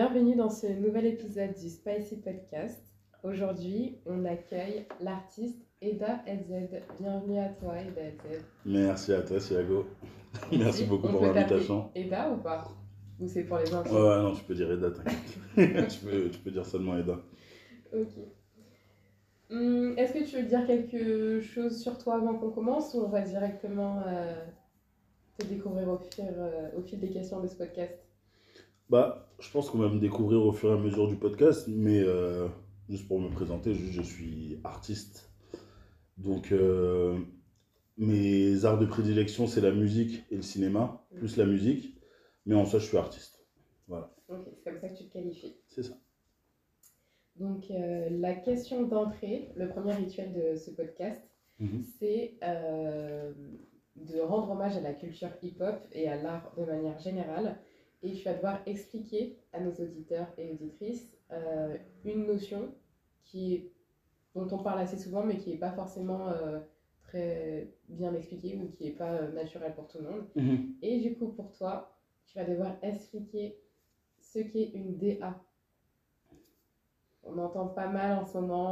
Bienvenue dans ce nouvel épisode du Spicy Podcast. Aujourd'hui, on accueille l'artiste Eda LZ. Bienvenue à toi, Eda LZ. Merci à toi, Siago. Merci beaucoup On pour l'invitation. Eda ou pas? Ou c'est pour les enfants Ouais, non, tu peux dire Eda, t'inquiète. tu, peux, tu peux dire seulement Eda. Ok. Hum, Est-ce que tu veux dire quelque chose sur toi avant qu'on commence ou on va directement euh, te découvrir au fil, euh, au fil des questions de ce podcast? Bah, je pense qu'on va me découvrir au fur et à mesure du podcast, mais euh, juste pour me présenter, juste, je suis artiste. Donc, euh, mes arts de prédilection, c'est la musique et le cinéma, plus la musique, mais en soi, je suis artiste. Voilà, Ok, c'est comme ça que tu te qualifies. c'est ça. Donc, euh, la question d'entrée, le premier rituel de ce podcast, Mhm. c'est de rendre hommage à la culture hip-hop et à l'art de manière générale. Et tu vas devoir expliquer à nos auditeurs et auditrices euh, une notion qui est, dont on parle assez souvent, mais qui n'est pas forcément euh, très bien expliquée ou qui n'est pas euh, naturelle pour tout le monde. Mhm. Et du coup, pour toi, tu vas devoir expliquer ce qu'est une DA. On entend pas mal en ce moment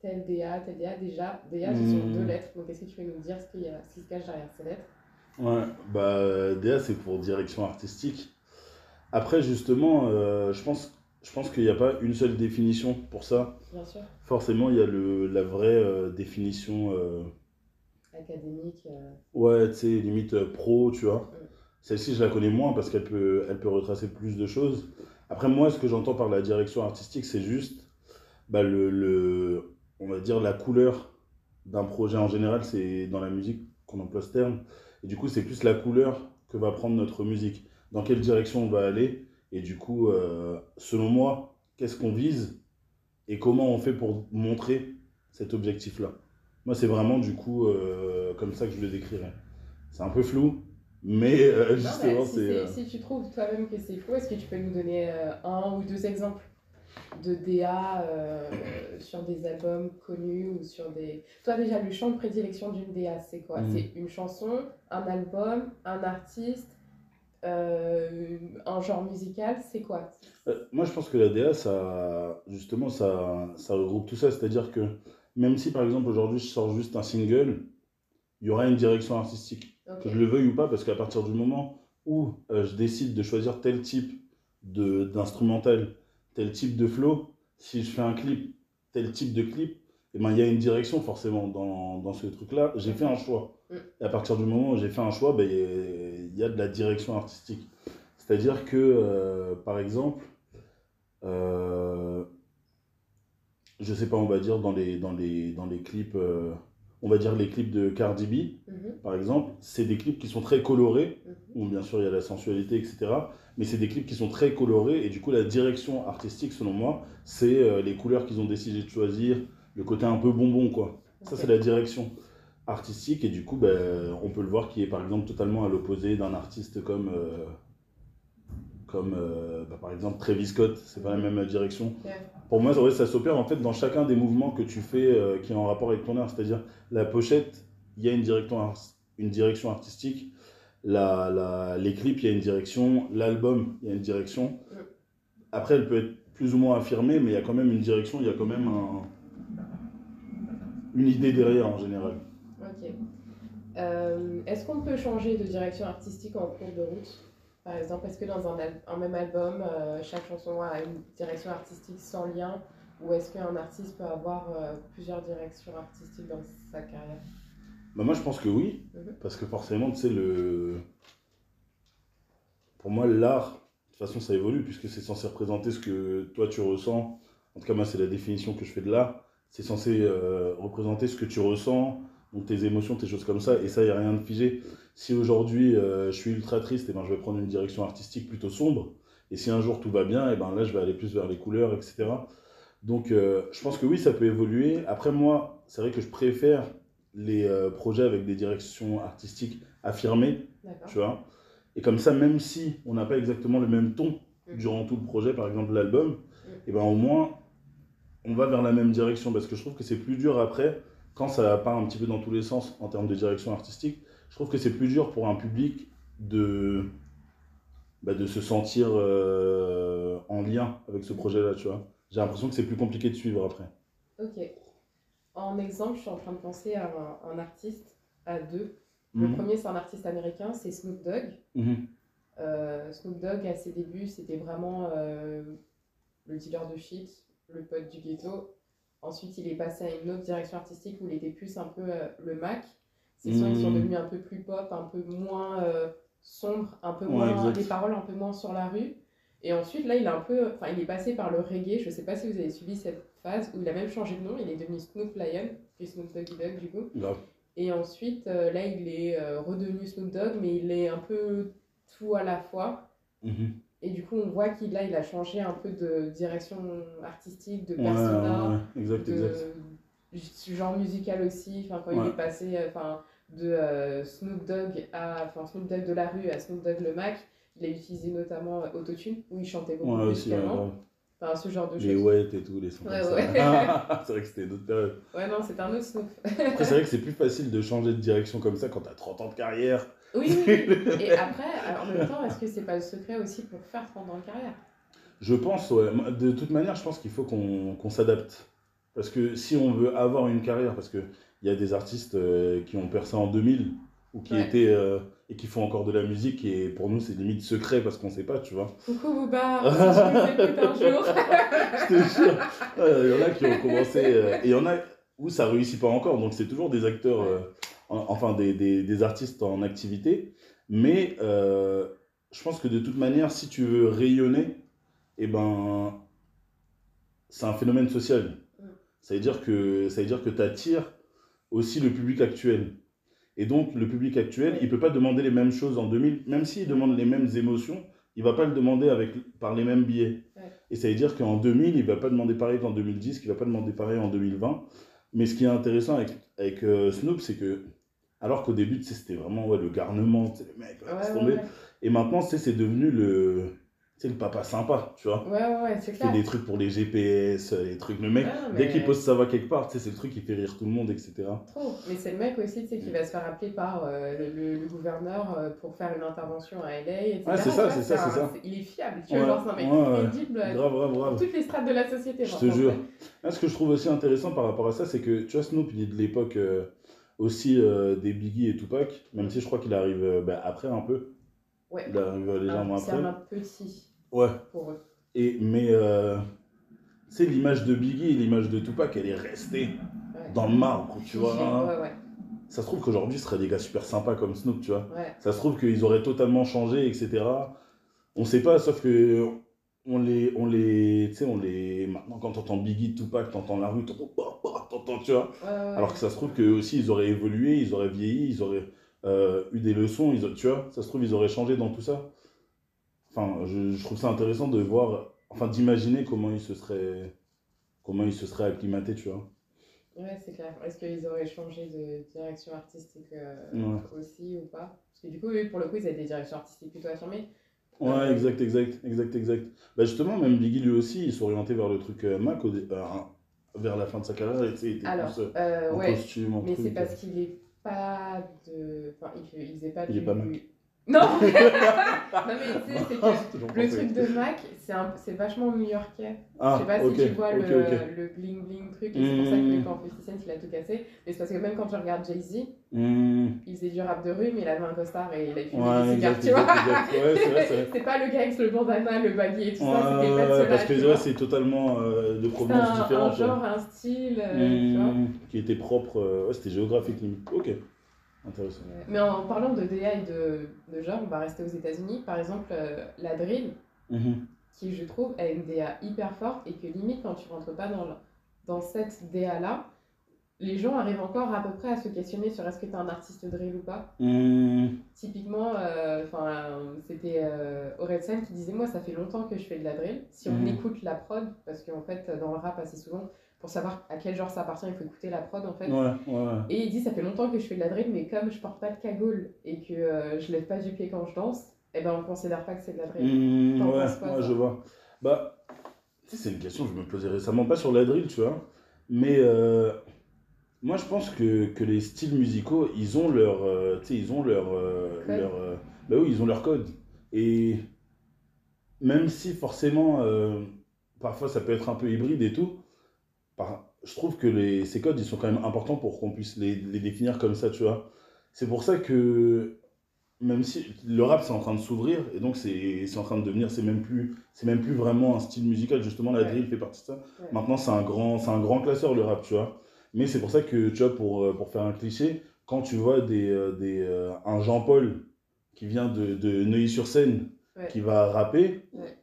tel DA, tel DA. Déjà, DA, ce sont Hmm. deux lettres. Donc, est-ce que tu peux nous dire ce, y a- ce qui se cache derrière ces lettres? Ouais, bah DA c'est pour direction artistique. Après justement, euh, je pense, je pense qu'il n'y a pas une seule définition pour ça. Bien sûr, Forcément, il y a le, la vraie euh, définition, euh, académique. euh, ouais, tu sais, limite euh, pro, tu vois. Mm. Celle-ci, je la connais moins parce qu'elle peut, elle peut retracer plus de choses. Après, moi, ce que j'entends par la direction artistique, c'est juste, bah, le, le, on va dire, la couleur d'un projet en général, c'est dans la musique qu'on emploie ce terme. Et du coup, c'est plus la couleur que va prendre notre musique. Dans quelle direction on va aller. Et du coup, euh, selon moi, qu'est-ce qu'on vise et comment on fait pour montrer cet objectif-là. Moi, c'est vraiment du coup euh, comme ça que je le décrirais. C'est un peu flou, mais euh, justement, si, c'est. si tu trouves toi-même que c'est faux, est-ce que tu peux nous donner un ou deux exemples? De DA euh, sur des albums connus ou sur des... Toi déjà, le champ de prédilection d'une DA, c'est quoi Mhm. C'est une chanson, un album, un artiste, euh, un genre musical, c'est quoi Euh, Moi, je pense que la DA, ça, justement, ça, ça regroupe tout ça. C'est-à-dire que même si, par exemple, aujourd'hui, je sors juste un single, il y aura une direction artistique. Que je le veuille ou pas, parce qu'à partir du moment où je décide de choisir tel type de- d'instrumental, tel type de flow, si je fais un clip, tel type de clip, eh ben, il y a une direction forcément dans, dans ce truc-là. J'ai fait un choix. Mm. Et à partir du moment où j'ai fait un choix, ben, il y a de la direction artistique. C'est-à-dire que, euh, par exemple, euh, je sais pas, on va dire dans les, dans les, dans les clips, euh, on va dire les clips de Cardi B, Mhm, par exemple, c'est des clips qui sont très colorés. Bon, bien sûr, il y a la sensualité, etc. Mais c'est des clips qui sont très colorés. Et du coup, la direction artistique, selon moi, c'est euh, les couleurs qu'ils ont décidé de choisir, le côté un peu bonbon, quoi. Ça, c'est la direction artistique. Et du coup, ben, on peut le voir qui est, par exemple, totalement à l'opposé d'un artiste comme, euh, comme euh, bah, par exemple, Travis Scott. C'est pas la même direction. Pour moi, ça s'opère en fait dans chacun des mouvements que tu fais euh, qui est en rapport avec ton art. C'est-à-dire, la pochette, il y a une direction, une direction artistique. La, la- les clips, il y a une direction. L'album, il y a une direction. Après, elle peut être plus ou moins affirmée, mais il y a quand même une direction, il y a quand même un- une idée derrière en général. Ok. Euh, Est-ce qu'on peut changer de direction artistique en cours de route? Par exemple, est-ce que dans un, un même album, euh, chaque chanson a une direction artistique sans lien? Ou est-ce qu'un artiste peut avoir euh, plusieurs directions artistiques dans sa carrière? Bah, moi, je pense que oui, Mhm. parce que forcément, tu sais, le... pour moi, l'art, de toute façon, ça évolue, puisque c'est censé représenter ce que toi, tu ressens. En tout cas, moi, c'est la définition que je fais de l'art. C'est censé euh, représenter ce que tu ressens, donc tes émotions, tes choses comme ça, et ça, il n'y a rien de figé. Si aujourd'hui, euh, je suis ultra triste, et ben, je vais prendre une direction artistique plutôt sombre, et si un jour tout va bien, et ben, là, je vais aller plus vers les couleurs, etc. Donc, euh, je pense que oui, ça peut évoluer. Après, moi, c'est vrai que je préfère les euh, projets avec des directions artistiques affirmées, tu vois. Et comme ça, même si on n'a pas exactement le même ton Mhm. durant tout le projet, par exemple l'album, Mhm. et ben au moins, on va vers la même direction. Parce que je trouve que c'est plus dur après, quand ça part un petit peu dans tous les sens en termes de direction artistique, je trouve que c'est plus dur pour un public de, bah, de se sentir euh, en lien avec ce projet-là, tu vois. J'ai l'impression que c'est plus compliqué de suivre après. Ok. En exemple, je suis en train de penser à un, un artiste, à deux. Le Mhm. premier, c'est un artiste américain, c'est Snoop Dogg. Mhm. Euh, Snoop Dogg, à ses débuts, c'était vraiment euh, le dealer de shit, le pote du ghetto. Ensuite, il est passé à une autre direction artistique où il était plus un peu euh, le Mac. Ses sons ils sont Mhm. devenus un peu plus pop, un peu moins sombres, un peu Ouais, moins exact. les paroles un peu moins sur la rue. Et ensuite, là, il, a un peu, enfin, il est passé par le reggae. Je sais pas si vous avez suivi cette phase où il a même changé de nom. Il est devenu Snoop Lion, puis Snoop Doggy Dogg du coup. Grave. Et ensuite, euh, là, il est euh, redevenu Snoop Dogg, mais il est un peu tout à la fois. Mhm. Et du coup, on voit qu'il là, il a changé un peu de direction artistique, de persona, ouais, ouais, exact, exact. de genre musical aussi. Enfin, quand il est passé euh, enfin, de euh, Snoop Dogg à enfin, Snoop Dogg de la rue à Snoop Dogg le Mac, il a utilisé notamment Autotune, où il chantait beaucoup musicalement. Enfin, ce genre de Les choses. wet et tout, les sons Ouais, comme ça. ouais. c'est vrai que c'était d'autres périodes. Ouais, non, c'est un autre Snoop. Après, c'est vrai que c'est plus facile de changer de direction comme ça quand t'as 30 ans de carrière. Oui, oui. Et après, en même temps, est-ce que c'est pas le secret aussi pour faire 30 ans de carrière? Je pense, ouais. De toute manière, je pense qu'il faut qu'on qu'on s'adapte. Parce que si on veut avoir une carrière, parce qu'il y a des artistes euh, qui ont percé en 2000 ou qui Ouais. étaient euh, et qui font encore de la musique et pour nous c'est limite secret parce qu'on sait pas, tu vois. Coucou Booba, si je un jour. Je te jure. Il y en a qui ont commencé euh, et il y en a où ça réussit pas encore. Donc c'est toujours des acteurs, euh, en- enfin des, des, des artistes en activité. Mais euh, je pense que de toute manière, si tu veux rayonner, eh ben, c'est un phénomène social. Mm. Ça veut dire que ça veut dire que tu attires aussi le public actuel. Et donc le public actuel, il peut pas demander les mêmes choses en 2000, même s'il demande les mêmes émotions, il va pas le demander avec par les mêmes billets. Ouais. Et ça veut dire qu'en 2000, il va pas demander pareil qu'en 2010, qu'il va pas demander pareil en 2020. Mais ce qui est intéressant avec, avec euh, Snoop, c'est que, alors qu'au début, c'était vraiment ouais, le garnement, le mec, Ouais. Et maintenant, c'est devenu le, sais, le papa sympa, tu vois. Ouais, ouais, ouais, c'est Il fait clair. des trucs pour les GPS, euh, les trucs. Le mec, Ah, dès qu'il pose sa voix quelque part, tu sais, c'est le truc qui fait rire tout le monde, etc. Trop. Mais c'est le mec aussi, tu sais, qui va se faire appeler par euh, le, le- le gouverneur euh, pour faire une intervention à LA, etc. Ouais, c'est ça, c'est ça, c'est ça. Il est fiable, tu Ouais, vois, genre, c'est un mec ouais, crédible Grave, grave, grave. toutes les strates de la société. Je te jure. Là, ce que je trouve aussi intéressant par rapport à ça, c'est que tu vois, Snoop, il est de l'époque euh, aussi des Biggie et Tupac, même si je crois qu'il arrive bah, après un peu. Ouais. Il arrive euh, légèrement Ah, C'est après. un petit Ouais. pour eux. Et, mais, euh, tu sais, l'image de Biggie l'image de Tupac, elle est restée Ouais. dans le marbre, tu vois. hein. Ouais, ouais, Ça se trouve qu'aujourd'hui, ce seraient des gars super sympas comme Snoop, tu vois. ouais. Ça se trouve qu'ils auraient totalement changé, etc. On sait pas, sauf que on les, on les, tu sais, on les. Maintenant, quand t'entends Biggie, Tupac, t'entends la rue, t'entends, bah, bah, tu vois. Alors que ça se trouve qu'eux aussi, ils auraient évolué, ils auraient vieilli, ils auraient euh, eu des leçons, ils, tu vois. Ça se trouve, ils auraient changé dans tout ça. Enfin, je, je trouve ça intéressant de voir, enfin, d'imaginer comment ils se seraient, comment ils se seraient acclimatés, tu vois. Ouais, c'est clair. Est-ce qu'ils auraient changé de direction artistique euh, Ouais. aussi ou pas? Parce que du coup, pour le coup, ils avaient des directions artistiques plutôt affirmées. Ouais, Euh, exact, exact, exact, exact. Bah justement, même Biggie lui aussi, il s'orientait vers le truc euh, Mac au euh, vers la fin de sa carrière, il était Alors, plus euh, en ouais, costume, en mais c'est parce qu'il est pas de. Enfin, il, faisait pas Il du. est pas Mac. Non Non, mais tu sais, c'est que Toujours le truc de Mac, c'est un- c'est vachement new-yorkais. Ah, je sais pas si tu vois le, le bling bling truc, et c'est pour ça que Mm. quand 50 Cent il a tout cassé. Mais c'est parce que même quand tu regardes Jay-Z, Hmm. il faisait du rap de rue, mais il avait un costard et il avait fumé Ouais, des cigares, tu vois. Ouais, c'est pas le gars avec le bandana, le baggy et tout ça, Ouais, c'était pas de parce que vois. c'est totalement euh, de provenance différente. un genre, un style, euh, tu vois. Hmm, Qui était propre, euh, ouais, c'était géographique limite. Ok, intéressant. Mais en parlant de DA et de, de genre, on va rester aux États-Unis. Par exemple, euh, la drill, Mhm. qui je trouve a une DA hyper forte et que limite, quand tu rentres pas dans, dans cette DA-là, les gens arrivent encore à peu près à se questionner sur est-ce que tu es un artiste drill ou pas. Hmm. Typiquement, euh, euh, c'était euh, Orelsan qui disait Moi, ça fait longtemps que je fais de la drill. Si on Mhm. écoute la prod, parce qu'en fait, dans le rap, assez souvent, pour savoir à quel genre ça appartient, il faut écouter la prod en fait. Ouais, ouais. Et il dit ça fait longtemps que je fais de la drill, mais comme je porte pas de cagoule et que euh, je lève pas du pied quand je danse, eh ben on considère pas que c'est de la drill. T'en ouais, quoi, ouais, je vois. Bah, tu sais, c'est une question que je me posais récemment, pas sur la drill, tu vois. Mais euh, moi, je pense que, que les styles musicaux, ils ont leur. euh, tu sais, ils ont leur. euh, Code. leur bah oui, ils ont leur code. Et même si forcément, parfois ça peut être un peu hybride et tout, par- je trouve que les, ces codes, ils sont quand même importants pour qu'on puisse les, les définir comme ça, tu vois. C'est pour ça que, même si le rap, c'est en train de s'ouvrir, et donc c'est c'est en train de devenir, c'est même plus, c'est même plus vraiment un style musical, justement, la drill fait partie de ça. Ouais. Maintenant, c'est un grand, c'est un grand classeur, le rap, tu vois. Mais c'est pour ça que, tu vois, pour, euh, pour faire un cliché, quand tu vois des, euh, des, euh, un Jean-Paul qui vient de, de Neuilly-sur-Seine, Ouais. qui va rapper, Ouais.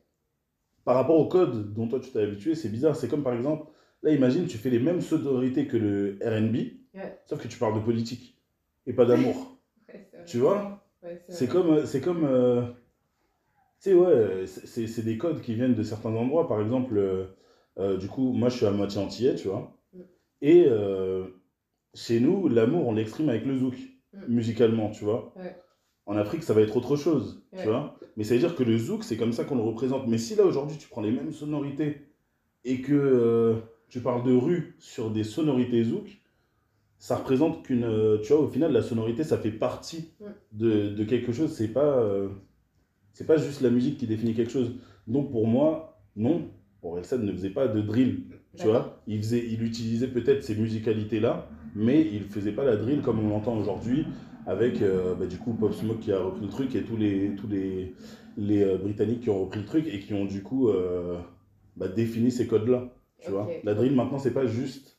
par rapport au code dont toi tu t'es habitué, c'est bizarre. C'est comme par exemple, là, imagine, tu fais les mêmes sonorités que le RB, Ouais. sauf que tu parles de politique et pas d'amour. Ouais. Tu vois? Ouais, C'est comme. C'est comme euh, tu sais, ouais, c'est des codes qui viennent de certains endroits. Par exemple, euh, euh, du coup, moi je suis à moitié antillais, tu vois. Mm. Et euh, chez nous, l'amour, on l'exprime avec le zouk, Mm. musicalement, tu vois. En Afrique, ça va être autre chose, tu vois. Mais ça veut dire que le zouk, c'est comme ça qu'on le représente. Mais si là, aujourd'hui, tu prends les mêmes sonorités et que euh, tu parles de rue sur des sonorités zouk, ça représente qu'une. euh, tu vois, au final, la sonorité, ça fait partie de, de quelque chose. C'est pas, euh, c'est pas juste la musique qui définit quelque chose. Donc pour moi, non, Orelsan ne faisait pas de drill. Tu vois, il, faisait, il utilisait peut-être ces musicalités-là, mais il faisait pas la drill comme on l'entend aujourd'hui, avec euh, bah, du coup Pop Smoke qui a repris le truc et tous les, tous les, les euh, Britanniques qui ont repris le truc et qui ont du coup bah, défini ces codes-là. Tu vois, la drill maintenant c'est pas juste,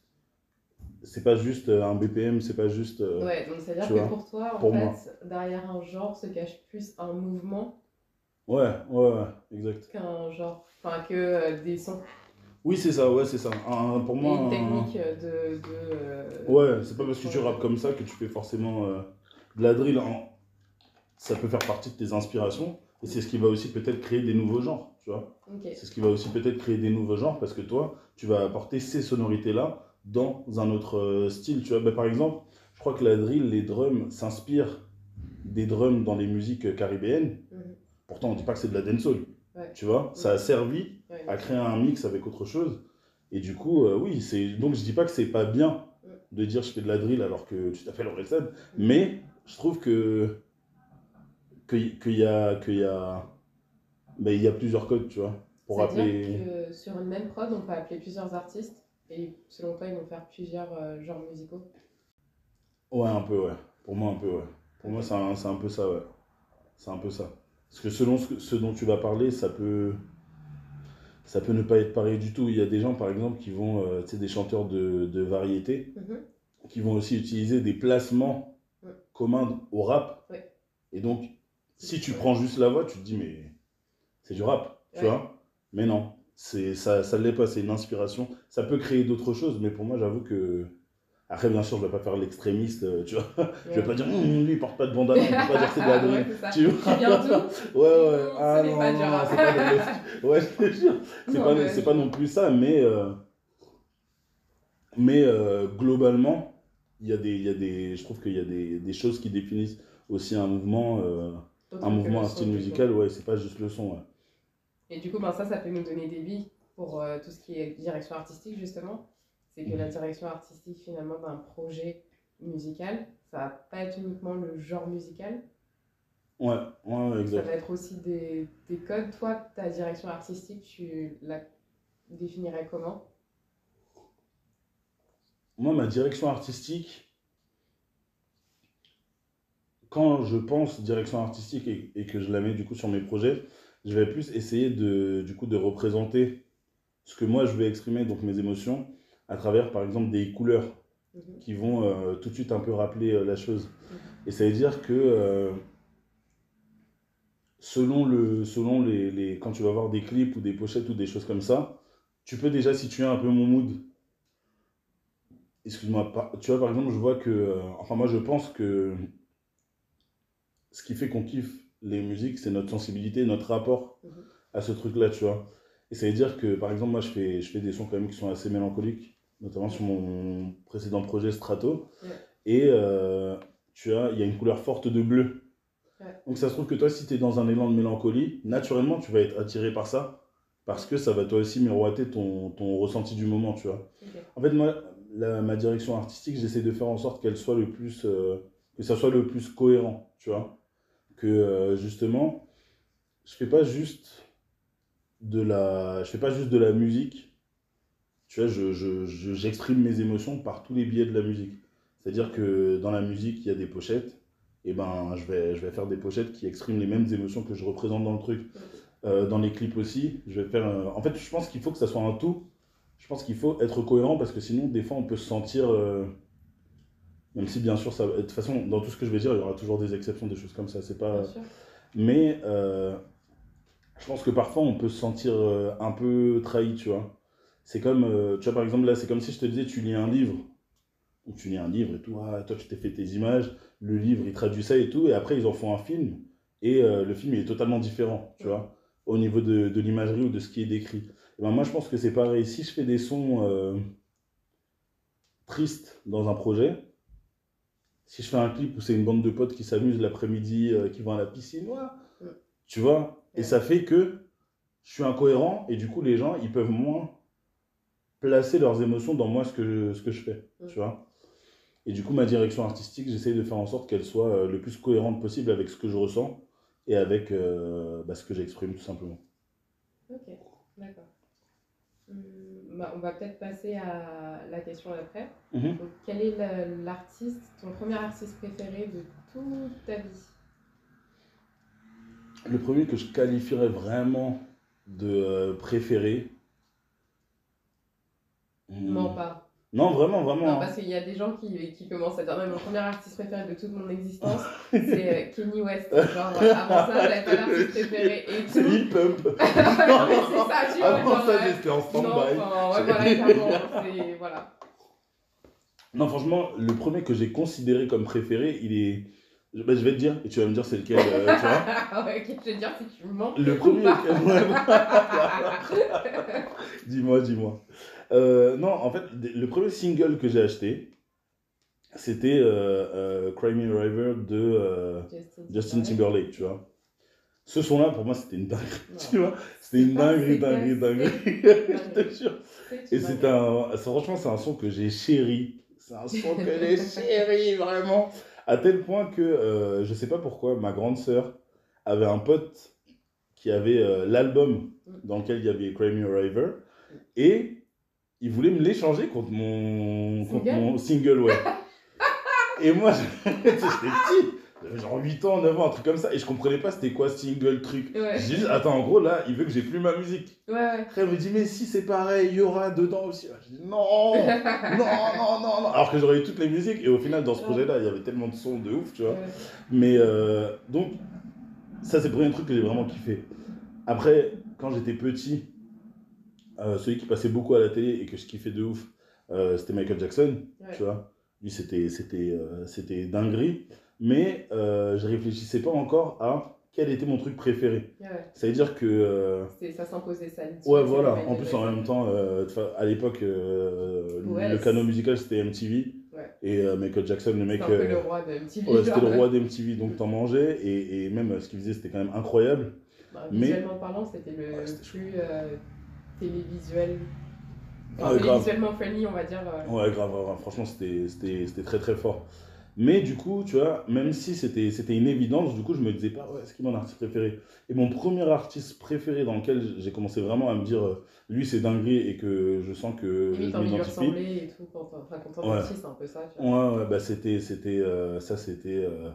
c'est pas juste euh, un BPM, c'est pas juste. euh, Ouais, donc c'est-à-dire que vois, pour toi, en pour fait, moi. derrière un genre se cache plus un mouvement Ouais, ouais, ouais, exact. qu'un genre, enfin que euh, des sons. Oui, c'est ça, ouais, c'est ça. Un- pour Et moi, une un- technique de. de euh, Ouais, c'est pas parce que tu rappes comme ça que tu fais forcément euh, de la drill. en- Ça peut faire partie de tes inspirations et c'est ce qui va aussi peut-être créer des nouveaux genres, tu vois. C'est ce qui va aussi peut-être créer des nouveaux genres parce que toi, tu vas apporter ces sonorités-là dans un autre euh, style, tu vois. Bah, par exemple, je crois que la drill, les drums s'inspirent des drums dans les musiques caribéennes. Mhm. Pourtant, on dit pas que c'est de la dancehall, Ouais. tu vois. Ça a servi Ouais. à créer un mix avec autre chose. Et du coup, euh, oui, c'est donc je dis pas que c'est pas bien de dire je fais de la drill alors que tu t'appelles Orelsan, mais je trouve que que- qu'il y a qu'il y a ben, il y a plusieurs codes, tu vois, pour appeler. que sur une même prod, on peut appeler plusieurs artistes et selon toi, ils vont faire plusieurs euh, genres musicaux? Ouais, un peu, ouais. Pour moi, un peu, ouais. Pour moi, c'est un, c'est un peu ça, ouais. C'est un peu ça. Parce que selon ce, que- ce dont tu vas parler, ça peut ça peut ne pas être pareil du tout. Il y a des gens, par exemple, qui vont, euh, tu sais, des chanteurs de, de variété, Mhm. qui vont aussi utiliser des placements communs au rap. Ouais. Et donc, si tu prends juste la voix, tu te dis, mais c'est du rap, tu Ouais. vois? Mais non, c'est ça ça ne l'est pas, c'est une inspiration. Ça peut créer d'autres choses, mais pour moi, j'avoue que. Après, bien sûr, je ne vais pas faire l'extrémiste, euh, tu vois. Je vais pas dire, Hum, lui, il porte pas de bandana, on peut pas dire que c'est de la drill. Ouais. Tu vois Ouais, ouais. Ah non, pas non, c'est pas de- Ouais, je te jure. C'est Non, pas, pas non plus ça, mais, euh, mais euh, globalement, il y a des, il y a des, je trouve qu'il y a des, des choses qui définissent aussi un mouvement, euh, un mouvement, un style musical, ouais, c'est pas juste le son. Et du coup, ben, ça, ça peut nous donner des billes pour euh, tout ce qui est direction artistique, justement. C'est que la direction artistique, finalement, d'un projet musical, ça va pas être uniquement le genre musical, Ouais, ouais, ouais, ça exact. va être aussi des, des codes. Toi, ta direction artistique, tu la définirais comment? Moi, ma direction artistique, quand je pense direction artistique et, et que je la mets du coup sur mes projets, je vais plus essayer de, du coup, de représenter ce que moi je vais exprimer, donc mes émotions, à travers par exemple des couleurs Mhm. qui vont euh, tout de suite un peu rappeler euh, la chose. Et ça veut dire que euh, selon, le, selon les, les, quand tu vas voir des clips ou des pochettes ou des choses comme ça, tu peux déjà situer un peu mon mood. Excuse-moi, tu vois, par exemple, je vois que, enfin moi je pense que ce qui fait qu'on kiffe les musiques, c'est notre sensibilité, notre rapport Mhm. à ce truc-là, tu vois. Et ça veut dire que, par exemple, moi je fais, je fais des sons quand même qui sont assez mélancoliques, notamment sur mon précédent projet Strato. Ouais. Et euh, tu as, il y a une couleur forte de bleu. Ouais. Donc ça se trouve que toi, si tu es dans un élan de mélancolie, naturellement, tu vas être attiré par ça, parce que ça va toi aussi miroiter ton, ton ressenti du moment, tu vois. En fait, moi, la- ma direction artistique, j'essaie de faire en sorte qu'elle soit le plus, euh, que ça soit le plus cohérent, tu vois. Que euh, justement, je fais pas juste de la. Je fais pas juste de la musique. Tu vois, je, je- je- j'exprime mes émotions par tous les biais de la musique. C'est-à-dire que dans la musique, il y a des pochettes. Et ben, je vais, je vais faire des pochettes qui expriment les mêmes émotions que je représente dans le truc. Euh, dans les clips aussi, je vais faire. euh, En fait, je pense qu'il faut que ça soit un tout. Je pense qu'il faut être cohérent parce que sinon, des fois, on peut se sentir. Même si, bien sûr, ça... de toute façon, dans tout ce que je vais dire, il y aura toujours des exceptions, des choses comme ça. C'est pas. Mais euh, je pense que parfois on peut se sentir euh, un peu trahi, tu vois. C'est comme, euh, tu vois, par exemple, là, c'est comme si je te disais, tu lis un livre. Ou tu lis un livre et tout, ah, toi, tu t'es fait tes images, le livre, il traduit ça et tout, et après, ils en font un film, et euh, le film, il est totalement différent, tu vois, au niveau de, de l'imagerie ou de ce qui est décrit. Et ben, moi, je pense que c'est pareil. Si je fais des sons euh, tristes dans un projet, si je fais un clip où c'est une bande de potes qui s'amusent l'après-midi, euh, qui vont à la piscine, ouais, tu vois, et ça fait que je suis incohérent, et du coup, les gens, ils peuvent moins placer leurs émotions dans moi, ce que je, ce que je fais, tu vois? Et du coup, ma direction artistique, j'essaye de faire en sorte qu'elle soit euh, le plus cohérente possible avec ce que je ressens et avec euh, bah, ce que j'exprime, tout simplement. Ok, d'accord. Hum, bah, on va peut-être passer à la question d'après. Mhm. Quel est l'artiste, ton premier artiste préféré de toute ta vie? Le premier que je qualifierais vraiment de euh, préféré? Non, pas. Non, vraiment, vraiment. Non, hein. parce qu'il y a des gens qui, qui commencent à dire non, mon premier artiste préféré de toute mon existence, c'est euh, Kenny West. Genre, avant ça, j'avais pas d'artiste préféré et C'est. Lil Pump. non, mais c'est ça, tu vois. Avant ça, j'étais en non, stand-by. enfin, ouais, voilà, clairement, c'est. Voilà. Non, franchement, le premier que j'ai considéré comme préféré, il est. je- bah, je vais te dire, et tu vas me dire c'est lequel, euh, tu vois. Ah ouais, je vais te dire si tu me mens. Le premier dis-moi, dis-moi. Euh, non, en fait, le premier single que j'ai acheté, c'était euh, euh, Cry Me a River de euh, Justin Timberlake, tu vois. Ce son-là, pour moi, c'était une dinguerie, tu vois. C'était une dinguerie, dinguerie, dinguerie. Je te jure. Et c'est un. Franchement, c'est un son que j'ai chéri. C'est un son que j'ai chéri, vraiment. À tel point que, euh, je sais pas pourquoi, ma grande sœur avait un pote qui avait l'album dans lequel il y avait Cry Me River. Et il voulait me l'échanger contre mon, contre Single mon single, ouais. et moi, j'étais petit. Genre 8 ans, 9 ans, un truc comme ça. Et je comprenais pas c'était quoi single, truc. Ouais, J'ai dit, attends, en gros, là, il veut que j'ai plus ma musique. ouais, ouais. Après, elle me dit, mais si c'est pareil, il y aura dedans aussi. Je dis, non, non, non, non, non. Alors que j'aurais eu toutes les musiques. Et au final, dans ce projet-là, il y avait tellement de sons de ouf, tu vois. Mais euh, donc, ça, c'est le premier truc que j'ai vraiment kiffé. Après, quand j'étais petit, euh, celui qui passait beaucoup à la télé et que je kiffais de ouf, euh, c'était Michael Jackson, Ouais. tu vois. Lui, c'était c'était euh, c'était dinguerie. Mais je réfléchissais pas encore à quel était mon truc préféré. Ouais. Ça veut dire que. Ça s'imposait ça. Ouais, voilà. En plus, en même temps, à l'époque, Ouais, le canal musical c'était MTV. Et Michael Jackson, le mec. Euh, le roi de MTV. ouais, c'était le roi d'MTV, donc t'en mangeais. Et, et même ce qu'il faisait, c'était quand même incroyable. Bah, Mais- Visuellement parlant, c'était le c'était plus télévisuel. Ah, télévisuellement friendly, on va dire. euh. Ouais, grave, grave. Franchement, c'était très très fort. Mais du coup, tu vois, même si c'était une évidence, du coup, je me disais pas, ouais, c'est qui mon artiste préféré? Et mon premier artiste préféré dans lequel j'ai commencé vraiment à me dire, euh, lui, c'est dinguerie et que je sens que Limite, je t'as envie de lui m'identifie. et tout. Quand enfin, quand Ouais. c'est un peu ça. Tu vois. Ouais, ouais, bah c'était, c'était, euh, ça c'était euh,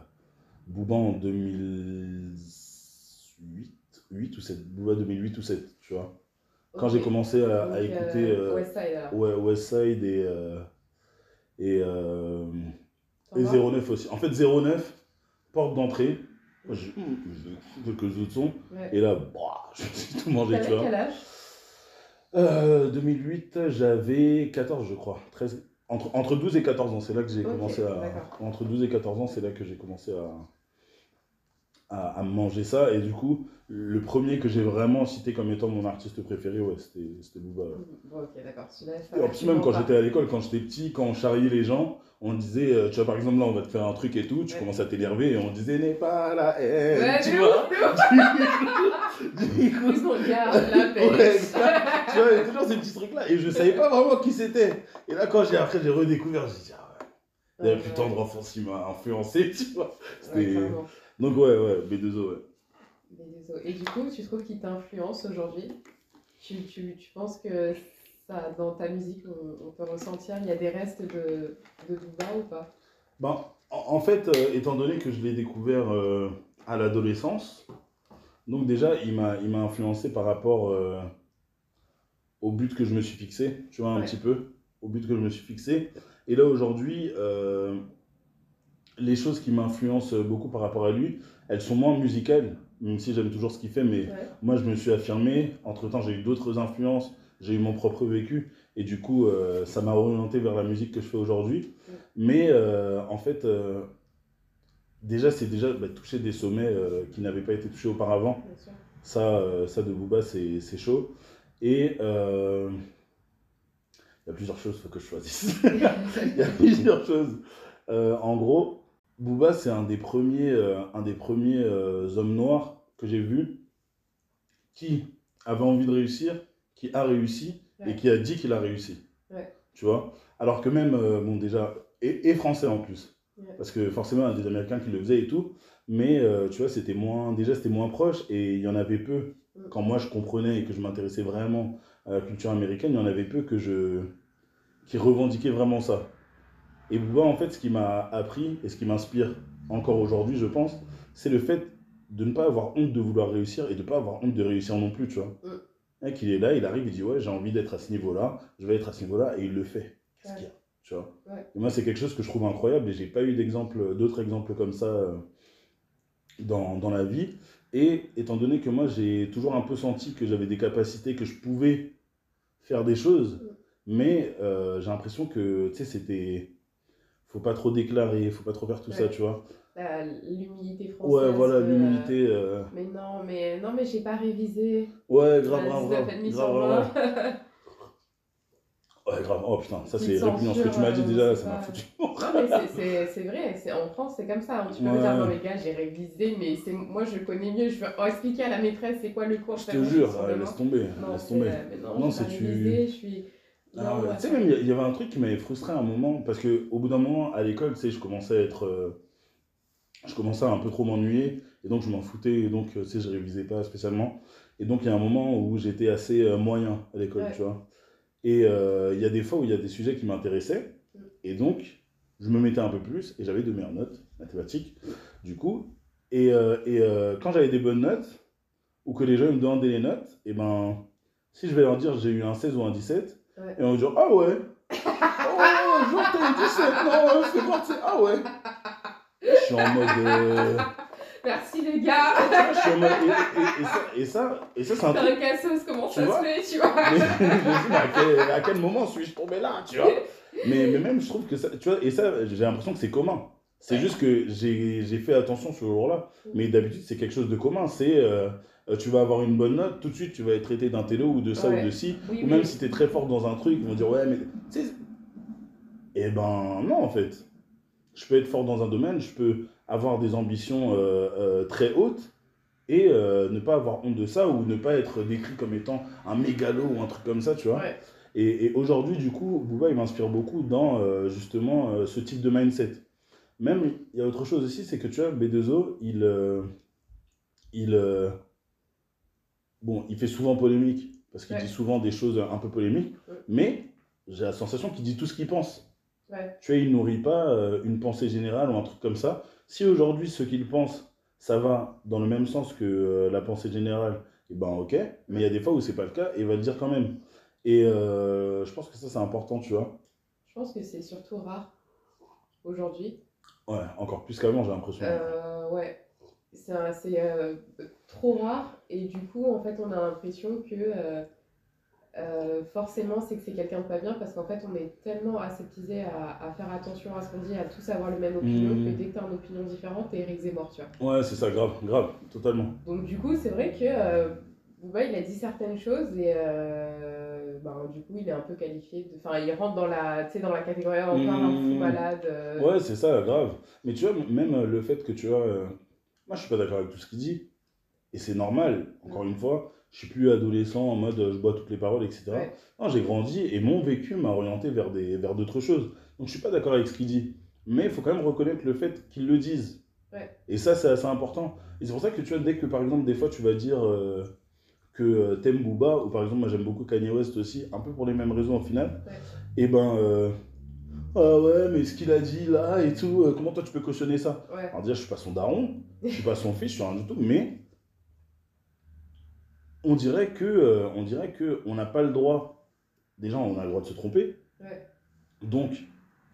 Booba en 2008, 8 ou 7, Booba 2008 ou 7, tu vois. Quand j'ai commencé à, Donc, à écouter euh, euh, Westside, ouais, Westside et, euh, et, euh, et vas 09 aussi. En fait, 09, porte d'entrée, j'ai quelques autres sons, Ouais. et là, bah, je me suis tout mangé, tu vois. quel âge? Euh, 2008, j'avais 14, je crois. 13, entre, entre 12 et 14 ans, c'est là que j'ai commencé à. Entre 12 et 14 ans, c'est là que j'ai commencé à, à, à manger ça. Et du coup, le premier que j'ai vraiment cité comme étant mon artiste préféré, ouais, c'était Booba. Bon, ok, d'accord. En plus, même quand j'étais à l'école, quand j'étais petit, quand on charriait les gens, on disait, euh, tu vois, par exemple, là, on va te faire un truc et tout, tu Ouais. commences à t'énerver et on disait, n'est pas la haine, Ouais, tu vois. Du coup, Ils sont garde la paix. Ouais, tu vois, il y a toujours ces petits trucs-là. Et je savais pas vraiment qui c'était. Et là, quand j'ai après, j'ai redécouvert, j'ai dit, ah ouais. Il y a plus tendre enfance qui m'a influencé, tu vois. C'était-. Donc, ouais, ouais, B2O, ouais. Mais désolé. Et du coup, tu trouves qu'il t'influence aujourd'hui? Tu, tu, tu penses que ça, dans ta musique, on, on peut ressentir, il y a des restes de, de Booba ou pas? Ben, en, en fait, euh, étant donné que je l'ai découvert euh, à l'adolescence, donc déjà, il m'a, il m'a influencé par rapport euh, au but que je me suis fixé, tu vois, un Ouais. petit peu, au but que je me suis fixé. Et là, aujourd'hui, les choses qui m'influencent beaucoup par rapport à lui, elles sont moins musicales, même si j'aime toujours ce qu'il fait, mais Ouais. moi, je me suis affirmé. Entre-temps, j'ai eu d'autres influences, j'ai eu mon propre vécu, et du coup, euh, ça m'a orienté vers la musique que je fais aujourd'hui. Mais euh, en fait, euh, déjà, c'est déjà bah, toucher des sommets euh, qui n'avaient pas été touchés auparavant. Ça, euh, ça de Booba, c'est chaud. Et euh, il y a plusieurs choses, faut que je choisisse. Il y a plusieurs choses. Euh, en gros, Booba, c'est un des premiers, euh, un des premiers euh, hommes noirs que j'ai vu qui avait envie de réussir, qui a réussi et qui a dit qu'il a réussi. Ouais. Tu vois? Alors que même, euh, bon, déjà, et, et français en plus. Ouais. Parce que forcément, il y a des Américains qui le faisaient et tout. Mais tu vois, c'était moins, déjà, c'était moins proche et il y en avait peu. Mm. Quand moi, je comprenais et que je m'intéressais vraiment à la culture américaine, il y en avait peu que je, qui revendiquaient vraiment ça. Et Booba, en fait, ce qui m'a appris et ce qui m'inspire encore aujourd'hui, je pense, c'est le fait de ne pas avoir honte de vouloir réussir et de ne pas avoir honte de réussir non plus, tu vois. Mm. Le mec, il est là, il arrive, il dit Ouais, j'ai envie d'être à ce niveau-là, je vais être à ce niveau-là, et il le fait. Qu'est-ce Ouais. qu'il y a Tu vois Ouais. Et moi, c'est quelque chose que je trouve incroyable et j'ai pas eu d'exemple, d'autres exemples comme ça euh, dans, dans la vie. Et étant donné que moi, j'ai toujours un peu senti que j'avais des capacités, que je pouvais faire des choses, mais euh, j'ai l'impression que, tu sais, c'était. Faut pas trop déclarer, faut pas trop faire tout ça, tu vois. La- L'humilité française. Ouais, voilà, euh, l'humilité. euh, Mais non, mais non, mais j'ai pas révisé. Ouais, grave, grave, t'as grave. grave. Ouais, grave. Oh putain, ça c'est répugnant. Ce que tu m'as dit déjà, euh, ça m'a foutu. Non, mais c'est- vrai, en France c'est comme ça. hein. Tu peux me dire, non, les gars, j'ai révisé, mais moi je connais mieux. Je oh, expliquer à la maîtresse c'est quoi le cours. Je te jure, laisse tomber. Non, laisse c'est- tomber. mais non, c'est tu- révisé, je suis. Ah ouais. Tu sais, même, il y avait un truc qui m'avait frustré à un moment, parce que au bout d'un moment, à l'école, tu sais, je commençais à être. euh, je commençais à un peu trop m'ennuyer, et donc je m'en foutais, et donc, euh, tu sais, je révisais pas spécialement. Et donc, il y a un moment où j'étais assez euh, moyen à l'école, Ouais. tu vois. Et euh, il y a des fois où il y a des sujets qui m'intéressaient, et donc, je me mettais un peu plus, et j'avais de meilleures notes mathématiques, du coup. Et, euh, et euh, quand j'avais des bonnes notes, ou que les gens me demandaient les notes, et ben, si je vais leur dire j'ai eu un 16 ou un 17, Ouais. et on dire ah ouais, oh, genre t'as eu 17, non, c'est parti, ah ouais. Je suis en mode. euh, Merci les gars. je suis en mode et, et- et ça, et ça, et ça c'est un truc. cassos, comment Tu ça vois se fait, tu vois Mais, je me dis, mais à, quel, à quel moment suis-je tombé là, tu vois mais, mais même, je trouve que ça, tu vois, et ça, j'ai l'impression que c'est commun. C'est Ouais. juste que j'ai j'ai fait attention ce jour-là. Mais d'habitude, c'est quelque chose de commun. C'est, euh, tu vas avoir une bonne note, tout de suite, tu vas être traité d'un télo ou de ça Ouais. ou de ci. Oui, Ou oui. même si tu es très fort dans un truc, ils vont dire, ouais, mais. tu sais, Eh ben, non, en fait. Je peux être fort dans un domaine, je peux avoir des ambitions euh, euh, très hautes et euh, ne pas avoir honte de ça ou ne pas être décrit comme étant un mégalo ou un truc comme ça, tu vois. Ouais. Et, et aujourd'hui, du coup, Booba, il m'inspire beaucoup dans euh, justement euh, ce type de mindset. Même, il y a autre chose aussi, c'est que tu vois, B2O, il, euh, il, euh, bon, il fait souvent polémique, parce qu'il Ouais. dit souvent des choses un peu polémiques, Ouais. mais j'ai la sensation qu'il dit tout ce qu'il pense. Ouais. Tu vois, il nourrit pas euh, une pensée générale ou un truc comme ça. Si aujourd'hui, ce qu'il pense, ça va dans le même sens que euh, la pensée générale, et ben ok, mais il y a des fois où c'est pas le cas, et il va le dire quand même. Et euh, je pense que ça, c'est important, tu vois. Je pense que c'est surtout rare aujourd'hui. Ouais, encore plus qu'avant, j'ai l'impression. Euh, ouais, c'est euh, trop rare et du coup, en fait, on a l'impression que euh, euh, forcément, c'est que c'est quelqu'un de pas bien parce qu'en fait, on est tellement aseptisé à, à faire attention à ce qu'on dit, à tous avoir le même opinion Mhm. que dès que tu as une opinion différente, t'es Eric Zemmour, tu vois. Ouais, c'est ça, grave, grave, totalement. Donc, du coup, c'est vrai que euh, Booba, il a dit certaines choses et ben, du coup, il est un peu qualifié de. Enfin, il rentre dans la, dans la catégorie encore un fou malade. Ouais, c'est ça, grave. Mais tu vois, même le fait que tu vois. Moi, je suis pas d'accord avec tout ce qu'il dit. Et c'est normal, encore une fois. Je suis plus adolescent en mode euh, je bois toutes les paroles, etc. Ouais. Non, j'ai grandi et mon vécu m'a orienté vers des vers d'autres choses. Donc, je suis pas d'accord avec ce qu'il dit. Mais il faut quand même reconnaître le fait qu'il le dise. Ouais. Et ça, c'est assez important. Et c'est pour ça que tu vois, dès que par exemple, des fois, tu vas dire euh, que euh, t'aimes Booba, ou par exemple, moi j'aime beaucoup Kanye West aussi, un peu pour les mêmes raisons au final, Ouais. et ben, euh, ah ouais, mais ce qu'il a dit là et tout, euh, comment toi tu peux cautionner ça? Ouais. Alors déjà, je suis pas son daron, je suis pas son fils, je suis rien du tout, mais on dirait que, euh, on dirait que on n'a pas le droit. Déjà, on a le droit de se tromper, Ouais. donc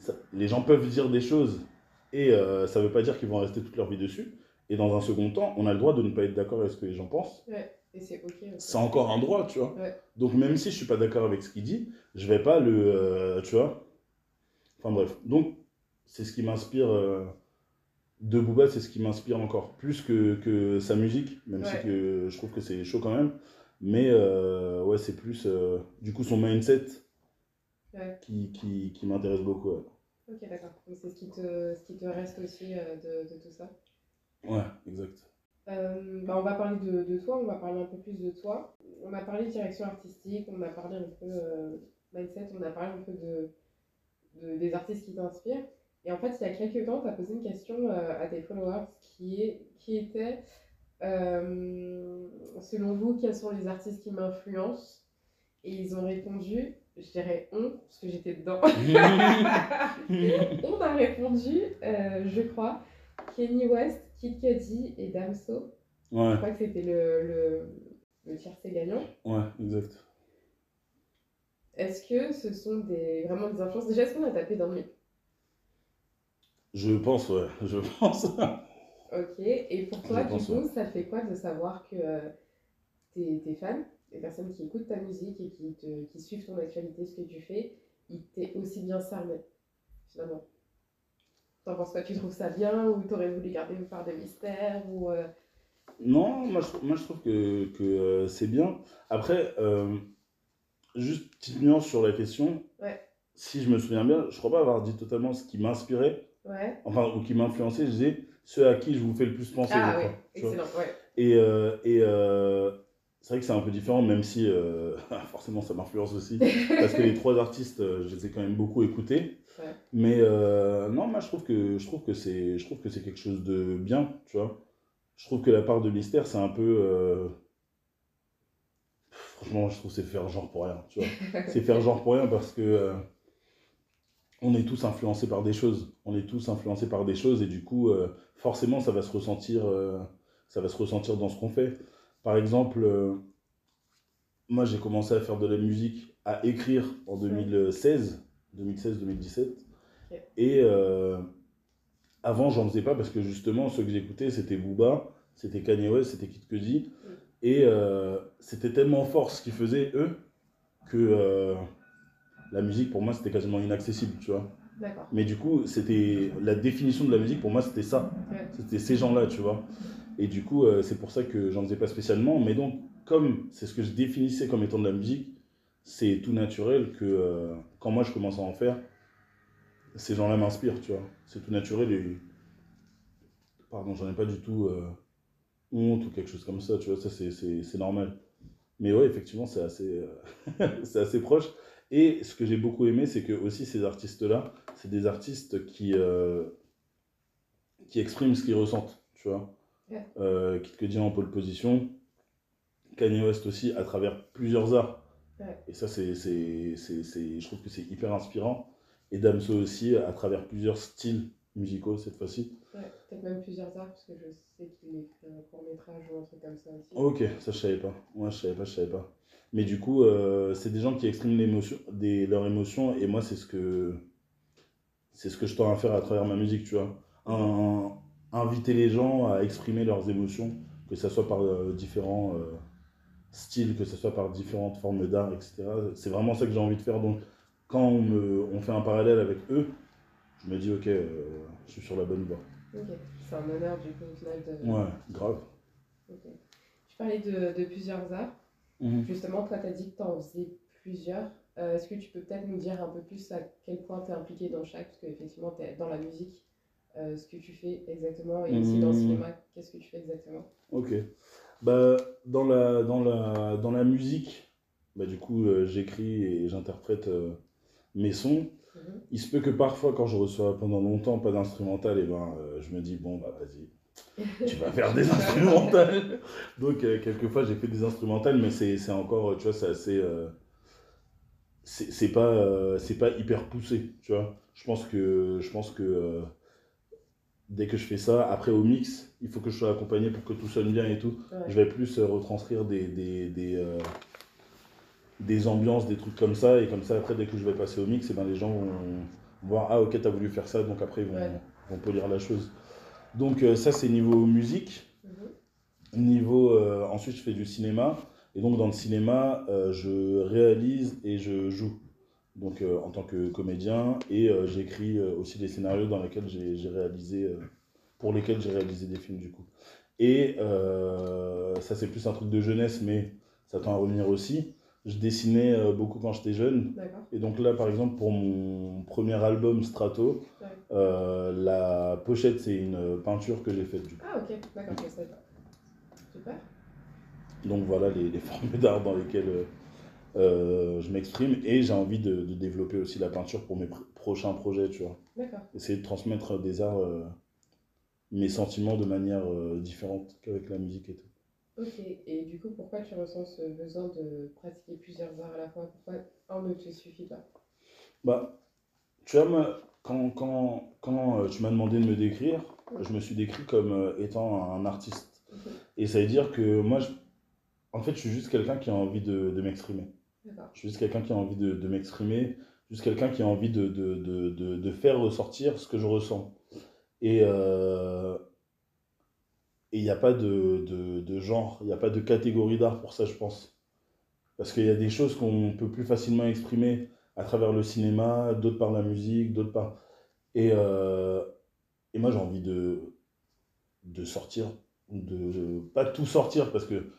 ça- les gens peuvent dire des choses et euh, ça veut pas dire qu'ils vont rester toute leur vie dessus. Et dans un second temps, on a le droit de ne pas être d'accord avec ce que les gens pensent. Ouais. Et c'est. C'est encore un droit, tu vois. Donc même si je suis pas d'accord avec ce qu'il dit, je vais pas le, euh, tu vois. Enfin bref. Donc c'est ce qui m'inspire euh, de Booba, c'est ce qui m'inspire encore plus que, que sa musique, même si que je trouve que c'est chaud quand même. Mais euh, ouais, c'est plus euh, du coup son mindset Ouais. qui, qui, qui m'intéresse beaucoup. Ouais, Ok, d'accord. Donc c'est ce qui te, ce qui te reste aussi de, de tout ça. Ouais, exact. Bah, on va parler de, de toi, on va parler un peu plus de toi. On a parlé direction artistique, on a parlé un peu mindset, on a parlé un peu de, de- des artistes qui t'inspirent. Et en fait, il y a quelques temps, tu as posé une question euh, à tes followers qui, est, qui était euh, selon vous, quels sont les artistes qui m'influencent? Et ils ont répondu, je dirais on, parce que j'étais dedans. on a répondu, euh, je crois, Kenny West, Kid Cudi et Damso. Je crois que c'était le, le, le tiercé gagnant. ouais, exact. Est-ce que ce sont des, vraiment des influences? Déjà, est-ce qu'on a tapé dans le Je pense, ouais, je pense. Ok. Et pour toi, Je du pense, coup, ça fait quoi de savoir que euh, tes, tes fans, les personnes qui écoutent ta musique et qui, te, qui suivent ton actualité, ce que tu fais, ils t'aient aussi bien cerné, finalement? T'en penses quoi? Tu trouves ça bien ou t'aurais voulu garder une part de mystère ou euh, Non, moi je, trou- moi je trouve que, que euh, c'est bien. Après, juste petite nuance sur la question. Ouais. Si je me souviens bien, je crois pas avoir dit totalement ce qui m'inspirait, Ouais. enfin, ou qui m'influençait. Je disais ceux à qui je vous fais le plus penser. Ah oui, excellent. Ouais. Et, euh, et euh, c'est vrai que c'est un peu différent, même si euh, forcément ça m'influence aussi. parce que les trois artistes, je les ai quand même beaucoup écoutés. Ouais. Mais non, moi je trouve que je trouve que c'est je trouve que c'est quelque chose de bien, tu vois. Je trouve que la part de mystère, c'est un peu franchement, je trouve que c'est faire genre pour rien, tu vois. c'est faire genre pour rien parce que euh, on est tous influencés par des choses. On est tous influencés par des choses et du coup, euh, forcément, ça va se ressentir, euh, ça va se ressentir dans ce qu'on fait. Par exemple, moi, j'ai commencé à faire de la musique, à écrire en 2016, 2016-2017. Ok. Et avant, j'en faisais pas parce que justement, ceux que j'écoutais, c'était Booba, c'était Kanye West, c'était Kid Cudi. Et euh, c'était tellement fort ce qu'ils faisaient, eux, que euh, la musique, pour moi, c'était quasiment inaccessible, tu vois. Mais du coup, c'était la définition de la musique, pour moi, c'était ça. Ouais. C'était ces gens-là, tu vois. Et du coup, euh, c'est pour ça que j'en faisais pas spécialement. Mais donc, comme c'est ce que je définissais comme étant de la musique, c'est tout naturel que quand moi je commence à en faire, ces gens-là m'inspirent, tu vois. C'est tout naturel et. Pardon, j'en ai pas du tout honte ou quelque chose comme ça, tu vois. Ça, c'est- c'est c'est normal. Mais ouais, effectivement, c'est assez, euh, c'est assez proche. Et ce que j'ai beaucoup aimé, c'est que aussi ces artistes-là, c'est des artistes qui, euh, qui expriment ce qu'ils ressentent, tu vois. Ouais. Euh, Kid Cudi en pole position, Kanye West aussi à travers plusieurs arts. Et ça, c'est, c'est, c'est, c'est- je trouve que c'est hyper inspirant. Et Damso aussi à travers plusieurs styles musicaux cette fois-ci. Ouais, peut-être même plusieurs arts, parce que je sais qu'il écrit un court métrage ou un truc comme ça aussi. Ok, ça je savais pas. Ouais, je savais pas, je savais pas. Mais du coup, euh, c'est des gens qui expriment l'émotion, des, leurs émotions, et moi, c'est ce que c'est ce que je tends à faire à travers ma musique, tu vois. Un- inviter les gens à exprimer leurs émotions, que ce soit par euh, différents euh, styles, que ce soit par différentes formes d'art, etc. C'est vraiment ça que j'ai envie de faire. Donc, quand on, me, on fait un parallèle avec eux, je me dis, ok, euh, je suis sur la bonne voie. Ok, c'est un honneur du coup au final de. Ouais, grave. Ok. Tu parlais de, de plusieurs arts. Mhm. Justement, toi, tu as dit que tu en faisais plusieurs. Euh, Est-ce que tu peux peut-être nous dire un peu plus à quel point tu es impliqué dans chaque? Parce qu'effectivement, tu es dans la musique, euh, ce que tu fais exactement, et aussi dans le Mhm. cinéma, qu'est-ce que tu fais exactement? Ok. Bah, dans, la, dans, la, dans la musique, bah, du coup, euh, j'écris et j'interprète mes sons. Il se peut que parfois, quand je reçois pendant longtemps pas d'instrumental, et ben, euh, je me dis, bon, bah vas-y, tu vas faire des instrumentales. Donc, euh, quelquefois, j'ai fait des instrumentales, mais c'est encore, tu vois, c'est assez. Euh, c'est pas, c'est pas hyper poussé, tu vois. Je pense que, je pense que dès que je fais ça, après au mix, il faut que je sois accompagné pour que tout sonne bien et tout. Je vais plus retranscrire des, des, des, des, ambiances, des trucs comme ça, et comme ça, après, dès que je vais passer au mix, et eh ben, les gens vont voir, ah ok, t'as voulu faire ça, donc après, ils vont, vont polir la chose. Donc euh, ça, c'est niveau musique. Mhm. Niveau, euh, ensuite, je fais du cinéma. Et donc, dans le cinéma, euh, je réalise et je joue. Donc, en tant que comédien. Et j'écris aussi des scénarios dans lesquels j'ai réalisé, pour lesquels j'ai réalisé des films, du coup. Et ça, c'est plus un truc de jeunesse, mais ça tend à revenir aussi je dessinais euh, beaucoup quand j'étais jeune. Et donc là, par exemple, pour mon premier album Strato, euh, la pochette, c'est une peinture que j'ai faite du coup. Ah ok, d'accord, Super. Donc voilà les, les formes d'art dans lesquelles euh, je m'exprime et j'ai envie de, de, développer aussi la peinture pour mes prochains projets, tu vois. D'accord. Essayer de transmettre des arts, mes sentiments de manière différente qu'avec la musique et tout. Ok, et du coup, pourquoi tu ressens ce besoin de pratiquer plusieurs arts à la fois? Pourquoi un ne te suffit pas? Bah, tu vois, quand, quand, quand euh, tu m'as demandé de me décrire, je me suis décrit comme euh, étant un artiste. Et ça veut dire que moi, je, en fait, je suis juste quelqu'un qui a envie de, de m'exprimer. Je suis juste quelqu'un qui a envie de, de m'exprimer, juste quelqu'un qui a envie de, de, faire ressortir ce que je ressens. Et, euh, et il n'y a pas de, de, de genre, il n'y a pas de catégorie d'art pour ça, je pense. Parce qu'il y a des choses qu'on peut plus facilement exprimer à travers le cinéma, d'autres par la musique, d'autres par... Et, euh, et moi, j'ai envie de, de sortir, de, pas tout sortir, parce que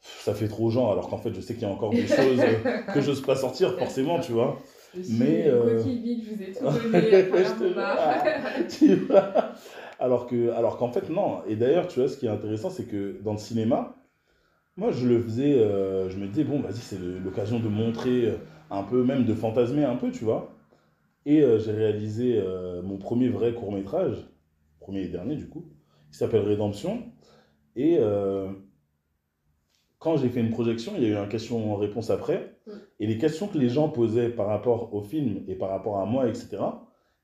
ça fait trop genre, alors qu'en fait, je sais qu'il y a encore des choses que je n'ose pas sortir, forcément, tu vois. Je mais euh... vide, je vous ai tout donné. te... Alors que, alors qu'en fait, non. Et d'ailleurs, tu vois, ce qui est intéressant, c'est que dans le cinéma, moi, je le faisais, euh, je me disais, bon, vas-y, c'est l'occasion de montrer euh, un peu, même de fantasmer un peu, tu vois. Et euh, j'ai réalisé mon premier vrai court métrage, premier et dernier, du coup, qui s'appelle Rédemption. Et quand j'ai fait une projection, il y a eu un question-réponse après. Mm. Et les questions que les gens posaient par rapport au film et par rapport à moi, etc.,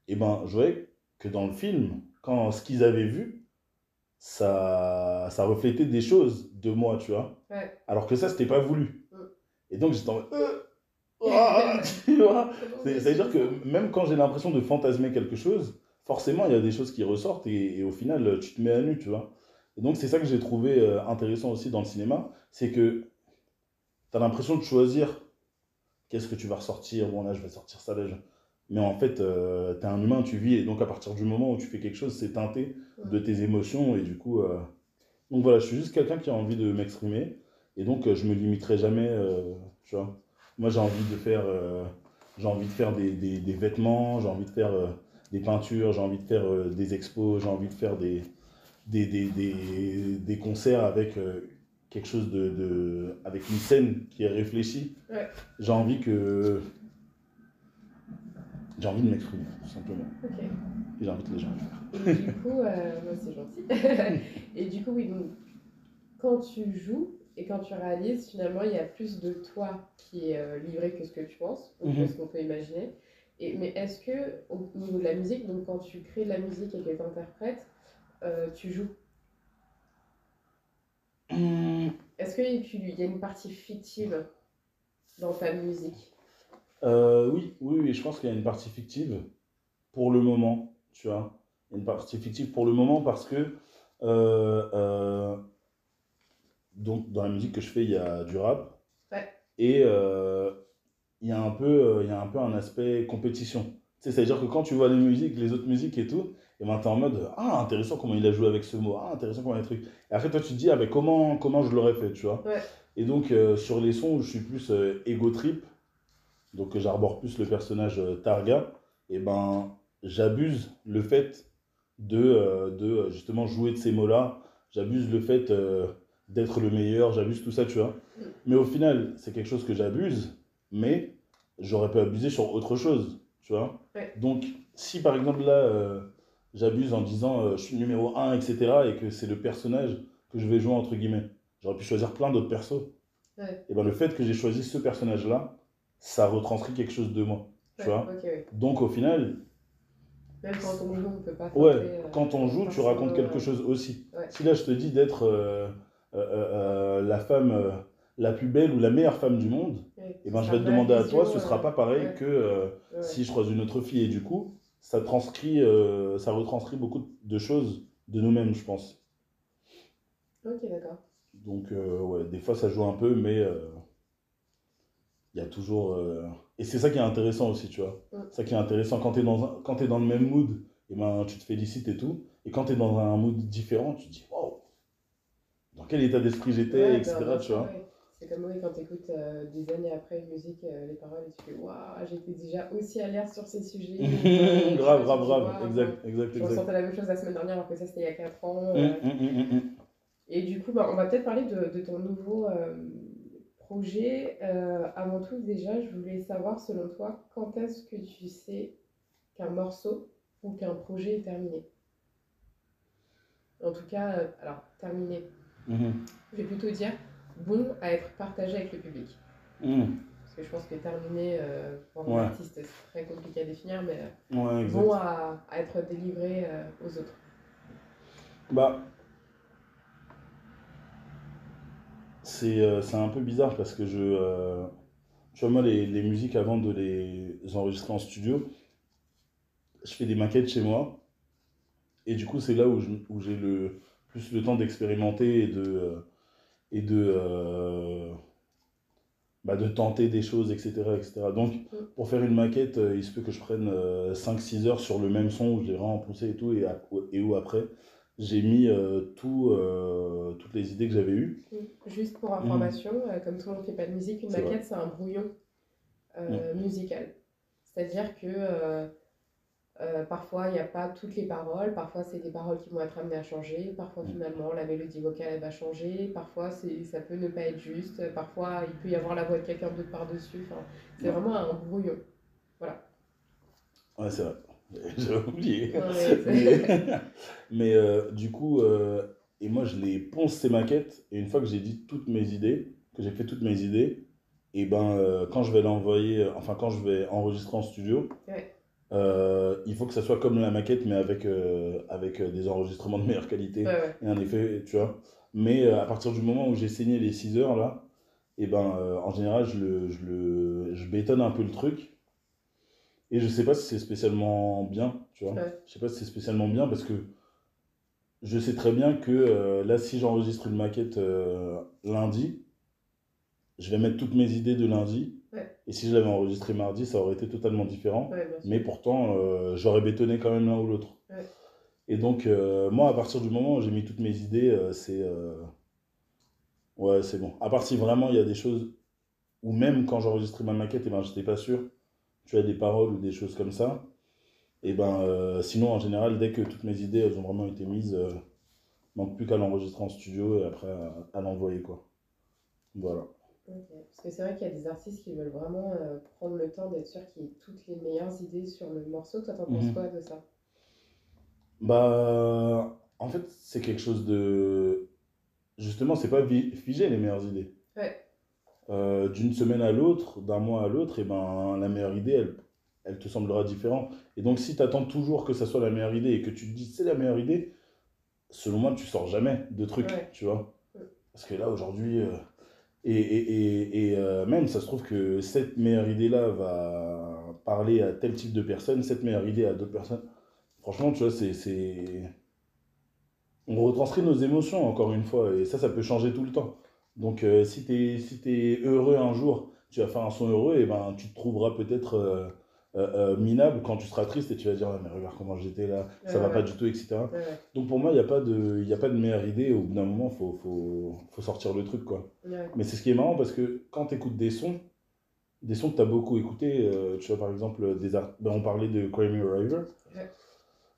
et eh ben, je voyais que dans le film, quand ce qu'ils avaient vu, ça, ça reflétait des choses de moi, tu vois. Alors que ça, c'était pas voulu. Mm. Et donc, j'étais en mode. Euh, oh, tu vois C'est-à-dire que même quand j'ai l'impression de fantasmer quelque chose, forcément, il y a des choses qui ressortent et, au final, tu te mets à nu, tu vois. Et donc, c'est ça que j'ai trouvé euh, intéressant aussi dans le cinéma, c'est que tu as l'impression de choisir qu'est-ce que tu vas ressortir. Bon, là, je vais sortir ça, là. Mais en fait, euh, tu es un humain, tu vis, et donc à partir du moment où tu fais quelque chose, c'est teinté de tes émotions, et du coup. Euh, donc voilà, je suis juste quelqu'un qui a envie de m'exprimer, et donc euh, je me limiterai jamais, tu vois. Moi, j'ai envie de faire, j'ai envie de faire des, des, des vêtements, j'ai envie de faire des peintures, j'ai envie de faire des expos, j'ai envie de faire des, des, des, des concerts avec quelque chose de, de, avec une scène qui est réfléchie. Ouais. J'ai envie que j'ai envie de m'exprimer, tout simplement. Ok. Et j'invite les gens à le faire. Et du coup, euh, c'est gentil. et du coup, oui, donc quand tu joues et quand tu réalises, finalement, il y a plus de toi qui est euh, livré que ce que tu penses, ou que ce qu'on peut imaginer. Et, mais est-ce que, au niveau de la musique, donc quand tu crées de la musique et que tu interprètes, euh, tu joues? Mmh. Est-ce qu'il y a une partie fictive dans ta musique? Euh, oui, oui, oui, je pense qu'il y a une partie fictive pour le moment, tu vois. Une partie fictive pour le moment parce que euh, euh, donc dans la musique que je fais, il y a du rap et il y a un peu, il y a un peu un aspect compétition. C'est-à-dire que quand tu vois les musiques, les autres musiques et tout, et ben t'es en mode ah intéressant comment il a joué avec ce mot, ah intéressant comment il a truc. Et après toi tu te dis ah mais comment comment je l'aurais fait, tu vois. Et donc sur les sons où je suis plus ego trip, donc j'arbore plus le personnage euh, Targa, et ben j'abuse le fait de, euh, de justement jouer de ces mots-là, j'abuse le fait euh, d'être le meilleur, j'abuse tout ça, tu vois. Mais au final, c'est quelque chose que j'abuse, mais j'aurais pu abuser sur autre chose, tu vois. Donc si par exemple là, j'abuse en disant euh, je suis numéro 1, etc. et que c'est le personnage que je vais jouer, entre guillemets. J'aurais pu choisir plein d'autres persos. Ouais. Et ben le fait que j'ai choisi ce personnage-là, ça retranscrit quelque chose de moi. Tu vois ouais. Donc au final, Même quand on joue, on peut pas ouais, tenter, euh, quand on joue, tu racontes quelque euh, chose aussi. Ouais. Si là je te dis d'être euh, la femme la plus belle ou la meilleure femme du monde, et ben ce je vais te ma demander à toi, ce euh, sera pas pareil que si je croise une autre fille. Et du coup, ça transcrit, ça retranscrit beaucoup de choses de nous-mêmes, je pense. Ok, d'accord. Donc, ouais, des fois, ça joue un peu, mais il y a toujours. euh, Et c'est ça qui est intéressant aussi, tu vois. Mm. Ça qui est intéressant quand tu es, dans un- quand dans le même mood, et ben, tu te félicites et tout. Et quand tu es dans un mood différent, tu te dis, waouh, dans quel état d'esprit j'étais, Ouais, etc. tu vois. ouais. C'est comme oui, quand tu écoutes des années après une musique, euh, les paroles, et tu fais Waouh, j'étais déjà aussi alerte sur ces sujets. Euh, grave, grave, grave. Waouh, Exact, exact, Je exact. ressentais la même chose la semaine dernière, alors que ça c'était il y a 4 ans. Euh. hum, hum, hum. Et du coup, bah, on va peut-être parler de, de ton nouveau euh, projet. Euh, avant tout, déjà, je voulais savoir, selon toi, quand est-ce que tu sais qu'un morceau ou qu'un projet est terminé? En tout cas, euh, alors, terminé. Mhm. Je vais plutôt dire bon à être partagé avec le public. Mhm. Parce que je pense que terminé, euh, pour un Ouais. artiste, c'est très compliqué à définir, mais Ouais, bon à, à être délivré aux autres. Bah, c'est euh, c'est un peu bizarre parce que je. euh, tu vois, moi, les, les musiques, avant de les enregistrer en studio, je fais des maquettes chez moi. Et du coup, c'est là où je- où j'ai le plus le temps d'expérimenter et de. euh, et de. bah, de tenter des choses, etc. etc. Donc, pour faire une maquette, il se peut que je prenne 5-6 heures sur le même son où je l'ai vraiment poussé et tout, et où après, j'ai mis euh, tout, euh, toutes les idées que j'avais eues. Juste pour information, euh, comme tout le monde ne fait pas de musique, une maquette c'est un brouillon euh, musical. C'est-à-dire que euh, parfois il n'y a pas toutes les paroles, parfois c'est des paroles qui vont être amenées à changer, parfois Mm. finalement la mélodie vocale elle va changer, parfois ça peut ne pas être juste, parfois il peut y avoir la voix de quelqu'un d'autre par-dessus. Enfin, c'est Ouais. vraiment un brouillon. Ouais, c'est vrai. J'avais oublié. Mais- euh, du coup, euh, et moi, je les ponce ces maquettes, et une fois que j'ai dit toutes mes idées, que j'ai fait toutes mes idées, et ben, euh, quand je vais l'envoyer, enfin, quand je vais enregistrer en studio, Ouais. euh, il faut que ça soit comme la maquette, mais avec, euh, avec des enregistrements de meilleure qualité. Ouais, et un effet, tu vois. Mais à partir du moment où j'ai saigné les 6 heures, là, et ben, en général, je, le, je, le, je bétonne un peu le truc. Et je sais pas si c'est spécialement bien, tu vois. Ouais. Je sais pas si c'est spécialement bien parce que je sais très bien que euh, là, si j'enregistre une maquette euh, lundi, je vais mettre toutes mes idées de lundi. Ouais. Et si je l'avais enregistré mardi, ça aurait été totalement différent. Ouais. Mais pourtant, euh, j'aurais bétonné quand même l'un ou l'autre. Et donc, moi, à partir du moment où j'ai mis toutes mes idées, c'est. Ouais, c'est bon. À part si vraiment il y a des choses. Ou même quand j'enregistrais ma maquette, et ben, j'étais pas sûr. Tu as des paroles ou des choses comme ça. Et ben, euh, sinon, en général, dès que toutes mes idées elles ont vraiment été mises, euh, manque plus qu'à l'enregistrer en studio et après à, à l'envoyer, quoi. Voilà. Parce que c'est vrai qu'il y a des artistes qui veulent vraiment euh, prendre le temps d'être sûr qu'il y ait toutes les meilleures idées sur le morceau. Toi, t'en penses Mhm. quoi de ça? Bah, en fait, c'est quelque chose de. Justement, c'est pas figé les meilleures idées. Ouais. Euh, D'une semaine à l'autre, d'un mois à l'autre, et ben, la meilleure idée, elle, elle te semblera différente. Et donc, si tu attends toujours que ça soit la meilleure idée et que tu te dis c'est la meilleure idée, selon moi, tu sors jamais de trucs, Ouais. tu vois. Parce que là, aujourd'hui. euh, Et, et, et, et, euh, même, ça se trouve que cette meilleure idée-là va parler à tel type de personne, cette meilleure idée à d'autres personnes. Franchement, tu vois, c'est... On retranscrit nos émotions, encore une fois, et ça, ça peut changer tout le temps. Donc, euh, si tu es, si t'es heureux un jour, tu vas faire un son heureux, et ben, tu te trouveras peut-être euh, euh, minable quand tu seras triste et tu vas dire, Ah, mais regarde comment j'étais là, ça va pas du tout, etc. Donc, pour moi, il n'y a, pas de- y a pas de meilleure idée. Au bout d'un moment, il faut, faut, faut sortir le truc, quoi. Mais c'est ce qui est marrant parce que quand tu écoutes des sons, des sons que tu as beaucoup écoutés, tu vois par exemple, des ben, on parlait de Crimey River, Ouais.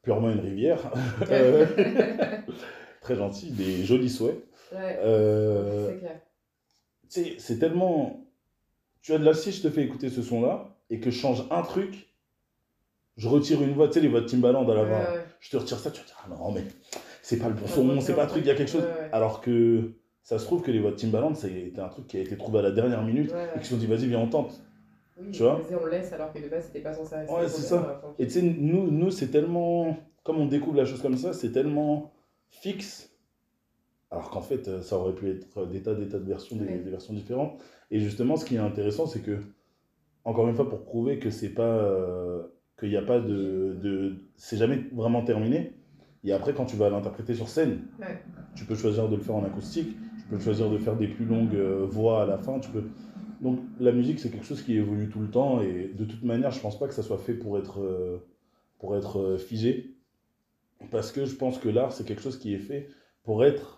purement une rivière, très gentil, des jolis souhaits. Ouais, Euh, c'est clair. tu sais, c'est tellement. Tu as de là, si je te fais écouter ce son-là et que je change un truc, je retire une voix, tu sais, les voix de Timbaland à la Ouais, ouais. Je te retire ça, tu vas dire, ah non, mais c'est pas le bon son, c'est pas un truc, il y a quelque chose. Alors que ça se trouve que les voix de Timbaland, c'était un truc qui a été trouvé à la dernière minute et qui se sont dit, vas-y, viens, on tente. Oui, Tu vois? on laisse alors que de base c'était pas censé rester. Ouais, c'est ça. euh. Et tu sais, nous, nous c'est tellement. Comme on découvre la chose comme ça, c'est tellement fixe. Alors qu'en fait, euh, ça aurait pu être des tas, des tas de versions, des, versions différentes. Et justement, ce qui est intéressant, c'est que, encore une fois, pour prouver que c'est pas. euh, qu'il n'y a pas de. de c'est jamais vraiment terminé. Et après, quand tu vas l'interpréter sur scène, tu peux choisir de le faire en acoustique, tu peux choisir de faire des plus longues euh, voix à la fin. Tu peux... Donc la musique, c'est quelque chose qui évolue tout le temps et de toute manière, je pense pas que ça soit fait pour être, euh, pour être euh, figé. Parce que je pense que l'art, c'est quelque chose qui est fait pour être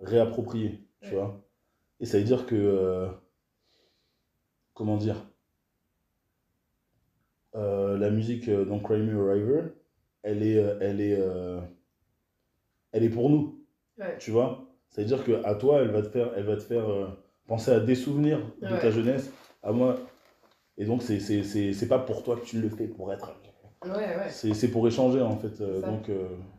réapproprié, tu Ouais. vois. Et ça veut dire que... euh, comment dire Euh, La musique, euh, donc Cry Me a River, elle est, elle est, elle est pour nous Ouais. tu vois c'est à dire que à toi elle va te faire elle va te faire penser à des souvenirs de ta jeunesse à moi et donc c'est c'est c'est c'est pas pour toi que tu le fais pour être c'est c'est pour échanger en fait ça. donc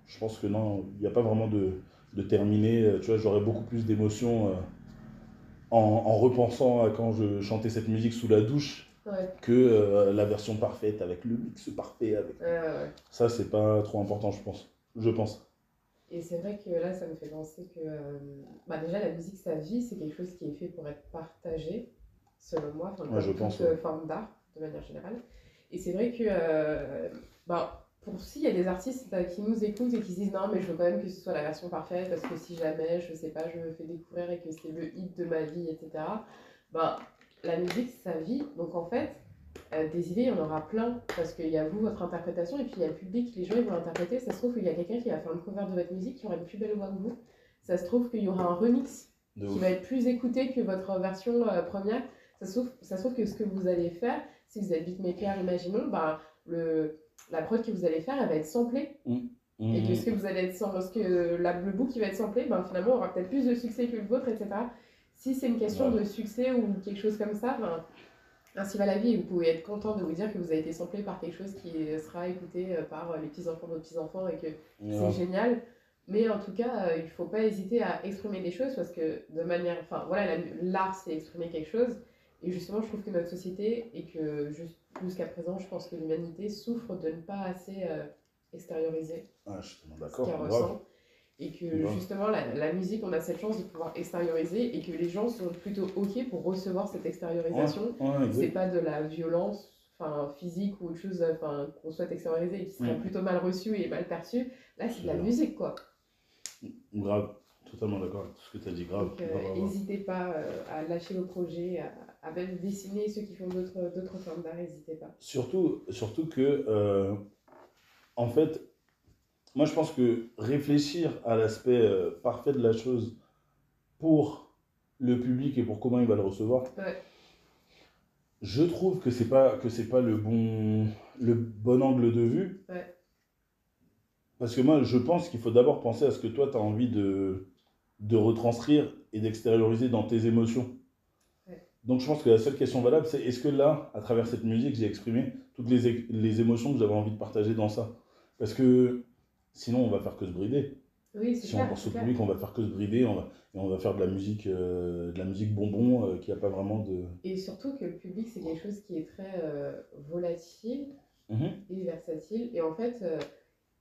je pense que non il n'y a pas vraiment de de terminer Euh, tu vois j'aurais beaucoup plus d'émotions euh, en, en repensant à quand je chantais cette musique sous la douche Ouais, que euh, la version parfaite avec le mix parfait avec ouais, ça c'est pas trop important je pense je pense Et c'est vrai que là, ça me fait penser que euh, bah déjà, la musique, sa vie, c'est quelque chose qui est fait pour être partagé, selon moi, enfin, Ouais, je toute pense, ouais. forme d'art, de manière générale. Et c'est vrai que, euh, bah, pour s'il y a des artistes euh, qui nous écoutent et qui se disent non, mais je veux quand même que ce soit la version parfaite, parce que si jamais, je sais pas, je me fais découvrir et que c'est le hit de ma vie, etc., bah, la musique, sa vie. Donc en fait, euh, des idées, il y en aura plein, parce qu'il y a vous, votre interprétation, et puis il y a le public, les gens, ils vont l'interpréter. Ça se trouve qu'il y a quelqu'un qui va faire une cover de votre musique qui aura une plus belle voix que vous. Ça se trouve qu'il y aura un remix de qui ouf. va être plus écouté que votre version euh, première. Ça se, trouve, ça se trouve que ce que vous allez faire, si vous êtes beatmaker, imaginons, bah, le, la prod que vous allez faire, elle va être samplée. Et que ce que vous allez être sans, parce que la, le bout qui va être samplé, ben, finalement aura peut-être plus de succès que le vôtre, etc. Si c'est une question Ouais. de succès ou quelque chose comme ça, ben, ainsi va la vie. Vous pouvez être content de vous dire que vous avez été samplé par quelque chose qui sera écouté euh, par les petits-enfants de vos petits-enfants et que Ouais. c'est génial. Mais en tout cas, euh, il ne faut pas hésiter à exprimer des choses parce que de manière. Enfin, voilà, la- l'art, c'est exprimer quelque chose. Et justement, je trouve que notre société, et que juste- jusqu'à présent, je pense que l'humanité souffre de ne pas assez euh, extérioriser Ah, je suis tellement ce qu'elle ressent. Et que Grave. justement, la, la musique, on a cette chance de pouvoir extérioriser et que les gens sont plutôt OK pour recevoir cette extériorisation. Ouais, exact. C'est pas de la violence enfin, physique ou autre chose qu'on souhaite extérioriser et qui serait plutôt mal reçue et mal perçue. Là, c'est de la musique, quoi. Grave, totalement d'accord avec tout ce que tu as dit, grave. Euh, grave, grave. n'hésitez pas euh, à lâcher vos projets, à, à même dessiner ceux qui font d'autres d'autres formes d'art, n'hésitez pas. Surtout, surtout que, euh, en fait, moi je pense que réfléchir à l'aspect euh, parfait de la chose pour le public et pour comment il va le recevoir, Ouais. je trouve que c'est pas que c'est pas le bon le bon angle de vue. Ouais. Parce que moi, je pense qu'il faut d'abord penser à ce que toi, tu as envie de, de retranscrire et d'extérioriser dans tes émotions. Donc je pense que la seule question valable, c'est est-ce que là, à travers cette musique, j'ai exprimé toutes les, les émotions que j'avais envie de partager dans ça? Parce que sinon, on va faire que se brider. Oui, Si on pense au clair. public, on va faire que se brider, on va, et on va faire de la musique, euh, de la musique bonbon euh, qui n'a pas vraiment de... Et surtout que le public, c'est quelque chose qui est très euh, volatile Mhm. et versatile. Et en fait,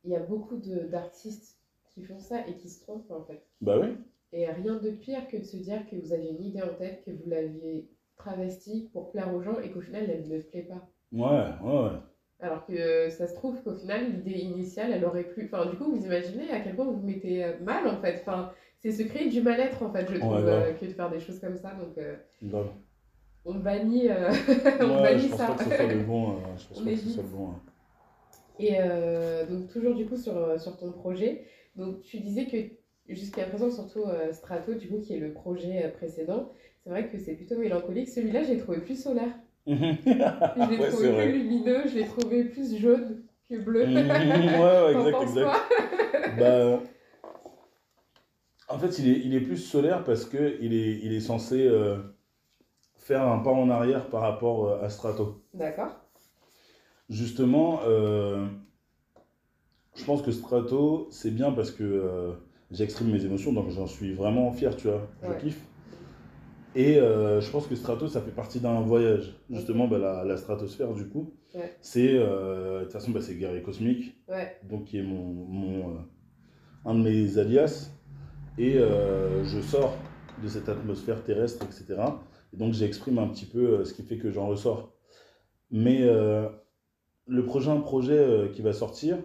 il y a beaucoup d'artistes qui font ça et qui se trompent, en fait. Bah oui. Et rien de pire que de se dire que vous aviez une idée en tête, que vous l'aviez travestie pour plaire aux gens et qu'au final, elle ne plaît pas. Ouais, ouais. Alors que euh, ça se trouve qu'au final, l'idée initiale, elle aurait pu. Enfin, du coup, vous imaginez à quel point vous vous mettez euh, mal, en fait. Enfin, c'est se créer du mal-être, en fait, je trouve, euh, que de faire des choses comme ça. Donc, euh, on bannit, euh, on bannit ça. le bon. je pense pas que ce soit le bon. Et euh, donc, toujours du coup sur, sur ton projet, donc tu disais que jusqu'à présent, surtout euh, Strato, du coup, qui est le projet euh, précédent, c'est vrai que c'est plutôt mélancolique. Celui-là, j'ai trouvé plus solaire. Je l'ai ouais, trouvé plus lumineux, je l'ai trouvé plus jaune que bleu. Mhm, ouais, ouais, exact, exact. Bah, en fait, il est, il est plus solaire parce que il est, il est censé euh, faire un pas en arrière par rapport euh, à Strato. D'accord. Justement, euh, je pense que Strato, c'est bien parce que euh, j'exprime mes émotions, donc j'en suis vraiment fier, tu vois. Je Ouais. kiffe. Et euh, je pense que Strato, ça fait partie d'un voyage. Justement, bah, la, la stratosphère, du coup, Ouais. c'est. euh, De toute façon, bah, c'est Guerrier Cosmique, Ouais, donc qui est mon, mon, euh, un de mes alias. Et je sors de cette atmosphère terrestre, etc. Et donc, j'exprime un petit peu ce qui fait que j'en ressors. Mais le prochain projet qui va sortir,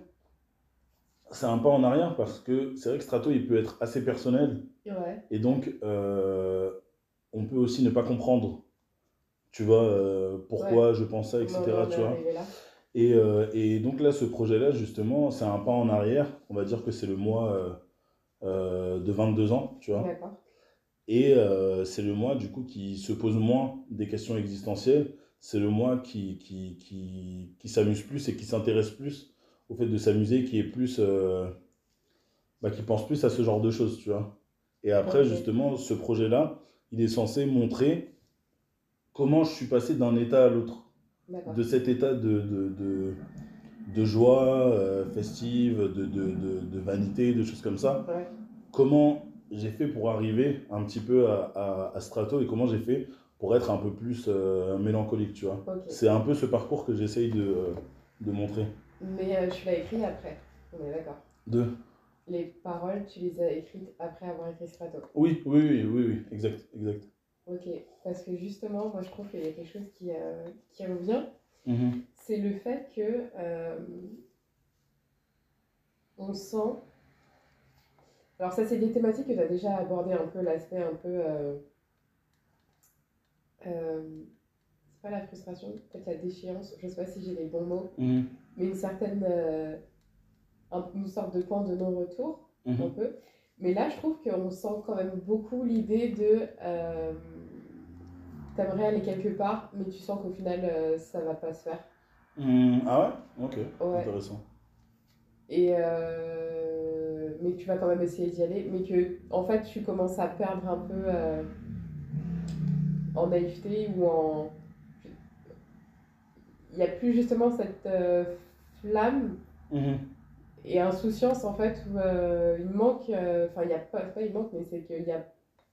c'est un pas en arrière parce que c'est vrai que Strato, il peut être assez personnel. ouais, Et donc, euh, on peut aussi ne pas comprendre, tu vois, euh, pourquoi je pense ça, etc. Tu vois. Et, euh, et donc là, ce projet-là, justement, c'est un pas en arrière. On va dire que c'est le mois de 22 ans, tu vois. Et c'est le mois, du coup, qui se pose moins des questions existentielles. C'est le mois qui, qui, qui, qui s'amuse plus et qui s'intéresse plus au fait de s'amuser, qui est plus... euh, bah, qui pense plus à ce genre de choses, tu vois. Et après, justement, ce projet-là, il est censé montrer comment je suis passé d'un état à l'autre de cet état de, de, de, de joie euh, festive, de, de, vanité, de choses comme ça. Ouais. Comment j'ai fait pour arriver un petit peu à, à, à Strato et comment j'ai fait pour être un peu plus euh, mélancolique, tu vois. C'est un peu ce parcours que j'essaye de, de montrer. Mais euh, tu l'as écrit après. On est d'accord. De... Les paroles, tu les as écrites après avoir écrit Strato. Oui, oui, oui, oui, oui, exact, exact. Ok. Parce que justement, moi je trouve qu'il y a quelque chose qui, euh, qui revient. Mhm. C'est le fait que euh, on sent. Alors, ça, c'est des thématiques que tu as déjà abordé un peu, l'aspect un peu. euh, c'est pas la frustration, peut-être la déchéance, je sais pas si j'ai les bons mots, Mhm. Mais une certaine. euh, un- une sorte de point de non-retour, un Mhm. peu. Mais là, je trouve qu'on sent quand même beaucoup l'idée de. Euh, T'aimerais aller quelque part, mais tu sens qu'au final, euh, ça va pas se faire. Mhm. Ah ouais? Ok, Ouais. intéressant. Et euh, mais tu vas quand même essayer d'y aller, mais que en fait tu commences à perdre un peu euh, en naïveté ou en. Il n'y a plus justement cette euh, flamme Mhm. et insouciance en fait où euh, il manque. euh, Enfin, il y a pas, pas il manque, mais c'est qu'il n'y a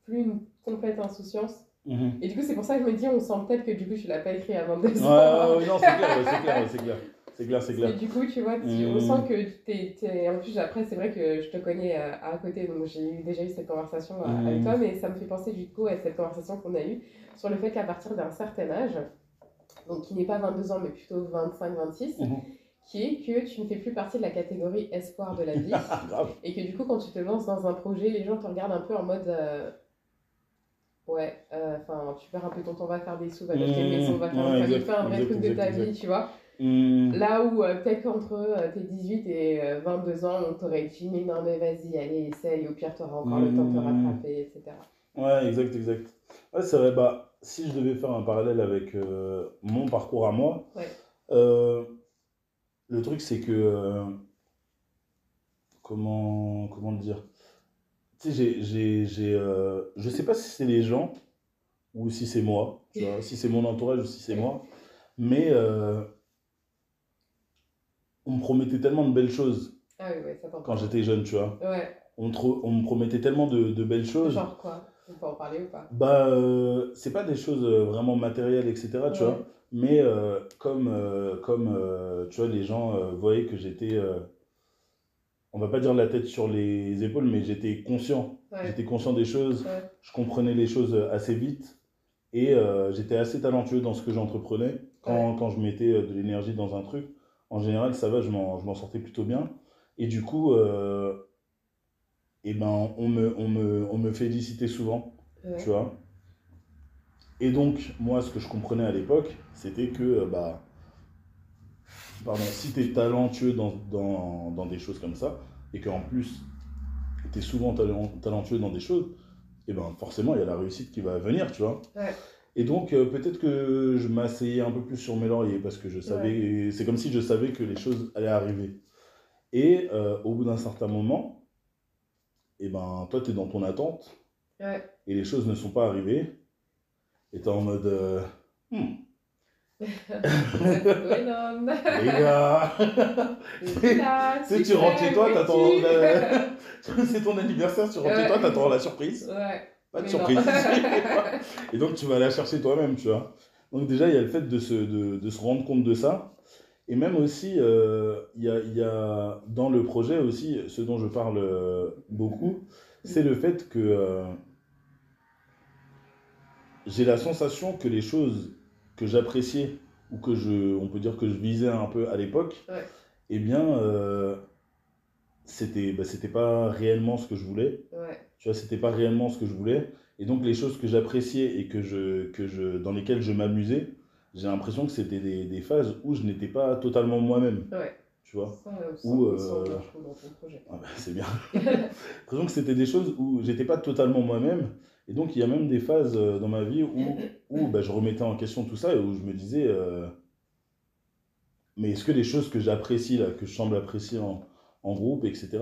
plus une complète insouciance. Mhm. Et du coup, c'est pour ça que je me dis, on sent peut-être que du coup, tu l'as pas écrit avant Ouais, ouais, ouais, non, c'est clair, c'est clair, c'est clair. C'est clair, c'est Et clair. du coup, tu vois, tu, Mm. on sent que t'es, t'es- En plus, après, c'est vrai que je te connais euh, à côté, donc j'ai déjà eu cette conversation euh, Mm. avec toi, mais ça me fait penser du coup à cette conversation qu'on a eue sur le fait qu'à partir d'un certain âge, donc qui n'est pas 22 ans, mais plutôt 25-26, Mhm. qui est que tu ne fais plus partie de la catégorie espoir de la vie, Ah, et que du coup, quand tu te lances dans un projet, les gens te regardent un peu en mode. euh, Ouais, euh, enfin, tu perds un peu ton temps, va faire des sous, va t'acheter une maison, va faire Ouais, exact, un vrai exact, truc de ta vie, tu vois. Mhm. Là où euh, peut-être qu'entre euh, tes 18 et euh, 22 ans, on t'aurait dit mais non mais vas-y, allez, essaye, au pire t'auras encore le temps de te Mmh. rattraper, etc. Ouais, exact, exact. Ouais, c'est vrai, bah, si je devais faire un parallèle avec euh, mon parcours à moi, Ouais. euh, le truc c'est que. euh, comment, comment le dire? Tu sais, j'ai, j'ai, j'ai, euh, je sais pas si c'est les gens ou si c'est moi, tu vois, si c'est mon entourage ou si c'est moi, mais euh, on me promettait tellement de belles choses Ah oui, ouais, ça t'entend. quand j'étais jeune, tu vois. Ouais, On, me tro- on me promettait tellement de, de belles choses. genre quoi On peut en parler ou pas? Bah, euh, c'est pas des choses euh, vraiment matérielles, etc., tu Ouais. vois. Mais euh, comme, euh, comme tu vois, les gens voyaient que j'étais, on va pas dire la tête sur les épaules, mais j'étais conscient. Ouais, J'étais conscient des choses, ouais, je comprenais les choses assez vite et j'étais assez talentueux dans ce que j'entreprenais. Quand, quand je mettais de l'énergie dans un truc, en général, ça va, je m'en, je m'en sortais plutôt bien. Et du coup, euh, eh ben, on me, on me, on me félicitait souvent ouais. tu vois. Et donc, moi, ce que je comprenais à l'époque, c'était que, euh, bah, pardon, si tu es talentueux dans, dans, dans des choses comme ça, et qu'en plus, tu es souvent talent- talentueux dans des choses, et ben forcément, il y a la réussite qui va venir, tu vois. Ouais. Et donc, euh, peut-être que je m'asseyais un peu plus sur mes lauriers, parce que je savais, c'est comme si je savais que les choses allaient arriver. Et euh, au bout d'un certain moment, et ben, toi, tu es dans ton attente, Ouais, et les choses ne sont pas arrivées, et t'es en mode euh, Hmm. Les gars, tu sais, tu rentres chez toi, t'attends. la- C'est ton anniversaire, tu rentres chez Ouais. toi, t'attends la surprise. Ouais. Pas de Mais surprise. Et donc, tu vas la chercher toi-même, tu vois. Donc, déjà, il y a le fait de se, de, de se rendre compte de ça. Et même aussi, euh, il y, a, y a dans le projet aussi, ce dont je parle euh, beaucoup, c'est le fait que euh, j'ai la sensation que les choses que j'appréciais ou que je, on peut dire que je visais un peu à l'époque, Ouais. eh bien, c'était, bah, c'était pas réellement ce que je voulais. Ouais. Tu vois, c'était pas réellement ce que je voulais. Et donc, les choses que j'appréciais et que je, que je, dans lesquelles je m'amusais, j'ai l'impression que c'était des, des phases où je n'étais pas totalement moi-même. Ouais. Tu vois euh, Ou, euh, je projet. Ah bah, C'est bien. J'ai l'impression que c'était des choses où j'étais pas totalement moi-même. Et donc, il y a même des phases euh, dans ma vie où, où bah, je remettais en question tout ça et où je me disais, euh, mais est-ce que les choses que j'apprécie, là, que je semble apprécier en, en groupe, etc.,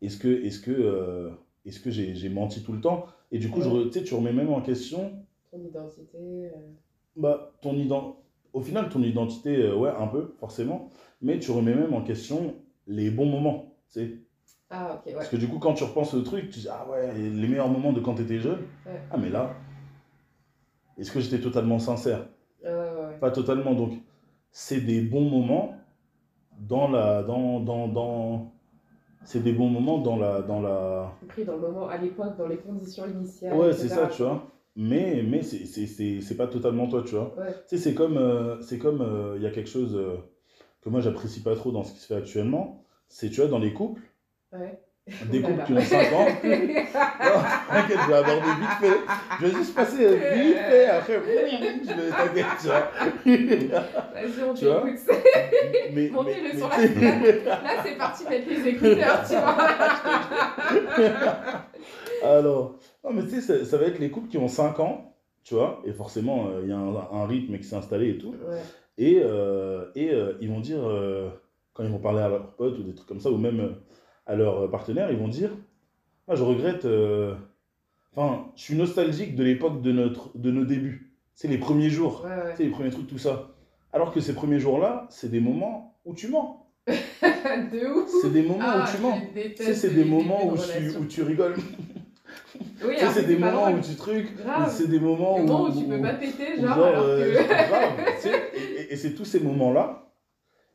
est-ce que, est-ce que, euh, est-ce que j'ai, j'ai menti tout le temps? Et du coup, je tu sais, tu remets même en question Ton identité. Bah, ton ident... au final, ton identité, euh, ouais, un peu, forcément, mais tu remets même en question les bons moments, tu sais. Ah, ok, ouais. Parce que du coup, quand tu repenses au truc, tu dis, ah ouais, les meilleurs moments de quand tu étais jeune, Ouais. ah mais là, est-ce que j'étais totalement sincère? Ouais. Pas totalement, donc c'est des bons moments dans la... Dans, dans, dans... C'est des bons moments dans la... Dans la... Pris dans le moment, à l'époque, dans les conditions initiales. Ouais, c'est ça, tu vois. Mais, mais c'est- pas totalement toi, tu vois. Ouais. Tu sais, c'est comme, euh, c'est comme, euh, il y a quelque chose euh, que moi j'apprécie pas trop dans ce qui se fait actuellement. C'est, tu vois, dans les couples, Ouais. des Oh couples qui ont 5 ans. Non, T'inquiète, je vais aborder vite fait. Je vais juste passer euh, vite fait, après, je vais t'inquiète, tu vois. Vas-y, on Tu vois? Mais, Montez-le mais- sur mais- Là, c'est parti mettre les écouteurs, tu vois. Alors, non, mais tu sais, ça, ça va être les couples qui ont 5 ans, tu vois, et forcément, euh, il y a un, un rythme qui s'est installé et tout. Ouais. Et, euh, et euh, ils vont dire, quand ils vont parler à leurs potes ou des trucs comme ça, ou même à leurs partenaires, ils vont dire ah, Je regrette, enfin, je suis nostalgique de l'époque de, notre, de nos débuts. C'est les premiers jours, Ouais, ouais. c'est les premiers trucs, tout ça. Alors que ces premiers jours-là, c'est des moments où tu mens. De ouf. C'est des moments Ah, où tu mens. je Tu sais, c'est des moments où de tu, où tu rigoles. Oui, Tu sais, alors c'est des moments où tu trucs. C'est des moments où, où tu peux pas péter, où genre, genre, alors euh, que. grave, tu sais, et, c'est tous ces moments-là.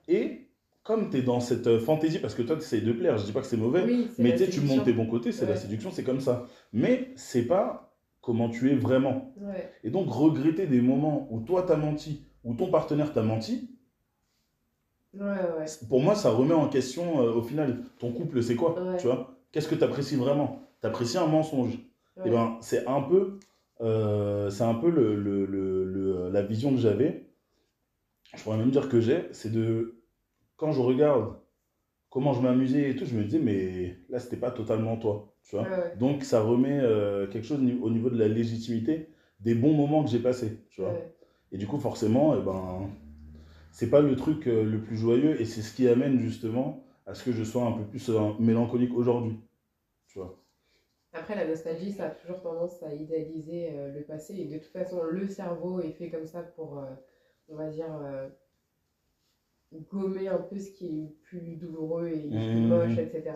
Et comme tu es dans cette euh, fantaisie, parce que toi, tu essayes de plaire, je dis pas que c'est mauvais, Oui, mais tu montes tes bons côtés, c'est la séduction, c'est comme ça. Mais c'est pas comment tu es vraiment. Ouais. Et donc, regretter des moments où toi, t'as menti, ou ton partenaire t'a menti, Ouais, pour moi, ça remet en question, euh, au final, ton couple, c'est quoi. Tu vois? Qu'est-ce que tu apprécies vraiment? Tu apprécies un mensonge ouais. Eh ben, c'est un peu, euh, c'est un peu le, le- le- la vision que j'avais. Je pourrais même dire que j'ai, c'est de quand je regarde comment je m'amusais et tout, je me disais mais là c'était pas totalement toi, tu vois. Ouais. Donc ça remet euh, quelque chose au niveau de la légitimité des bons moments que j'ai passés, tu vois. Ouais. Et du coup forcément, eh ben, c'est pas le truc euh, le plus joyeux et c'est ce qui amène justement à ce que je sois un peu plus mélancolique aujourd'hui, tu vois. Après, la nostalgie, ça a toujours tendance à idéaliser euh, le passé. Et de toute façon, le cerveau est fait comme ça pour, euh, on va dire, euh, gommer un peu ce qui est plus douloureux et plus Mhm. moche, etc.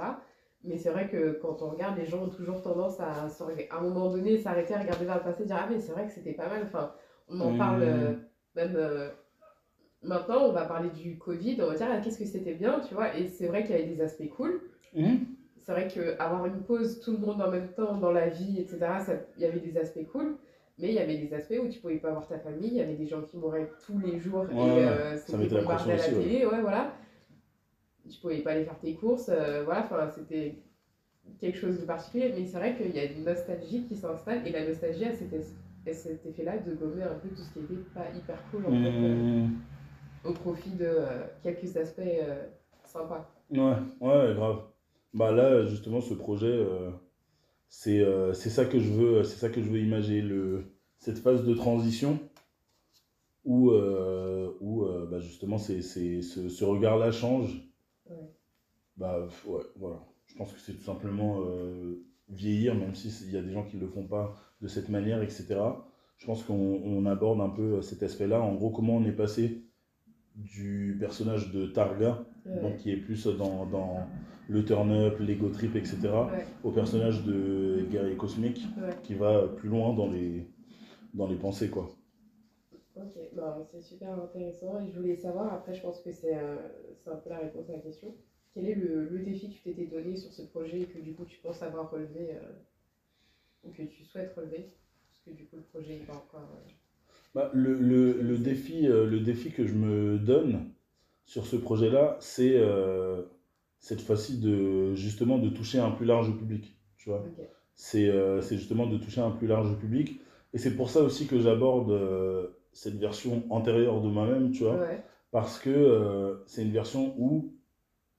Mais c'est vrai que quand on regarde, les gens ont toujours tendance à, à un moment donné, s'arrêter à regarder vers le passé et dire Ah, mais c'est vrai que c'était pas mal. Enfin, on en parle euh, même maintenant, on va parler du Covid, on va dire Ah, qu'est-ce que c'était bien, tu vois. Et c'est vrai qu'il y avait des aspects cool c'est vrai qu'avoir une pause, tout le monde en même temps dans la vie, etc., il y avait des aspects cool, mais il y avait des aspects où tu pouvais pas voir ta famille, il y avait des gens qui mouraient tous les jours Ouais, et ouais, euh, c'était bombardé à la aussi, télé, ouais. voilà. Tu pouvais pas aller faire tes courses, euh, voilà, enfin, c'était quelque chose de particulier, mais c'est vrai qu'il y a une nostalgie qui s'installe et la nostalgie a cet, es- a cet effet-là de gommer un peu tout ce qui était pas hyper cool en fait, euh, Mmh. au profit de euh, quelques aspects sympas. Ouais, ouais, grave. Bah là, justement, ce projet, euh, c'est euh, c'est ça que je veux, c'est ça que je veux imaginer, le, cette phase de transition où, euh, où bah, justement, c'est, c'est, ce, ce regard-là change. Ouais. Bah ouais, voilà. Je pense que c'est tout simplement vieillir, même s'il y a des gens qui ne le font pas de cette manière, etc. je pense qu'on on aborde un peu cet aspect-là. En gros, comment on est passé du personnage de Targa, Ouais. donc qui est plus dans, dans le turn-up, l'ego trip, etc., Ouais. au personnage de guerrier cosmique qui va plus loin dans les, dans les pensées, quoi. Ok, bon, c'est super intéressant et je voulais savoir, après je pense que c'est c'est un peu la réponse à la question, quel est le, le défi que tu t'étais donné sur ce projet et que du coup tu penses avoir relevé euh, ou que tu souhaites relever Parce que du coup le projet il va encore... euh, Bah, le, le, le défi, euh, le défi que je me donne sur ce projet-là, c'est euh, cette fois-ci de justement de toucher un plus large public, tu vois. Ok, C'est euh, c'est justement de toucher un plus large public. Et c'est pour ça aussi que j'aborde euh, cette version antérieure de moi-même, tu vois. ouais, Parce que c'est une version où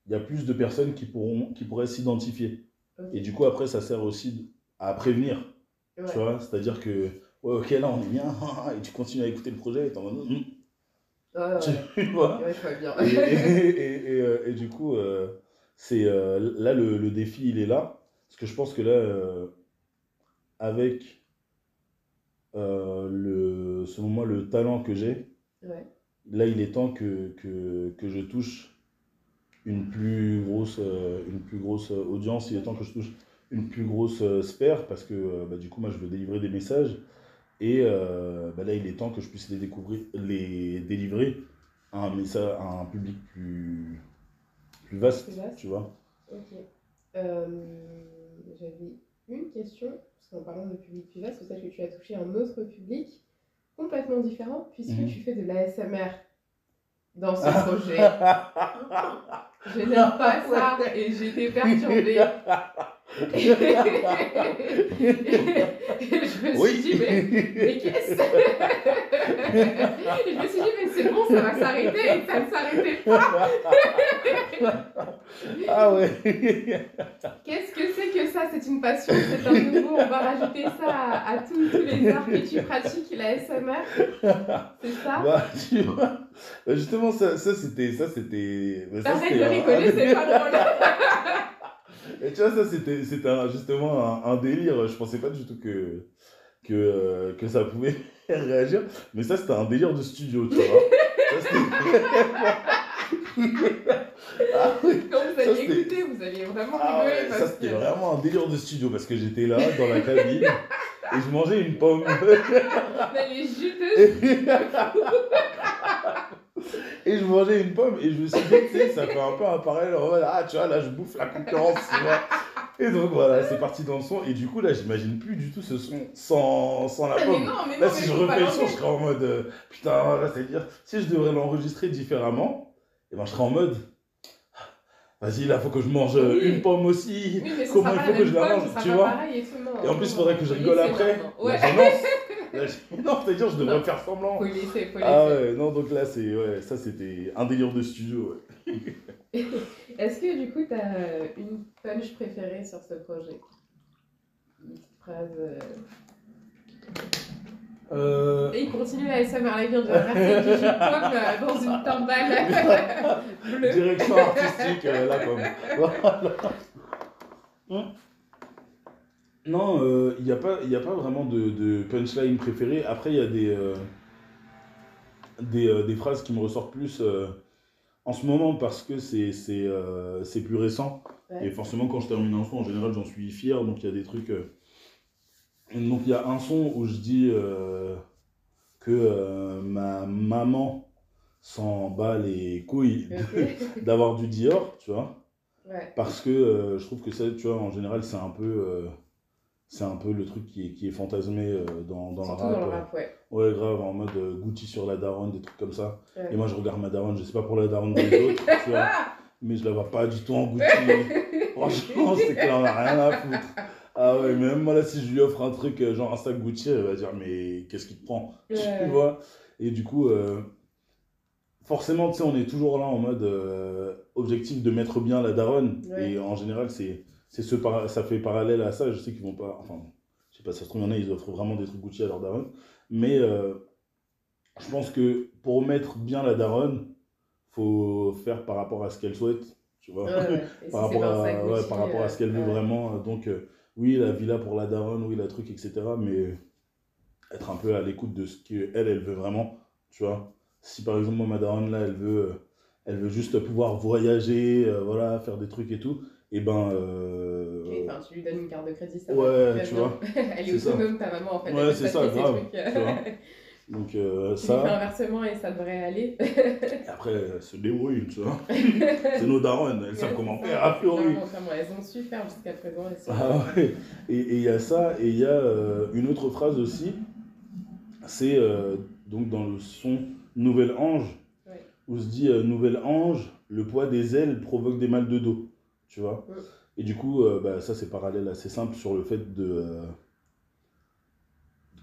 il y a plus de personnes qui, pourront, qui pourraient s'identifier. Et du coup, après, ça sert aussi à prévenir, Ouais. tu vois. C'est-à-dire que, ouais, ok, là, on est bien, et tu continues à écouter le projet, et t'es en tu vois. ouais, bien. Et, et, et, et, et du coup, euh, c'est euh, là, le, le défi, il est là. Parce que je pense que là, euh, avec le, selon moi, le talent que j'ai, Ouais, là, il est temps que, que, que je touche une plus grosse, euh, une plus grosse audience, il est temps que je touche une plus grosse euh, sphère, parce que euh, bah, du coup, moi, je veux délivrer des messages, et euh, bah, là, il est temps que je puisse les, découvrir, les délivrer à un, message, à un public plus, plus vaste, Plus vaste. tu vois. ok. Euh, J'avais une question, parce qu'en parlant de public plus vaste, peut-être que tu as touché un autre public complètement différent, puisque Mhm. tu fais de l'ASMR dans ce projet. Je n'aime pas ça et j'ai été perturbée. Je me suis dit, mais, mais qu'est-ce je me suis dit, mais c'est bon, ça va s'arrêter et ça ne s'arrêtait pas. ah ouais Qu'est-ce que c'est que ça? C'est une passion, c'est un nouveau. On va rajouter ça à, à tous, tous les arts que tu pratiques, la SMR. C'est ça? Bah, tu vois, bah, justement, ça, ça c'était. Ça, c'était. ça, Arrête c'était de rigoler, c'est pas drôle. Et tu vois, ça, c'était, c'était un- justement un, un délire. Je pensais pas du tout que, que, euh, que ça pouvait réagir. Mais ça, c'était un délire de studio, tu vois. Ça, c'était- ah oui. Quand vous Ça, allez c'était- écouter, vous allez vraiment Ah rigoler ouais, ça, parce c'était que. vraiment un délire de studio parce que j'étais là, dans la cabine, et je mangeais une pomme. Mais les juteuses. Et je mangeais une pomme et je me suis dit, tu sais, ça fait un peu un parallèle en mode, ah, tu vois, là, je bouffe la concurrence, tu vois. Et donc voilà, c'est parti dans le son. Et du coup, là, j'imagine plus du tout ce son sans, sans la Ah, mais pomme. non, mais non, Là, mais si je refais le son, je serais en mode, euh, putain, là, c'est-à-dire, si je devrais l'enregistrer différemment, et ben, je serais en mode, vas-y, là, faut que je mange euh, Oui. une pomme aussi. Oui, mais Comment il faut que je la mange, tu vois. pareil et tout, non. Et en plus, il faudrait que je rigole après. Ouais, gê- Non, c'est-à-dire, je devrais faire semblant. faut laisser, faut laisser. Ah ouais, non, donc là, c'est, ouais, ça, c'était un délire de studio, ouais. Est-ce que du coup, tu as une punch préférée sur ce projet? Une petite phrase. euh, Euh, Et il continue la SMR, il vient de jus de pomme euh, dans une timbale bleue. Direction artistique, euh, là, comme. Voilà. Hum. Non, euh, il n'y a, pas- y a pas vraiment de, de punchline préférée. Après, il y a des, euh, des, euh, des phrases qui me ressortent plus en ce moment parce que c'est c'est, c'est plus récent. Ouais. Et forcément, quand je termine un son, en général, j'en suis fier. Donc, il y a des trucs. Donc, il y a un son où je dis que ma maman s'en bat les couilles d'avoir du Dior, tu vois. Ouais. Parce que je trouve que ça, tu vois, en général, c'est un peu. C'est un peu le truc qui est, qui est fantasmé euh, dans, dans Surtout le rap. dans le rap, ouais. Ouais, grave, en mode euh, Gucci sur la daronne, des trucs comme ça. Ouais. Et moi, je regarde ma daronne, je sais pas pour la daronne des autres, tu vois, mais je la vois pas du tout en Gucci. Franchement, c'est qu'elle en a rien à foutre. Ah ouais, mais même moi, là, si je lui offre un truc, euh, genre un sac Gucci, elle va dire, mais qu'est-ce qui te prend? Tu vois Et du coup, euh, forcément, tu sais, on est toujours là en mode euh, objectif de mettre bien la daronne. Et en général, c'est c'est ce ça fait parallèle à ça. Je sais qu'ils vont pas. Enfin, je sais pas, ça se trouve, il y en a, ils offrent vraiment des trucs Gucci à leur daronne. Mais euh, je pense que pour mettre bien la daronne, faut faire par rapport à ce qu'elle souhaite. Tu vois Ouais, ouais. Par, rapport à, ouais, par rapport à ce qu'elle veut vraiment. Donc, euh, oui, la villa pour la daronne, oui, la truc, etc. Mais être un peu à l'écoute de ce qu'elle, elle veut vraiment, tu vois. Si par exemple, moi, ma daronne, là, elle veut, elle veut juste pouvoir voyager, euh, voilà, faire des trucs et tout, et ben... euh, Et, enfin, tu lui donnes une carte de crédit, ça Ouais, va. tu vois. Elle est ça. autonome, ta maman, en fait. Ouais, c'est ça, grave, trucs. tu vois. Donc euh, Tu lui fais un ça, versement et ça devrait aller. après, se débrouille, tu vois. C'est nos darons, elles savent comment faire ça. Clairement, clairement, Elles ont su faire jusqu'à présent. elles sont- Ah ouais. Et et il y a ça, et il y a euh, une autre phrase aussi, c'est euh, donc dans le son Nouvel Ange, Ouais. où se dit Nouvel Ange, le poids des ailes provoque des mal de dos, tu vois. Ouais. Et du coup, euh, bah, ça c'est parallèle assez simple sur le fait de euh,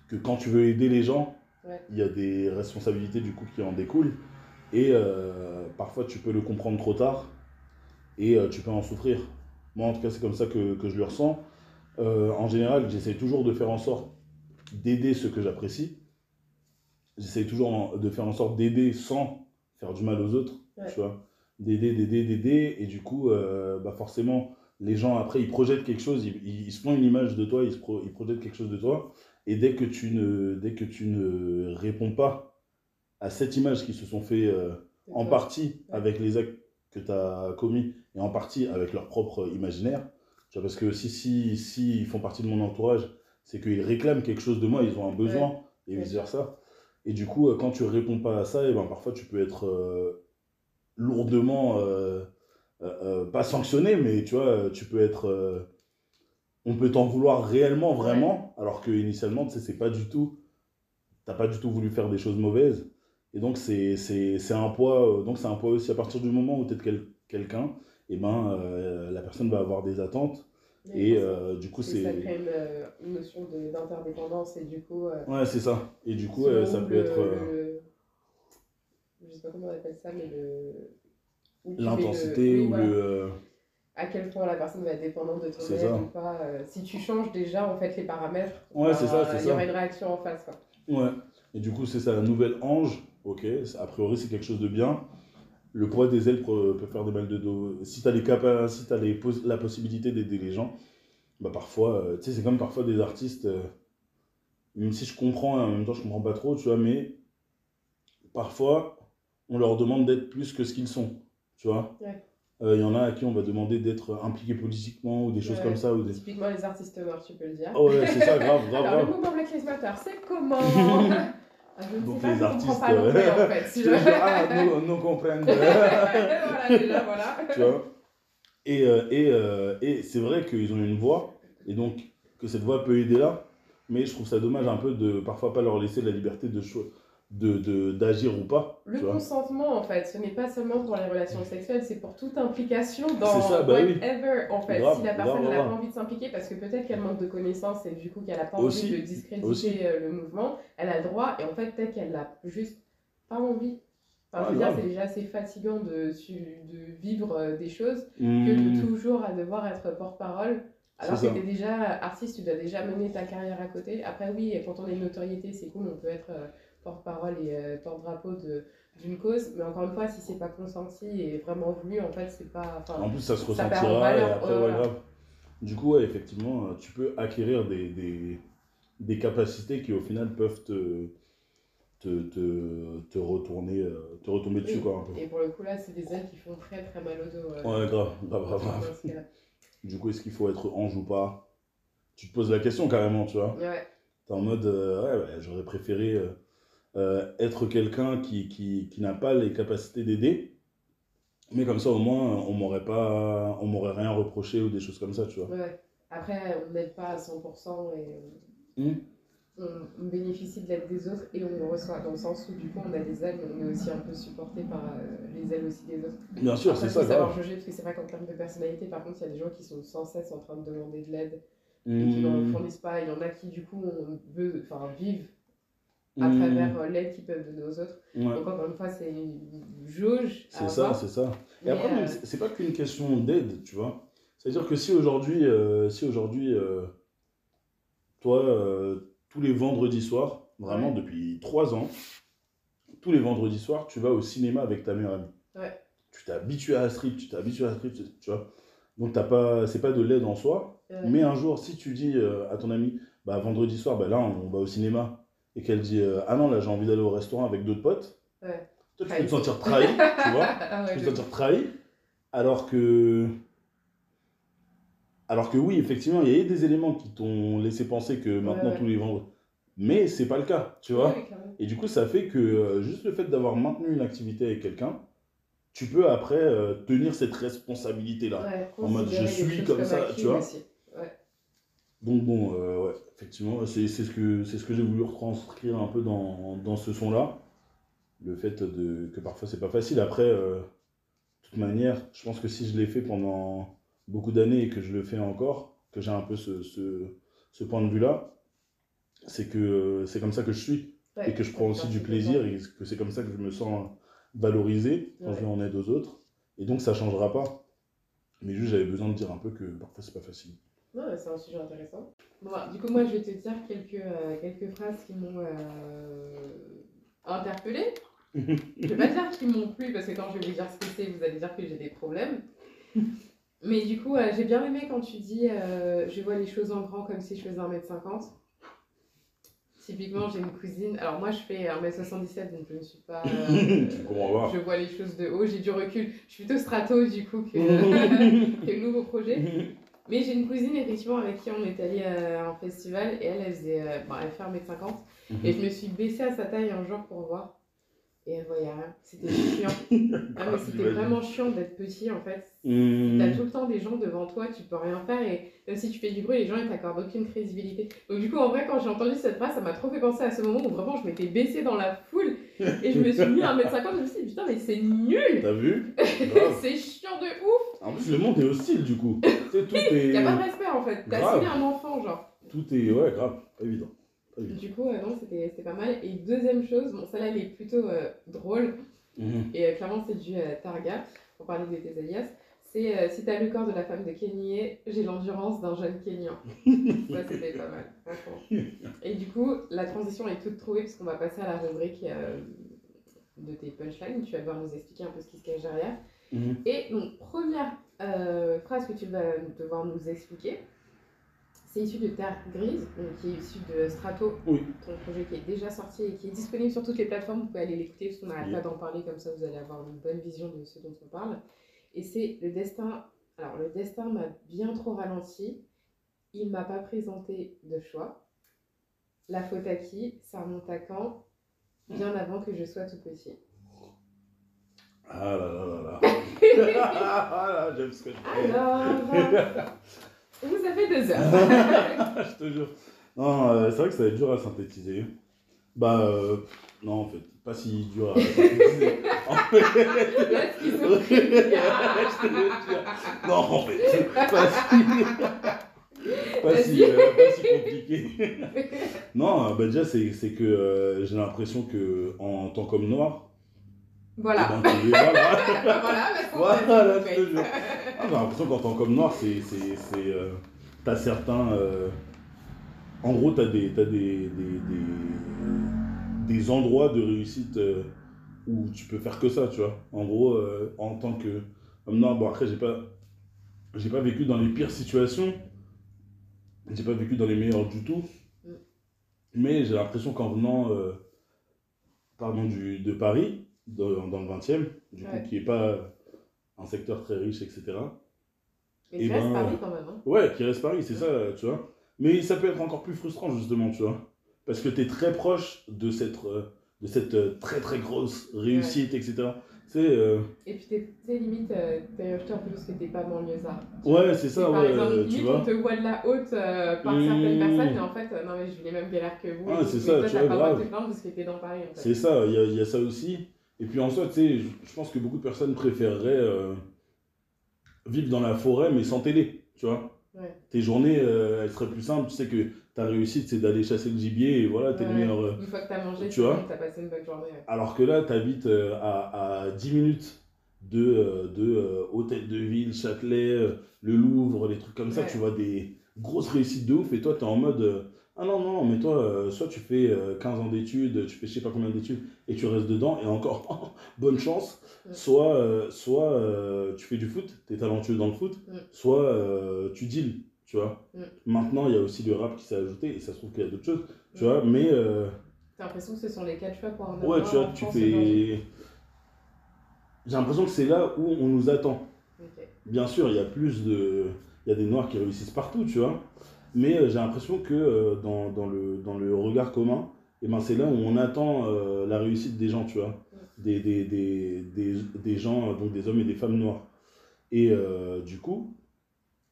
que quand tu veux aider les gens, Ouais. il y a des responsabilités du coup qui en découlent, et euh, parfois tu peux le comprendre trop tard, et tu peux en souffrir. Moi, en tout cas, c'est comme ça que, que je le ressens. En général, j'essaie toujours de faire en sorte d'aider ceux que j'apprécie. J'essaie toujours de faire en sorte d'aider sans faire du mal aux autres, Ouais. tu vois. D'aider, d'aider, d'aider. Et du coup, euh, bah forcément, les gens, après, ils projettent quelque chose, ils, ils- se font une image de toi, ils, se pro- ils projettent quelque chose de toi. Et dès que tu ne, dès que tu ne réponds pas à cette image qu'ils se sont fait euh, en partie avec les actes que tu as commis et en partie avec leur propre imaginaire. Tu vois, parce que si, si, si ils font partie de mon entourage, c'est qu'ils réclament quelque chose de moi, ils ont un besoin et Ouais. vice versa. Et du coup, euh, quand tu réponds pas à ça, et ben parfois tu peux être euh, lourdement, euh, euh, euh, pas sanctionné, mais tu vois, tu peux être. on peut t'en vouloir réellement, vraiment, alors que initialement, tu sais, c'est pas du tout. T'as pas du tout voulu faire des choses mauvaises. Et donc, c'est c'est- c'est un poids. donc, c'est un poids aussi à partir du moment où tu es quel- quelqu'un, et ben, euh, la personne va avoir des attentes. Et euh, du coup, Et ça c'est. crée une, euh, une notion d'interdépendance et du coup. euh, Ouais, c'est ça. Et du coup, ça peut le- être. le- sais pas comment on appelle ça, mais le. L'intensité ou voilà. le. euh, À quel point la personne va être dépendante de ton aide ou pas. euh, si tu changes déjà en fait les paramètres, Ouais, c'est ça, bah, il y aura une réaction en face. Quoi. Ouais. Et du coup, c'est ça, la nouvelle ange. Ok, a priori, c'est quelque chose de bien. Le poids des ailes peut faire des mal de dos. Si tu as, les capa- si t'as les pos- la possibilité d'aider les gens, bah parfois, euh, tu sais, c'est comme parfois des artistes, euh, même si je comprends et en même temps je comprends pas trop, tu vois, mais parfois, on leur demande d'être plus que ce qu'ils sont, tu vois. Ouais. Euh, Il y en a à qui on va demander d'être impliqué politiquement ou des choses Ouais. comme ça. Ou des... Typiquement les artistes noirs, tu peux le dire. Oh ouais, c'est ça, grave, grave, Alors le grave. mouvement Black Lives Matter, c'est comment Ah, Je ne Donc, sais pas, les je artistes, pas l'anglais euh, en fait. si Je ah, nous, nous comprennent. voilà, déjà, voilà. tu vois. Et, euh, et, euh, et c'est vrai qu'ils ont une voix, et donc que cette voix peut aider là, mais je trouve ça dommage un peu de parfois pas leur laisser la liberté de choix, de, de, d'agir ou pas. Le consentement, en fait, ce n'est pas seulement pour les relations sexuelles, c'est pour toute implication dans ça, bah oui. whatever, en fait. Grave, si la personne n'a pas envie de s'impliquer parce que peut-être qu'elle manque de connaissances et du coup qu'elle n'a pas Aussi, envie de discréditer aussi. euh, le mouvement, elle a le droit et en fait peut-être qu'elle n'a juste pas envie. Enfin, Ouais, je veux dire, grave. c'est déjà assez fatigant de, de vivre euh, des choses que Mmh, de toujours à devoir être porte-parole. Alors que ça. tu es déjà artiste, tu dois déjà mener ta carrière à côté. Après, oui, quand on a une notoriété, c'est cool, on peut être euh, porte-parole et euh, porte-drapeau de- d'une cause. Mais encore une fois, si c'est pas consenti et vraiment voulu, en fait, c'est pas. En plus, ça se Ça ressentira et valeur, après, ouais, ouais, voilà. grave. Du coup, ouais, effectivement, euh, tu peux acquérir des, des, des capacités qui, au final, peuvent te, te, te, te retourner, euh, te retomber dessus, Oui. quoi, un peu. Et pour le coup, là, c'est des ailes qui font très très mal au dos. euh, Ouais, grave, grave, grave. Du coup, est-ce qu'il faut être ange ou pas? Tu te poses la question carrément, tu vois. Ouais, T'es en mode, euh, ouais, ouais, j'aurais préféré euh, euh, être quelqu'un qui, qui, qui n'a pas les capacités d'aider. Mais comme ça, au moins, on m'aurait pas, on m'aurait rien reproché ou des choses comme ça, tu vois. ouais. Après, on n'aide pas à 100% et Hmm. on, on bénéficie de l'aide des autres et on reçoit dans le sens où, du coup, on a des ailes, mais on est aussi un peu supporté par euh, les ailes aussi des autres. Bien sûr, c'est faut ça, savoir grave. juger, parce que c'est vrai qu'en termes de personnalité, par contre, il y a des gens qui sont sans cesse en train de demander de l'aide et qui n'en Hmm. fournissent pas. Il y en a qui, du coup, on veut, enfin, vivent à Hmm. travers euh, l'aide qu'ils peuvent donner aux autres. Ouais. Donc, encore une fois, c'est une jauge. C'est ça, c'est ça. Et Mais, après, euh, c'est pas qu'une question d'aide, tu vois. C'est-à-dire que si aujourd'hui, euh, si aujourd'hui, euh, toi, tous les vendredis soirs, vraiment Ouais. depuis trois ans, tous les vendredis soirs, tu vas au cinéma avec ta meilleure amie. Ouais. Tu t'es habitué à la strip, tu t'es habitué à la strip, tu vois. Donc t'as pas, c'est pas de l'aide en soi. Mais un jour, si tu dis à ton ami, bah vendredi soir, bah là, on, va au cinéma et qu'elle dit euh, Ah non, là j'ai envie d'aller au restaurant avec d'autres potes, Ouais. toi tu peux te sentir trahi, tu vois Ah ouais, Tu peux te sentir trahi, alors que. Alors que oui, effectivement, il y a eu des éléments qui t'ont laissé penser que maintenant ouais. tous les vendredis. Mais c'est pas le cas, tu vois. Et du coup, ça fait que euh, juste le fait d'avoir maintenu une activité avec quelqu'un, tu peux après euh, tenir cette responsabilité-là. Ouais, En mode, je suis comme ça, tu vois. aussi. Donc bon, euh, ouais, effectivement, c'est c'est ce que, c'est ce que j'ai voulu retranscrire un peu dans, dans ce son-là. Le fait de, que parfois c'est pas facile. Après, euh, de toute manière, je pense que si je l'ai fait pendant beaucoup d'années et que je le fais encore, que j'ai un peu ce, ce, ce point de vue-là, c'est que euh, c'est comme ça que je suis. Ouais, et que je prends aussi du plaisir et que c'est comme ça que je me sens valorisé quand je vais en aide aux autres. Et donc ça changera pas. Mais juste j'avais besoin de dire un peu que parfois c'est pas facile. Non, c'est un sujet intéressant. Bon, bah, du coup, moi, je vais te dire quelques, euh, quelques phrases qui m'ont euh, interpellée. je vais pas dire qui m'ont plu, parce que quand je vais vous dire ce que c'est, vous allez dire que j'ai des problèmes. Mais du coup, euh, j'ai bien aimé quand tu dis euh, je vois les choses en grand comme si je faisais 1m50. Typiquement, j'ai une cousine. Alors, moi, je fais 1m77, donc je ne suis pas. euh, je vois les choses de haut, j'ai du recul. Je suis plutôt strato, du coup, que, que le nouveau projet. Mais j'ai une cousine, effectivement, avec qui on est allé euh, en festival et elle, elle, faisait, euh, bon, elle fait 1m50. Et je me suis baissée à sa taille un jour pour voir. Et elle voyait rien. C'était chiant. Ah, mais c'était J'imagine. vraiment chiant d'être petit en fait. Mmh. T'as tout le temps des gens devant toi, tu peux rien faire et même si tu fais du bruit, les gens ils t'accordent aucune crédibilité. Donc du coup en vrai quand j'ai entendu cette phrase, ça m'a trop fait penser à ce moment où vraiment je m'étais baissée dans la foule et je me suis mis à 1m50, je me suis dit putain mais c'est nul T'as vu? C'est chiant de ouf En plus le monde est hostile du coup. Tu sais, tout est. Y a pas de respect en fait, t'as signé un enfant genre. Tout est. Ouais, grave. Évident. Du coup euh, non c'était pas mal. Et deuxième chose, bon celle-là elle est plutôt euh, drôle Mhm. et euh, clairement c'est du Targa, pour parler de tes alias. C'est euh, si t'as le corps de la femme de Kenny, j'ai l'endurance d'un jeune Kenyan. Ça, c'était pas mal, franchement. Et du coup, la transition est toute trouvée puisqu'on va passer à la rubrique de tes punchlines. Tu vas devoir nous expliquer un peu ce qui se cache derrière. Mhm. Et donc, première euh, phrase que tu vas devoir nous expliquer, c'est issu de Terre Grise, donc qui est issu de Strato, Oui. ton projet qui est déjà sorti et qui est disponible sur toutes les plateformes. Vous pouvez aller l'écouter parce qu'on n'arrête pas d'en parler, comme ça vous allez avoir une bonne vision de ce dont on parle. Et c'est le destin. Alors, le destin m'a bien trop ralenti. Il m'a pas présenté de choix. La faute à qui? Ça remonte à quand Bien avant que je sois tout petit. Ah là là là là. ah là, j'aime ce que je fais. Alors, vous avez deux heures. je te jure. Non, euh, c'est vrai que ça va être dur à synthétiser. Bah, euh, non, en fait, pas si dur à synthétiser. En fait, je te. Non, en fait, pas si, pas si, euh, pas si compliqué. non, bah déjà, c'est c'est que j'ai l'impression que en tant qu'homme noir, Voilà. voilà. voilà, Voilà, pas je te jure. Ah, j'ai l'impression qu'en tant qu'homme noir, c'est. euh, t'as certains. euh, en gros, t'as des, t'as des, des, des, des endroits de réussite euh, où tu peux faire que ça, tu vois. En gros, euh, en tant que homme noir, bon, après, j'ai pas, j'ai pas vécu dans les pires situations. J'ai pas vécu dans les meilleures du tout. Mm. Mais j'ai l'impression qu'en venant pardon, du, de Paris, dans, dans le 20e, du coup, Ouais. qui est pas un secteur très riche, etc. Mais Eh tu restes ben, Paris quand même. Hein. Ouais, qui reste Paris, c'est ça, tu vois. Mais ça peut être encore plus frustrant, justement, tu vois. Parce que tu es très proche de cette, euh, de cette euh, très très grosse réussite, etc. Tu sais, euh, Et puis t'es t'es limite, euh, t'es peu parce que t'es pas banlieusard. ouais, c'est ça, par ouais, exemple, euh, limite tu on te voit de la haute euh, par Mmh. certaines personnes, mais en fait, non mais je vis les mêmes galères que vous. Ah, et c'est ça, toi, tu vois, grave. parce que t'es dans Paris en fait. C'est ça, il y a, il y a ça aussi. Et puis en soi, tu sais, je, pense que beaucoup de personnes préféreraient euh, vivre dans la forêt, mais sans télé, tu vois. Ouais. Tes journées, euh, elles seraient plus simples. Tu sais que ta réussite, c'est d'aller chasser le gibier et voilà, t'es le Ouais. meilleur. euh, Une fois que t'as mangé, Tu vois t'as passé une bonne journée. ouais. Alors que là, tu habites à, à 10 minutes de, de Hôtel de Ville, Châtelet, le Louvre, les trucs comme ça. Tu vois des grosses réussites de ouf et toi, tu es en mode Ah non, non, mais toi, euh, soit tu fais euh, 15 ans d'études, tu fais je sais pas combien d'études et tu restes dedans et encore, bonne chance. Ouais. Soit, euh, soit euh, tu fais du foot, tu es talentueux dans le foot, Ouais. soit euh, tu deals, tu vois. Ouais. Maintenant, il y a aussi le rap qui s'est ajouté et ça se trouve qu'il y a d'autres choses, tu vois, mais. euh, T'as l'impression que ce sont les quatre choix pour un Ouais, tu vois, tu fais. J'ai l'impression que c'est là où on nous attend. Bien sûr, il y a plus de. Il y a des noirs qui réussissent partout, tu vois. Mais euh, j'ai l'impression que euh, dans, dans le, dans le regard commun, eh ben, c'est là où on attend euh, la réussite des gens, tu vois. Des, des, des, des, des gens, donc des hommes et des femmes noirs. Et euh, du coup,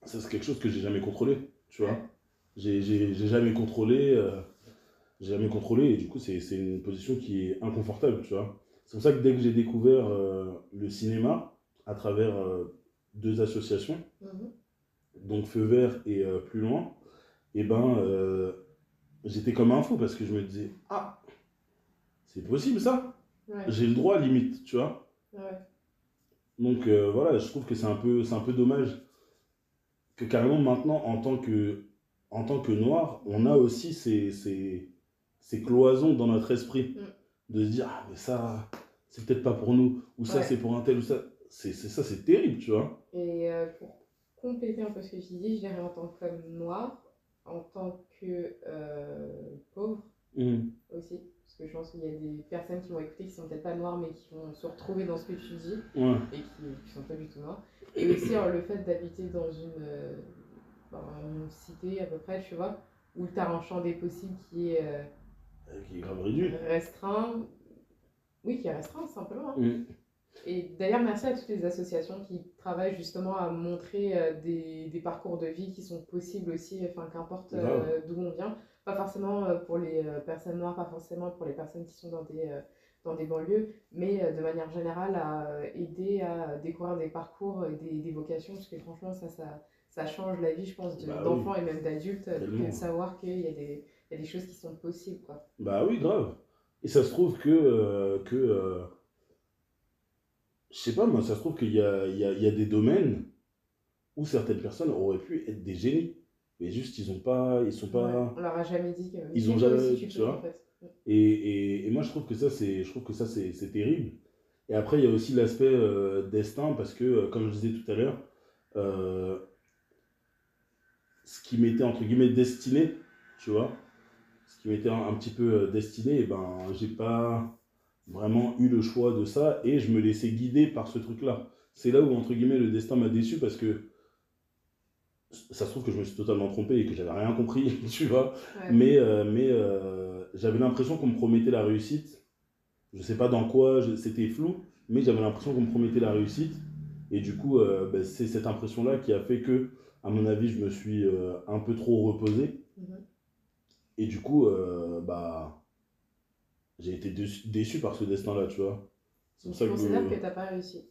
ça c'est quelque chose que j'ai jamais contrôlé, tu vois. J'ai jamais contrôlé. euh, j'ai jamais contrôlé et du coup c'est une position qui est inconfortable, tu vois. C'est pour ça que dès que j'ai découvert le cinéma à travers deux associations, Mhm. donc Feu Vert et Plus Loin, et ben euh, j'étais comme un fou parce que je me disais ah c'est possible ça, Ouais. j'ai le droit limite, tu vois. Ouais. Donc euh, voilà, je trouve que c'est un peu c'est un peu dommage que carrément maintenant en tant que en tant que noir, on a aussi ces, ces, ces cloisons dans notre esprit de se dire ah mais ça c'est peut-être pas pour nous ou ça Ouais. c'est pour un tel ou ça c'est c'est ça c'est terrible, tu vois. Et euh, pour compléter un peu ce que tu dis, je dirais en tant qu'homme noir, en tant que euh, pauvre Mhm. aussi, parce que je pense qu'il y a des personnes qui vont écouter qui sont peut-être pas noires mais qui vont se retrouver dans ce que tu dis Ouais. et qui, qui sont pas du tout noirs. Et aussi alors, le fait d'habiter dans une, euh, dans une cité à peu près, tu vois, où tu as un champ des possibles qui est euh, Qui est grave réduit. restreint. Oui, qui est restreint simplement. hein. Mhm. Et d'ailleurs, merci à toutes les associations qui travaillent justement à montrer euh, des, des parcours de vie qui sont possibles aussi, enfin qu'importe euh, d'où on vient. Pas forcément euh, pour les personnes noires, pas forcément pour les personnes qui sont dans des, dans des banlieues, mais de manière générale à aider à découvrir des parcours et des, des vocations, parce que franchement, ça, ça, ça change la vie, je pense, de- Bah oui. d'enfants et même d'adultes, de savoir qu'il y, a des- il y a des choses qui sont possibles. Quoi. Bah oui, grave. Et ça se trouve que, euh, que euh, je sais pas, moi, ça se trouve qu'il y a, il y, a, il y a des domaines où certaines personnes auraient pu être des génies. Mais juste, ils ont pas, ils sont pas. Ouais, on leur a jamais dit que. Ils ont jamais- tu vois. en fait. Et, et, et moi, je trouve que ça, c'est, je trouve que ça, c'est, c'est terrible. Et après, il y a aussi l'aspect euh, destin, parce que, euh, comme je disais tout à l'heure, euh, ce qui m'était, entre guillemets, destiné, tu vois, ce qui m'était un, un petit peu destiné, et ben, j'ai pas vraiment eu le choix de ça, et je me laissais guider par ce truc-là. C'est là où, entre guillemets, le destin m'a déçu, parce que ça se trouve que je me suis totalement trompé et que j'avais rien compris, tu vois. Ouais. Mais, euh, mais euh, j'avais l'impression qu'on me promettait la réussite. Je sais pas dans quoi, c'était flou, mais j'avais l'impression qu'on me promettait la réussite. Et du coup, euh, ben, c'est cette impression-là qui a fait que, à mon avis, je me suis un peu trop reposé. Mhm. Et du coup, bah, j'ai été déçu, déçu par ce destin-là, tu vois. C'est pour ça tu que, considères que t'as pas réussi.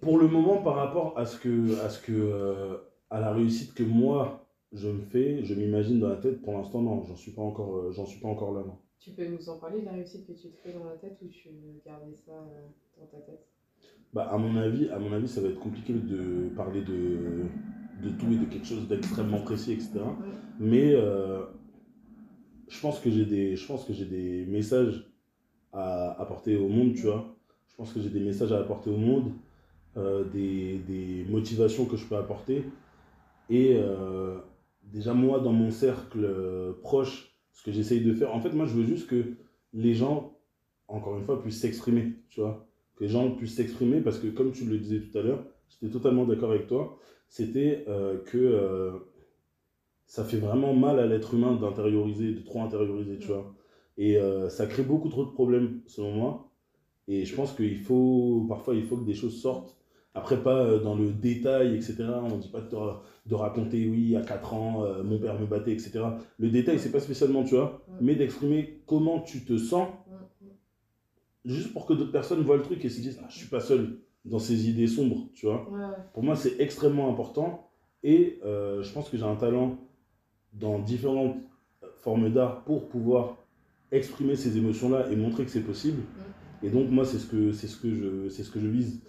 pour le moment, par rapport à ce que, à ce que, euh, à la réussite que moi je me fais, je m'imagine dans la tête. Pour l'instant, non, j'en suis pas encore, euh, j'en suis pas encore là, non. Tu peux nous en parler de la réussite que tu te fais dans la tête ou tu veux garder ça euh, dans ta tête? Bah, à mon avis, à mon avis, ça va être compliqué de parler de, de tout et de quelque chose d'extrêmement précis, etc. Mais euh, je pense que j'ai des, je pense que j'ai des messages à apporter au monde, tu vois. Je pense que j'ai des messages à apporter au monde, euh, des, des motivations que je peux apporter. Et euh, déjà, moi, dans mon cercle euh, proche, ce que j'essaye de faire, en fait, moi, je veux juste que les gens, encore une fois, puissent s'exprimer, tu vois. Que les gens puissent s'exprimer parce que, comme tu le disais tout à l'heure, j'étais totalement d'accord avec toi, c'était que ça fait vraiment mal à l'être humain d'intérioriser, de trop intérioriser, tu vois. Et euh, ça crée beaucoup trop de problèmes, selon moi. Et je pense qu'il faut, parfois, il faut que des choses sortent. Après, pas euh, dans le détail, etc. On ne dit pas de, te- de raconter, oui, à 4 ans, euh, mon père me battait, etc. Le détail, c'est pas spécialement, tu vois, Ouais. mais d'exprimer comment tu te sens, Mhm. juste pour que d'autres personnes voient le truc et se disent, ah, je suis pas seul dans ces idées sombres, tu vois. Ouais. Pour moi, c'est extrêmement important. Et euh, je pense que j'ai un talent dans différentes formes d'art pour pouvoir exprimer ces émotions-là et montrer que c'est possible. Et donc, moi, c'est ce que, ce que, je, ce que je vise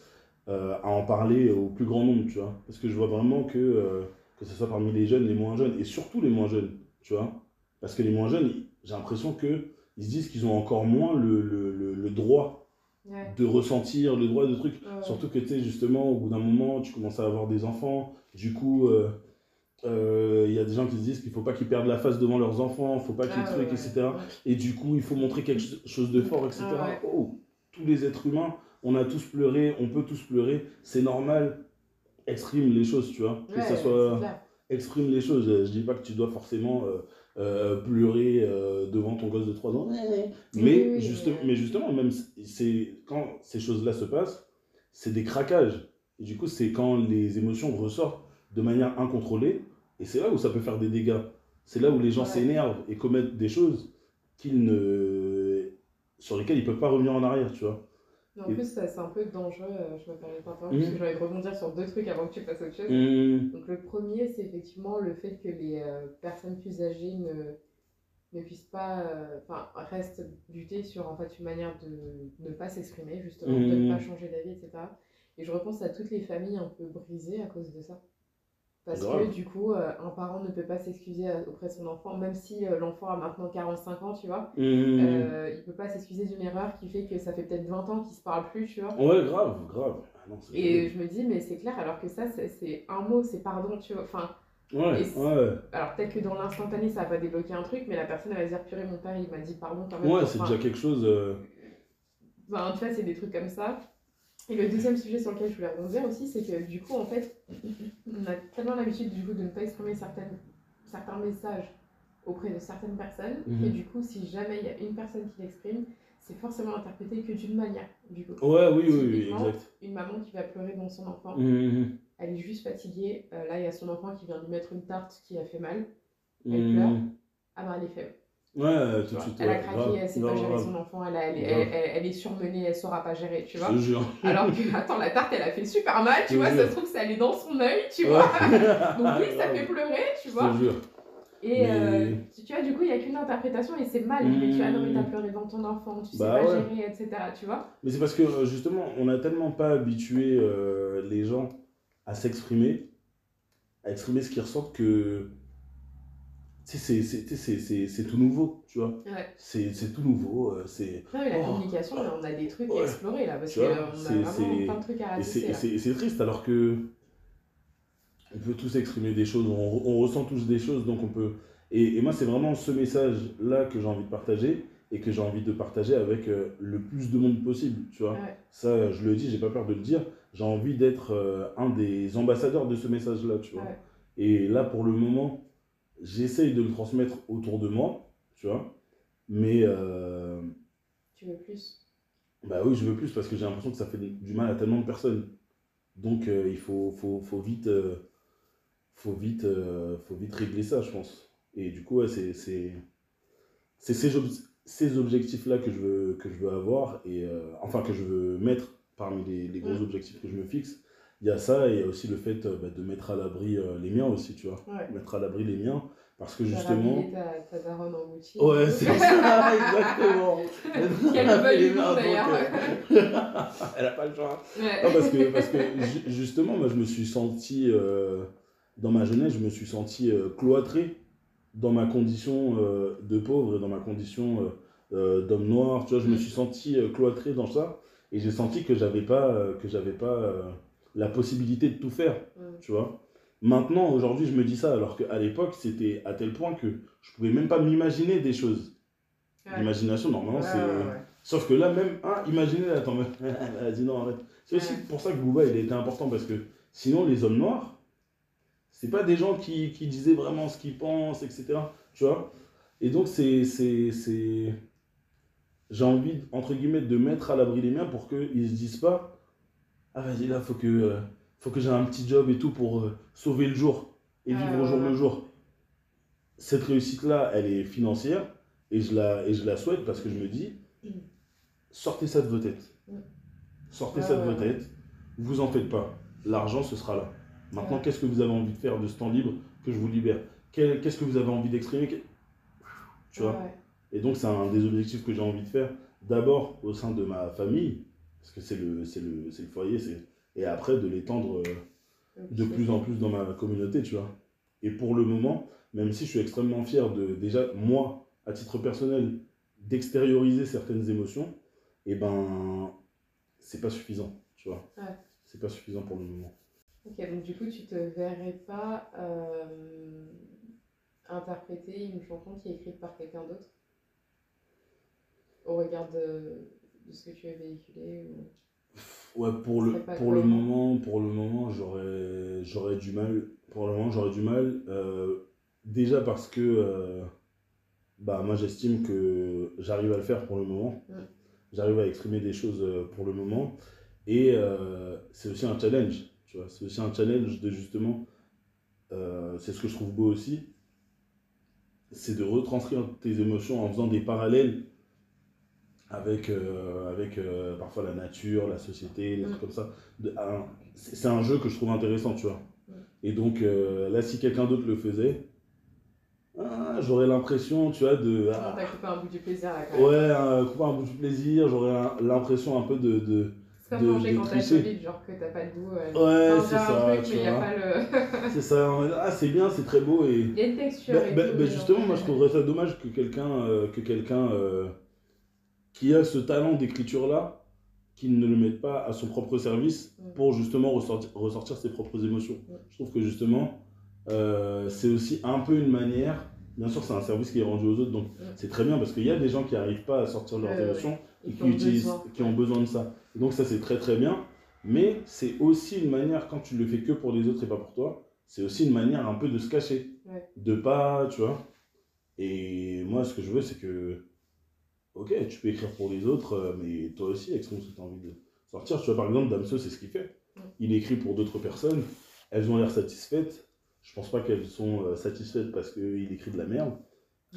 euh, à en parler au plus grand nombre, tu vois. Parce que je vois vraiment que, euh, que ce soit parmi les jeunes, les moins jeunes, et surtout les moins jeunes, tu vois. Parce que les moins jeunes, j'ai l'impression qu'ils se disent qu'ils ont encore moins le, le, le, le droit Ouais. de ressentir, le droit de trucs. Ouais. Surtout que, tu sais, justement, au bout d'un moment, tu commences à avoir des enfants. Du coup, euh, euh, il y a des gens qui se disent qu'il faut pas qu'ils perdent la face devant leurs enfants, faut pas qu'ils Ah, truquent, ouais, etc. ouais. Et du coup, il faut montrer quelque chose de fort, etc. Ah, ouais. Oh, tous les êtres humains, on a tous pleuré, on peut tous pleurer, c'est normal. Exprime les choses, tu vois. Que ça soit. Exprime les choses. Je dis pas que tu dois forcément euh, euh, pleurer devant ton gosse de 3 ans. Mais, Oui, juste- mais- justement, même c'est quand ces choses-là se passent, c'est des craquages. Et du coup, c'est quand les émotions ressortent de manière incontrôlée. Et c'est là où ça peut faire des dégâts. C'est là où les gens Ouais. s'énervent et commettent des choses qu'ils ne... sur lesquelles ils peuvent pas revenir en arrière, tu vois. Mais en Et- plus, c'est un peu dangereux. euh, je me permets parce que envie de rebondir sur deux trucs avant que tu passes à autre chose. Mmh. Donc, le premier, c'est effectivement le fait que les euh, personnes plus âgées ne, ne puissent pas. euh, Enfin, restent butées sur en fait, une manière de ne pas s'exprimer, justement, de ne pas changer d'avis, etc. Et je repense à toutes les familles un peu brisées à cause de ça. Parce Grave. que du coup, euh, un parent ne peut pas s'excuser à- auprès de son enfant, même si euh, l'enfant a maintenant 45 ans, tu vois. Mmh. Euh, il peut pas s'excuser d'une erreur qui fait que ça fait peut-être 20 ans qu'ils se parlent plus, tu vois. Ouais, grave, grave. Ah non, Et je me dis, mais c'est clair, alors que ça, c'est- un mot, c'est pardon, tu vois. Enfin, Ouais, ouais. alors peut-être que dans l'instantané, ça va pas débloquer un truc, mais la personne, elle va dire, purée, mon père, il m'a dit pardon quand même. Ouais, c'est déjà quelque chose. euh, enfin, tu vois, c'est des trucs comme ça. Et le deuxième sujet sur lequel je voulais rebondir aussi, c'est que du coup, en fait, on a tellement l'habitude du coup de ne pas exprimer certaines, certains messages auprès de certaines personnes, Mhm. et du coup, si jamais il y a une personne qui l'exprime, c'est forcément interprété que d'une manière, du coup. Ouais, oui, oui, oui, exact. Une maman qui va pleurer devant son enfant, Mmh. elle est juste fatiguée, euh, là il y a son enfant qui vient lui mettre une tarte qui a fait mal, Elle Mmh. pleure. ah bah elle est faible. Ouais, tu tout de suite. elle a craqué, elle sait pas gérer son enfant, elle, est surmenée, elle saura pas gérer, tu Je vois. te jure. Alors que, attends, la tarte elle a fait super mal, tu Je vois, ça se trouve ça allait dans son œil, tu vois. Donc oui, ça fait pleurer, tu Je vois. te jure. Et euh, tu, vois, du coup, il n'y a qu'une interprétation et c'est mal. Mais tu as non, mais t'as Mmh. pleuré devant ton enfant, tu sais Bah pas gérer, etc. Tu vois. Mais c'est parce que euh, justement, on n'a tellement pas habitué euh, les gens à s'exprimer, à exprimer ce qu'ils ressentent que. C'est- tout nouveau, tu vois. Ouais. C'est tout nouveau. euh, c'est la Oh. communication, on a des trucs Ouais. à explorer là, parce qu'on vois, a vraiment plein de trucs à ratisser c'est- triste alors que on peut tous exprimer des choses, on, on ressent tous des choses, donc on peut. Et, et moi, c'est vraiment ce message-là que j'ai envie de partager et que j'ai envie de partager avec euh, le plus de monde possible, tu vois. Ouais. Ça, je le dis, j'ai pas peur de le dire. J'ai envie d'être euh, un des ambassadeurs de ce message-là, tu vois. Et là, pour le moment, j'essaye de le transmettre autour de moi, tu vois. Mais euh, Tu veux plus? bah oui, je veux plus parce que j'ai l'impression que ça fait du mal à tellement de personnes. Donc euh, il faut, faut, faut vite, euh, faut, vite, euh, faut vite régler ça, je pense. Et du coup, ouais, c'est ces, ob- ces objectifs-là que, je veux- que je veux avoir, et, enfin que je veux mettre parmi les, les gros objectifs que je me fixe. Il y a ça, et il y a aussi le fait euh, bah, de mettre à l'abri euh, les miens aussi, tu vois. Ouais. Mettre à l'abri les miens, parce que justement... ta, ta daronne en boutique. Ouais, c'est ça, exactement. Qu'elle Elle a veuille fait les ou non, mains, donc, d'ailleurs. euh, Elle a pas le choix. Ouais. Non, parce que, parce que ju- justement, moi, je me suis senti, euh, dans ma jeunesse, je me suis senti euh, cloîtré dans ma condition euh, de pauvre et dans ma condition euh, euh, d'homme noir. Tu vois, je me Mm. suis senti euh, cloîtré dans ça et j'ai senti que j'avais pas, euh, que j'avais pas euh, la possibilité de tout faire. Mm. Tu vois. Maintenant, aujourd'hui, je me dis ça, alors qu'à l'époque, c'était à tel point que je pouvais même pas m'imaginer des choses. Ouais. L'imagination, normalement, Ouais, c'est. ouais. Sauf que là, même, hein, imaginez, attends, elle a dit non, arrête. C'est aussi pour ça que Booba, il a été important, parce que sinon, les hommes noirs, c'est pas des gens qui, qui disaient vraiment ce qu'ils pensent, etc. Tu vois Et donc, c'est. c'est- c'est- J'ai envie, entre guillemets, de mettre à l'abri les miens pour qu'ils se disent pas Ah, vas-y, là, faut que, euh, faut que j'ai un petit job et tout pour euh, sauver le jour et Ouais, vivre au jour le jour. Cette réussite-là, elle est financière et je, la, et je la souhaite parce que je me dis sortez ça de vos têtes. Sortez ça de vos têtes. Vous en faites pas. L'argent, ce sera là. Maintenant, qu'est-ce que vous avez envie de faire de ce temps libre que je vous libère? Qu'est-ce que vous avez envie d'exprimer? Tu vois? Et donc, c'est un des objectifs que j'ai envie de faire. D'abord au sein de ma famille, parce que c'est le, c'est le, c'est le foyer, c'est- et après de l'étendre euh, de plus en plus dans ma communauté, tu vois. Et pour le moment, même si je suis extrêmement fier de, déjà, moi, à titre personnel, d'extérioriser certaines émotions, et ben, c'est pas suffisant, tu vois. Ouais. C'est pas suffisant pour le moment. Ok, donc du coup, tu te verrais pas euh, interpréter une chanson qui est écrite par quelqu'un d'autre? Au regard de, de, ce que tu as véhiculé ou... Ouais, pour le, pour le moment, pour le moment, j'aurais, j'aurais du mal. Pour le moment, j'aurais du mal. Euh, déjà parce que euh, bah, moi, j'estime que j'arrive à le faire pour le moment. J'arrive à exprimer des choses pour le moment. Et c'est aussi un challenge tu vois, c'est aussi un challenge de justement, euh, c'est ce que je trouve beau aussi, c'est de retranscrire tes émotions en faisant des parallèles avec, euh, avec euh, parfois la nature, la société, des trucs mm. comme ça. C'est un jeu que je trouve intéressant, tu vois. Mm. Et donc là, si quelqu'un d'autre le faisait, ah, j'aurais l'impression, tu vois, de. Ah, t'as coupé un bout du plaisir là, quand même. Ouais, couper un bout du plaisir, j'aurais l'impression un peu de, de c'est comme manger quand t'as Covid, genre que t'as pas de goût. Euh, ouais, c'est ça. Truc, mais y a pas le... c'est ça. Ah, c'est bien, c'est très beau. Et... Il y a une texture. Bah, bah, bah justement, moi je trouverais ça dommage que quelqu'un euh, que quelqu'un euh, qui a ce talent d'écriture là, qu'il ne le mette pas à son propre service mm. pour justement ressortir, ressortir ses propres émotions. Mm. Je trouve que justement, euh, c'est aussi un peu une manière. Bien sûr, c'est un service qui est rendu aux autres, donc mm. c'est très bien parce qu'il y a des gens qui n'arrivent pas à sortir leurs émotions et, qui, utilisent, qui ont besoin de ça. Donc ça, c'est très très bien. Mais c'est aussi une manière, quand tu le fais que pour les autres et pas pour toi, c'est aussi une manière un peu de se cacher. De pas, tu vois. Et moi, ce que je veux, c'est que, ok, tu peux écrire pour les autres, euh, mais toi aussi, exprime ce que tu as envie de sortir. Tu vois, par exemple, Damso, c'est ce qu'il fait. Il écrit pour d'autres personnes, elles ont l'air satisfaites. Je pense pas qu'elles sont euh, satisfaites parce qu'il écrit de la merde.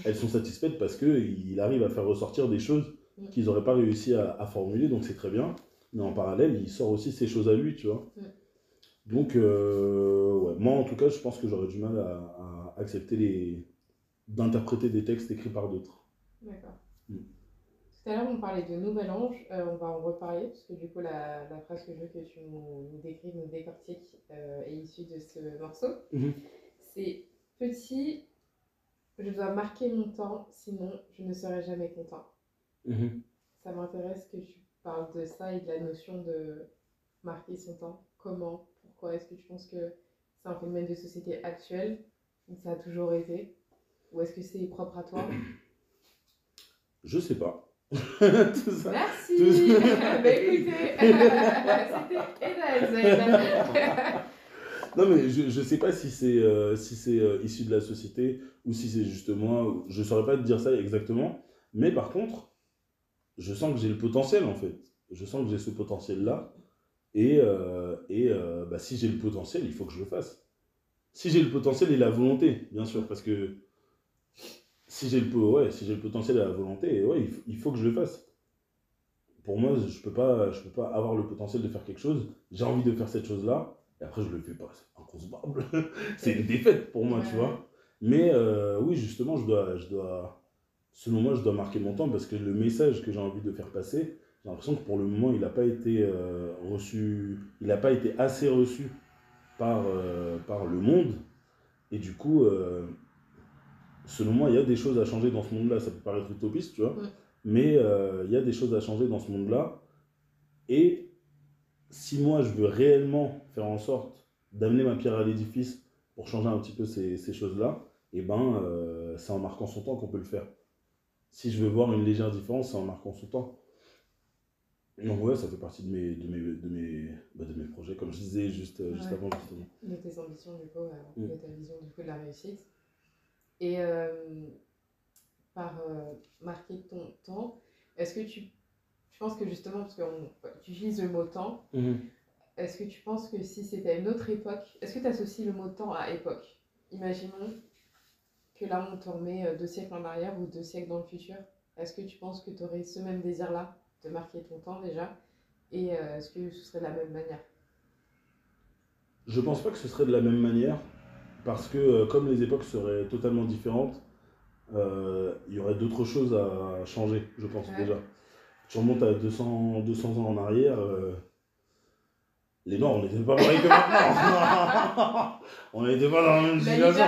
Elles sont satisfaites parce qu'il arrive à faire ressortir des choses qu'ils n'auraient pas réussi à, formuler, donc c'est très bien. Mais en parallèle, il sort aussi ses choses à lui, tu vois. Donc, euh, ouais, moi en tout cas, je pense que j'aurais du mal à, accepter les. d'interpréter des textes écrits par d'autres. D'accord. Mm. Tout à l'heure, on parlait de Nouvel Ange, euh, on va en reparler, parce que du coup, la, la phrase que je veux que tu nous, décrives, nous décortiques, euh, est issue de ce morceau. Mm-hmm. C'est petit, je dois marquer mon temps, sinon je ne serai jamais content. Mhm. Ça m'intéresse que tu parles de ça et de la notion de marquer son temps. Comment Pourquoi Est-ce que tu penses que c'est un phénomène de société actuelle ou ça a toujours été? Ou est-ce que c'est propre à toi? Je sais pas. Merci bah, écoutez, c'était Non mais je, je sais pas si c'est euh, si c'est euh, issu de la société ou si c'est juste moi, je saurais pas te dire ça exactement, mais par contre, je sens que j'ai le potentiel en fait. Je sens que j'ai ce potentiel-là. Et, euh, et bah, si j'ai le potentiel, il faut que je le fasse. Si j'ai le potentiel et la volonté, bien sûr, parce que si j'ai le, ouais, si le potentiel et la volonté, ouais, il, faut que je le fasse. Pour moi, je ne peux, pas, peux pas avoir le potentiel de faire quelque chose. J'ai envie de faire cette chose-là, et après, je ne le fais pas. C'est inconcevable. c'est une défaite pour moi, tu vois. Mais euh, oui, justement, je dois, je dois, selon moi, je dois marquer mon temps parce que le message que j'ai envie de faire passer, j'ai l'impression que pour le moment, il n'a pas été euh, reçu, il n'a pas été assez reçu par, euh, par le monde. Et du coup, euh, selon moi, il y a des choses à changer dans ce monde-là. Ça peut paraître utopiste, tu vois, mais il y a des choses à changer dans ce monde-là. Et si moi, je veux réellement faire en sorte d'amener ma pierre à l'édifice pour changer un petit peu ces, ces choses-là, et eh ben, c'est en marquant son temps qu'on peut le faire si je veux voir une légère différence, c'est en marquant son temps. Donc ouais, ça fait partie de mes, de mes, de mes, bah, de mes projets, comme je disais juste, euh, juste avant justement. De tes ambitions du coup, euh, mm. de ta vision du coup de la réussite. Et euh, par marquer ton temps, est-ce que tu, tu penses que justement, parce que tu utilises le mot temps, mm-hmm. est-ce que tu penses que si c'était à une autre époque, est-ce que tu associes le mot temps à époque? Imaginons que là, on te remet euh, deux siècles en arrière ou deux siècles dans le futur. Est-ce que tu penses que tu aurais ce même désir-là de marquer ton temps déjà? Et euh, est-ce que ce serait de la même manière? Je pense pas que ce serait de la même manière parce que euh, comme les époques seraient totalement différentes, il y aurait d'autres choses à changer, je pense déjà. Tu remontes à 200, 200 ans en arrière, les Noirs, on n'était pas pareil que maintenant. on n'était pas dans la même situation.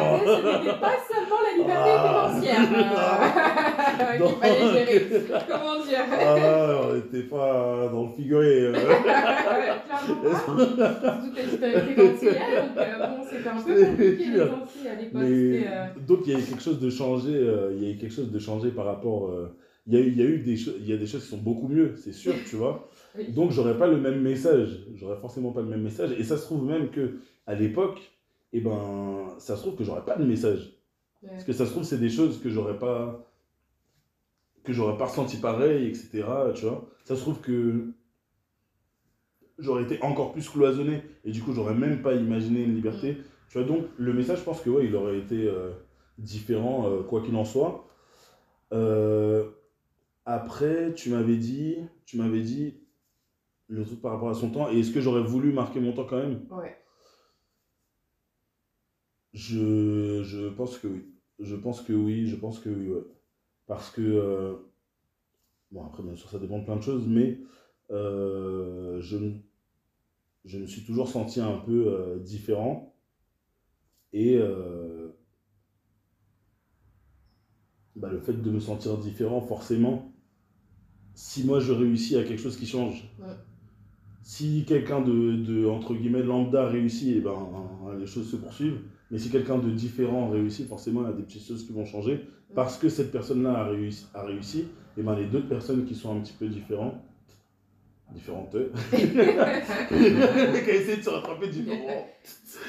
Liberté, Ah. financière. Donc- Qu'il fallait gérer. Comment dire Ah, on n'était pas dans le figuré. euh. Clairement pas. Surtout que j'étais conseillère, donc euh, bon, c'était un peu compliqué les Antilles à l'époque. Euh, Donc il y a eu quelque chose de changé, il y a eu quelque chose de changé par rapport. il y a eu, il y a eu des choses, il y a des choses qui sont beaucoup mieux, c'est sûr, tu vois. oui. Donc j'aurais pas le même message, j'aurais forcément pas le même message. Et ça se trouve même que à l'époque, eh ben, ça se trouve que j'aurais pas de message. Ouais. Parce que ça se trouve c'est des choses que j'aurais pas, que j'aurais pas ressenti pareil, etc. Tu vois. Ça se trouve que j'aurais été encore plus cloisonné et du coup j'aurais même pas imaginé une liberté. Tu vois donc le message, je pense que ouais, il aurait été euh, différent euh, quoi qu'il en soit. Euh, après, tu m'avais dit, tu m'avais dit le truc par rapport à son temps. Et est-ce que j'aurais voulu marquer mon temps quand même? Ouais. je, je pense que oui. Je pense que oui, je pense que oui, ouais. Parce que, euh, bon après bien sûr ça dépend de plein de choses, mais euh, je, me- je me suis toujours senti un peu euh, différent. Et bah, le fait de me sentir différent, forcément, si moi je réussis à quelque chose qui change, Ouais. si quelqu'un de, de, entre guillemets, lambda réussit, et ben, les choses se poursuivent. Mais si quelqu'un de différent réussit, forcément, il y a des petites choses qui vont changer. Parce que cette personne-là a réussi, a réussi et ben, les deux personnes qui sont un petit peu différentes, différentes, le mec a essayé de se rattraper différent.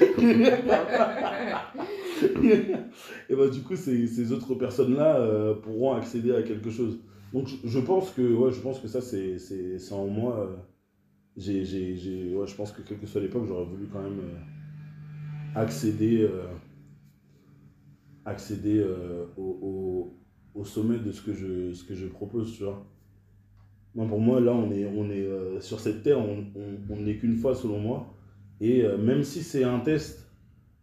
et ben, du coup, ces, ces autres personnes-là euh, pourront accéder à quelque chose. Donc, je, je pense que, ouais, je pense que ça, c'est en moi. euh, j'ai- ouais, je pense que quelle que soit l'époque, j'aurais voulu quand même euh, accéder, euh, accéder euh, au, au, au sommet de ce que je, ce que je propose, tu vois. Moi, pour moi, là, on est, on est euh, sur cette terre, on n'est qu'une fois, selon moi. Et même si c'est un test,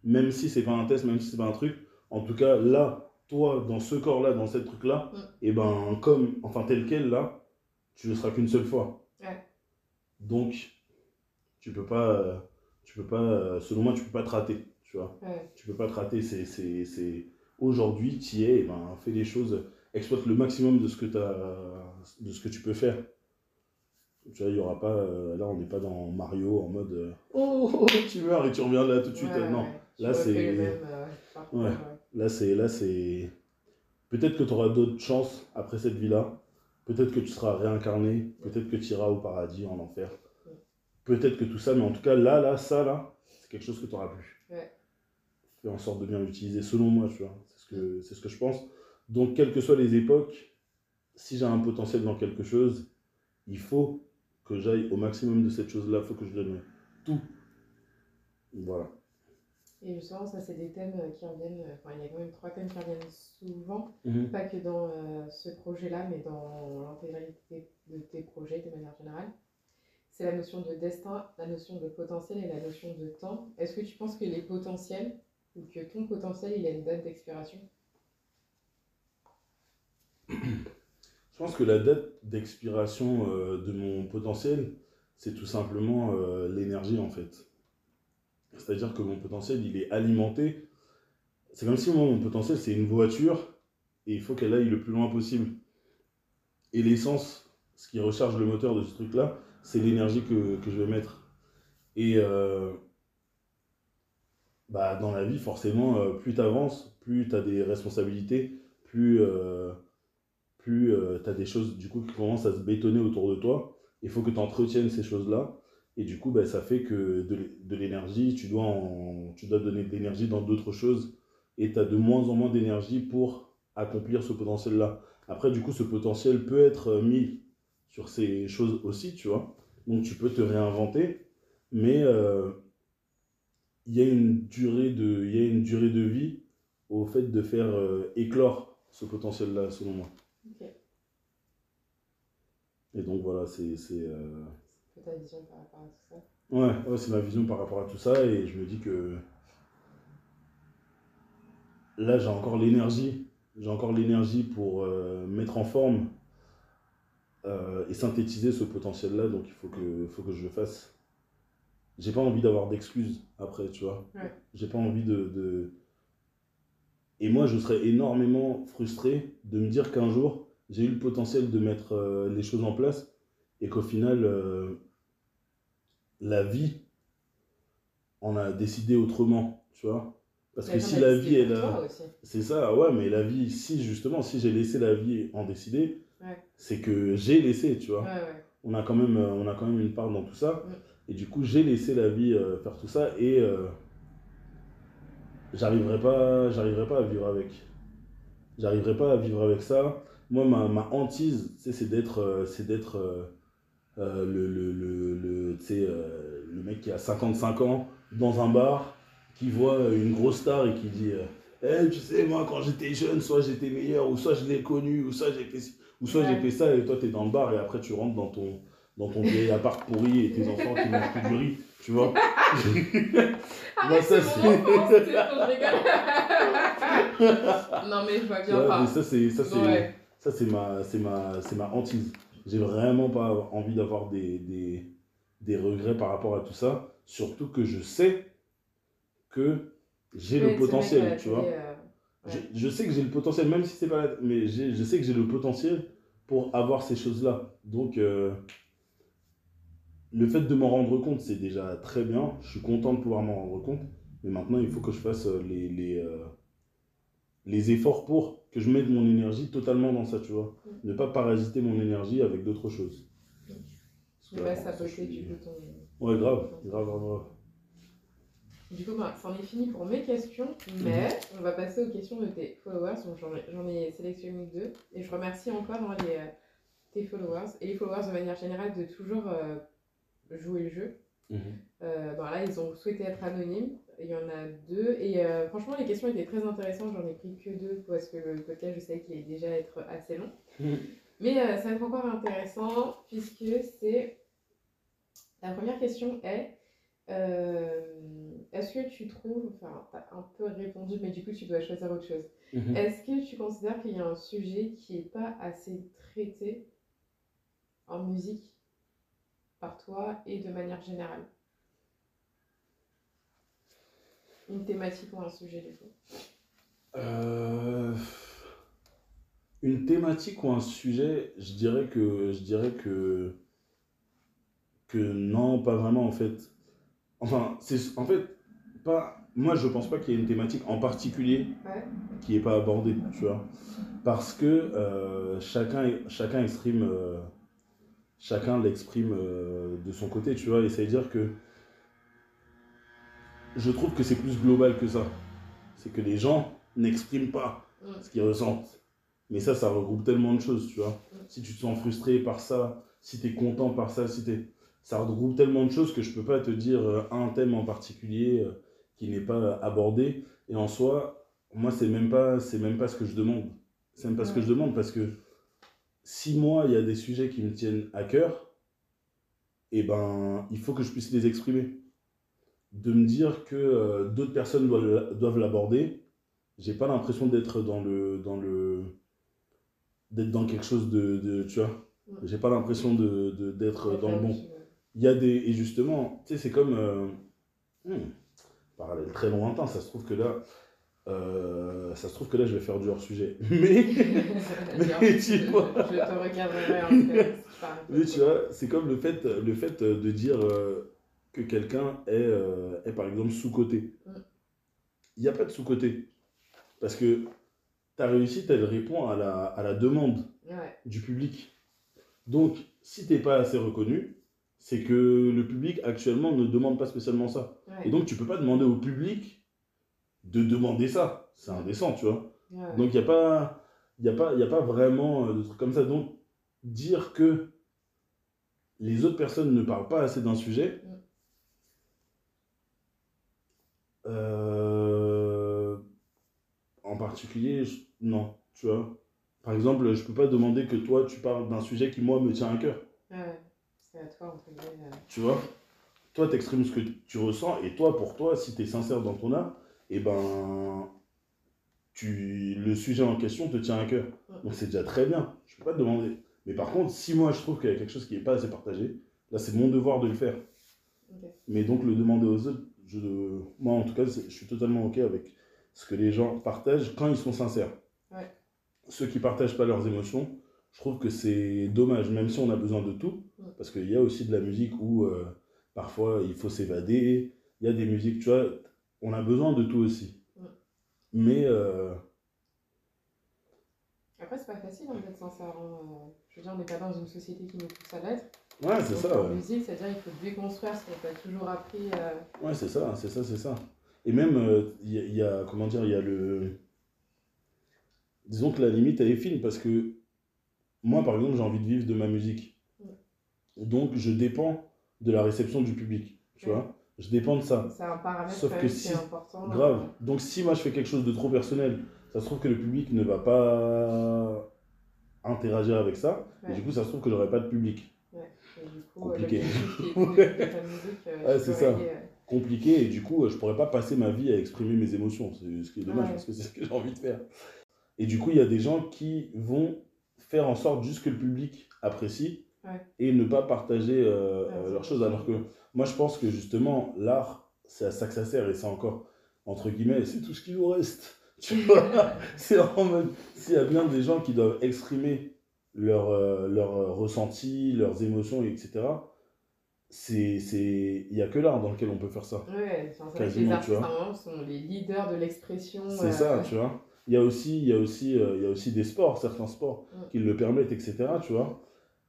même si c'est pas un test, même si c'est pas un truc, en tout cas, là, toi, dans ce corps-là, dans ce truc-là, Mm. et ben, comme, enfin, tel quel, là, tu ne seras qu'une seule fois. Ouais. Donc, tu peux pas, tu peux pas, euh, selon moi, tu peux pas te rater, tu vois. Ouais. Tu peux pas te rater, c'est, c'est, c'est... aujourd'hui, tu es, ben, fais les choses, exploite le maximum de ce que, t'as, de ce que tu peux faire. Tu vois, il y aura pas, euh, là, on n'est pas dans Mario en mode, euh, oh, oh, tu meurs et tu reviens là tout de suite. Ouais, non. Tu là, c'est- euh, parcours, ouais. là, c'est, là, c'est, peut-être que tu auras d'autres chances après cette vie-là. Peut-être que tu seras réincarné, peut-être que tu iras au paradis, en enfer. Peut-être que tout ça, mais en tout cas, là, là, ça, là, c'est quelque chose que tu auras plus. Ouais. Fais en sorte de bien l'utiliser, selon moi, tu vois. C'est ce que, c'est ce que je pense. Donc, quelles que soient les époques, si j'ai un potentiel dans quelque chose, il faut que j'aille au maximum de cette chose-là, il faut que je donne tout. Voilà. Et justement, ça, c'est des thèmes qui reviennent. Enfin, il y a quand même trois thèmes qui reviennent souvent, Mhm. pas que dans euh, ce projet-là, mais dans l'intégralité de tes projets de manière générale. C'est la notion de destin, la notion de potentiel et la notion de temps. Est-ce que tu penses que les potentiels, ou que ton potentiel, il a une date d'expiration? Je pense que la date d'expiration euh, de mon potentiel, c'est tout simplement euh, l'énergie en fait. C'est-à-dire que mon potentiel, il est alimenté. C'est comme si mon potentiel, c'est une voiture et il faut qu'elle aille le plus loin possible. Et l'essence, ce qui recharge le moteur de ce truc-là, c'est l'énergie que, que je vais mettre. Et euh, bah, dans la vie, forcément, euh, plus tu avances, plus tu as des responsabilités, plus, euh, tu as des choses du coup qui commencent à se bétonner autour de toi. Il faut que tu entretiennes ces choses-là. Et du coup, bah, ça fait que de, l'é- de l'énergie, tu, dois tu dois donner de l'énergie dans d'autres choses. Et tu as de moins en moins d'énergie pour accomplir ce potentiel-là. Après, du coup, ce potentiel peut être mis sur ces choses aussi, tu vois. Donc, tu peux te réinventer. Mais euh, il y a une durée de, y a une durée de vie au fait de faire euh, éclore ce potentiel-là, selon moi. Et donc, voilà, c'est... c'est, euh, ta vision par rapport à tout ça? Ouais, ouais, c'est ma vision par rapport à tout ça et je me dis que là j'ai encore l'énergie, j'ai encore l'énergie pour mettre en forme euh, et synthétiser ce potentiel-là, donc il faut que, faut que je le fasse. J'ai pas envie d'avoir d'excuses après, tu vois. Ouais. J'ai pas envie de, de, Et moi, je serais énormément frustré de me dire qu'un jour, j'ai eu le potentiel de mettre euh, les choses en place et qu'au final, euh, la vie en a décidé autrement, tu vois. Parce que si la vie est pour là, toi aussi. c'est ça, ouais, mais la vie, si justement, si j'ai laissé la vie en décider, Ouais. c'est que j'ai laissé, tu vois. Ouais, ouais. On a quand même, euh, on a quand même une part dans tout ça. Et du coup, j'ai laissé la vie euh, faire tout ça et euh, j'arriverai pas, pas à vivre avec. J'arriverai pas à vivre avec ça. Moi, ma, ma hantise, c'est d'être, euh, c'est d'être le, le, le, le, le mec qui a 55 ans dans un bar, qui voit une grosse star et qui dit euh, Eh, tu sais, moi, quand j'étais jeune, soit j'étais meilleur, ou soit je l'ai connu, ou soit j'ai fait, ou soit j'ai fait ça, et toi, t'es dans le bar, et après, tu rentres dans ton, dans ton vieil appart pourri et tes enfants qui mangent plus du riz, tu vois. Ah, Moi, ça, c'est c'est- mon enfance, c'est bon, je rigole. non, mais je vois bien. Enfin, ça, c'est, ça, c'est, ouais. ça, c'est ma, c'est ma, c'est ma hantise. J'ai vraiment pas envie d'avoir des, des, des regrets par rapport à tout ça, surtout que je sais que j'ai le potentiel, la tu vois. euh, Je, ouais. je sais que j'ai le potentiel, même si c'est pas la... Mais je sais que j'ai le potentiel pour avoir ces choses-là. Donc, euh, le fait de m'en rendre compte, c'est déjà très bien. Je suis content de pouvoir m'en rendre compte. Mais maintenant, il faut que je fasse euh, les, les, euh, les efforts pour que je mette mon énergie totalement dans ça, tu vois. Mm. Ne pas parasiter mon énergie avec d'autres choses. Parce que, saboter je suis- du coup ton. Ouais, grave, grave, grave, grave. Du coup, bah, c'en est fini pour mes questions, mais on va passer aux questions de tes followers. J'en ai, sélectionné deux. Et je remercie encore hein, les, euh, tes followers et les followers de manière générale de toujours euh, jouer le jeu. Mhm. Euh, bon, là, ils ont souhaité être anonymes. Il y en a deux. Et euh, franchement, les questions étaient très intéressantes. J'en ai pris que deux parce que le podcast, je sais qu'il est déjà être assez long. Mhm. Mais ça va être encore intéressant puisque c'est. La première question est euh, est-ce que tu trouves. Enfin, tu as un peu répondu, mais du coup, tu dois choisir autre chose. Mhm. Est-ce que tu considères qu'il y a un sujet qui n'est pas assez traité en musique par toi et de manière générale? Une thématique ou un sujet du coup? Euh, Une thématique ou un sujet, je dirais que je dirais que que non, pas vraiment en fait. Enfin, c'est en fait pas moi je pense pas qu'il y ait une thématique en particulier Ouais. qui est pas abordée, tu vois. Parce que euh, chacun chacun exprime euh, chacun l'exprime euh, de son côté, tu vois, et c'est à dire que je trouve que c'est plus global que ça. C'est que les gens n'expriment pas ce qu'ils ressentent. Mais ça, ça regroupe tellement de choses, tu vois. Si tu te sens frustré par ça, si tu es content par ça, si t'es... ça regroupe tellement de choses que je peux pas te dire un thème en particulier qui n'est pas abordé. Et en soi, moi, c'est même pas, c'est même pas ce que je demande. C'est même pas ce que je demande parce que si moi, il y a des sujets qui me tiennent à cœur, et ben, il faut que je puisse les exprimer. De me dire que euh, d'autres personnes doivent, l'aborder, j'ai pas l'impression d'être dans le dans le d'être dans quelque chose de, de tu vois Ouais. j'ai pas l'impression de d'être dans le bon il y a des et justement tu sais c'est comme euh, hmm, parallèle très lointain ça se trouve que là euh, ça se trouve que là je vais faire du hors sujet mais mais tu vois Je te regarderai en parle. mais tu vois, c'est comme le fait, le fait de dire euh, que quelqu'un est, euh, est par exemple sous-coté. Mm. Il n'y a pas de sous-coté. Parce que ta réussite, elle répond à la, à la demande Ouais. du public. Donc, si tu n'es pas assez reconnu, c'est que le public actuellement ne demande pas spécialement ça. Ouais. Et donc, tu peux pas demander au public de demander ça. C'est indécent, tu vois. Ouais. Donc il n'y a, pas- y a, pas- y a pas vraiment euh, de trucs comme ça. Donc dire que les autres personnes ne parlent pas assez d'un sujet, Mm. euh, en particulier, je- non, tu vois. Par exemple, je peux pas demander que toi, tu parles d'un sujet qui, moi, me tient à cœur. C'est à toi, entre guillemets. euh. tu vois. Toi, tu exprimes ce que tu ressens, et toi, pour toi, si tu es sincère dans ton art, et ben, tu, le sujet en question te tient à cœur. Donc c'est déjà très bien, je peux pas te demander. Mais par contre, si moi je trouve qu'il y a quelque chose qui n'est pas assez partagé, là c'est mon devoir de le faire. Mais donc le demander aux autres, je, moi en tout cas, je suis totalement ok avec ce que les gens partagent quand ils sont sincères. Ouais. Ceux qui partagent pas leurs émotions, je trouve que c'est dommage, même si on a besoin de tout. Parce qu'il y a aussi de la musique où euh, parfois il faut s'évader, il y a des musiques, tu vois, on a besoin de tout aussi. Mais euh, Après, c'est pas facile hein, d'être sincère. hein. Euh, Je veux dire, on n'est pas dans une société qui nous pousse à l'être. ouais, c'est ça. En ouais. musique, c'est-à-dire qu'il faut déconstruire ce qu'on t'a toujours appris. euh, Ouais, c'est ça, c'est ça, c'est ça. Et même, il y, a- il y a, comment dire, il y a le... Disons que la limite, elle est fine, parce que moi, par exemple, j'ai envie de vivre de ma musique. Donc, je dépends de la réception du public, tu Ouais. vois. Je dépends de ça. C'est un paramètre Sauf que si- important. euh, Grave. Donc, si moi, je fais quelque chose de trop personnel, ça se trouve que le public ne va pas interagir avec ça. Et du coup, ça se trouve que j'aurai pas de public. Ouais. Et du coup, Compliqué. euh, musique, euh, c'est ça. compliqué et du coup euh, je pourrais pas passer ma vie à exprimer mes émotions c'est ce qui est dommage Ouais. parce que c'est ce que j'ai envie de faire et du coup il y a des gens qui vont faire en sorte juste que le public apprécie Ouais. et ne pas partager euh, Ouais, euh, leurs choses alors que moi je pense que justement l'art c'est à ça que ça sert et c'est encore entre guillemets c'est tout ce qui nous reste tu vois c'est en mode s'il y a bien des gens qui doivent exprimer leurs euh, leurs, euh, ressentis leurs émotions etc c'est c'est il y a que l'art dans lequel on peut faire ça Ouais, que les Quasiment, tu artistes, vois. sont les leaders de l'expression. c'est euh, ça tu vois il y a aussi il y a aussi euh, il y a aussi des sports certains sports Mm. qui le permettent etc tu vois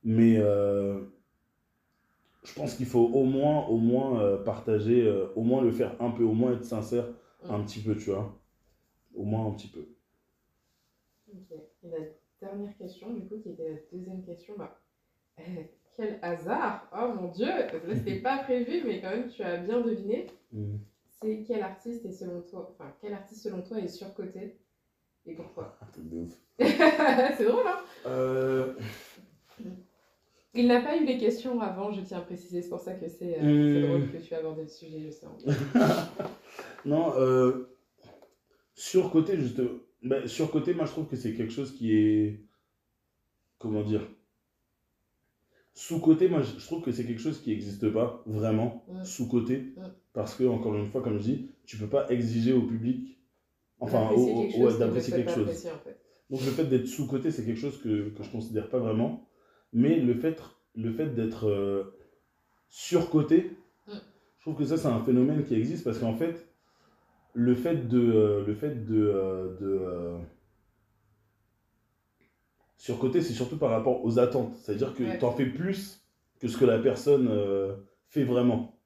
mais euh, je pense qu'il faut au moins au moins euh, partager euh, au moins le faire un peu au moins être sincère Mm. un petit peu tu vois au moins un petit peu Ok. Et la dernière question, du coup, qui était la deuxième question, bah, quel hasard Oh mon dieu Parce que Là, c'était pas prévu, mais quand même, tu as bien deviné. Mm. C'est quel artiste est selon toi, enfin, quel artiste selon toi est surcoté et pourquoi? C'est drôle, hein Euh, Il n'a pas eu les questions avant, je tiens à préciser, c'est pour ça que c'est euh, Hmm. drôle que tu as abordé le sujet, je sais. non, euh, surcoté, juste. Ben, surcoté, moi je trouve que c'est quelque chose qui est. Comment dire Sous-côté, moi je trouve que c'est quelque chose qui n'existe pas vraiment. Mm. Sous-côté. Mm. Parce que, encore une fois, comme je dis, tu peux pas exiger au public. Enfin, D'apprécier au- au- quelque ouais, chose d'apprécier souhaite quelque chose. apprécier, en fait. Donc le fait d'être sous-côté, c'est quelque chose que, que je considère pas vraiment. Mais le fait, le fait d'être euh, surcoté, Mm. je trouve que ça c'est un phénomène qui existe parce qu'en fait, le fait de, euh, le fait de, euh, de surcoté, c'est surtout par rapport aux attentes. C'est-à-dire que Ouais. tu en fais plus que ce que la personne fait vraiment.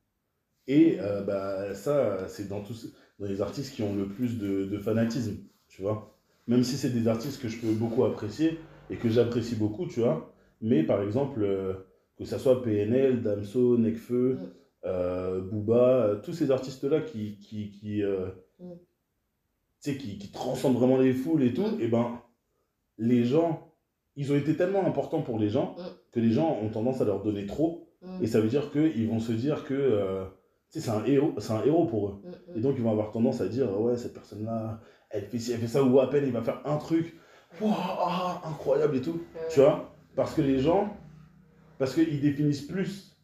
Et bah, ça, c'est dans tous dans les artistes qui ont le plus de, de fanatisme, tu vois. Même si c'est des artistes que je peux beaucoup apprécier et que j'apprécie beaucoup, tu vois. Mais par exemple, euh, que ça soit PNL, Damso, Nekfeu, Mm. euh, Booba, euh, tous ces artistes-là qui, qui, qui, Mm. qui, qui transcendent vraiment les foules et tout, Mm. et ben, les gens, ils ont été tellement importants pour les gens que les gens ont tendance à leur donner trop. Et ça veut dire qu'ils vont se dire que euh, c'est un, héros, un héros pour eux. mm. Et donc, ils vont avoir tendance à dire Ouais, cette personne-là, elle fait ci, elle fait ça, ou à peine il va faire un truc, incroyable et tout. Tu vois? Parce que les gens, parce qu'ils définissent plus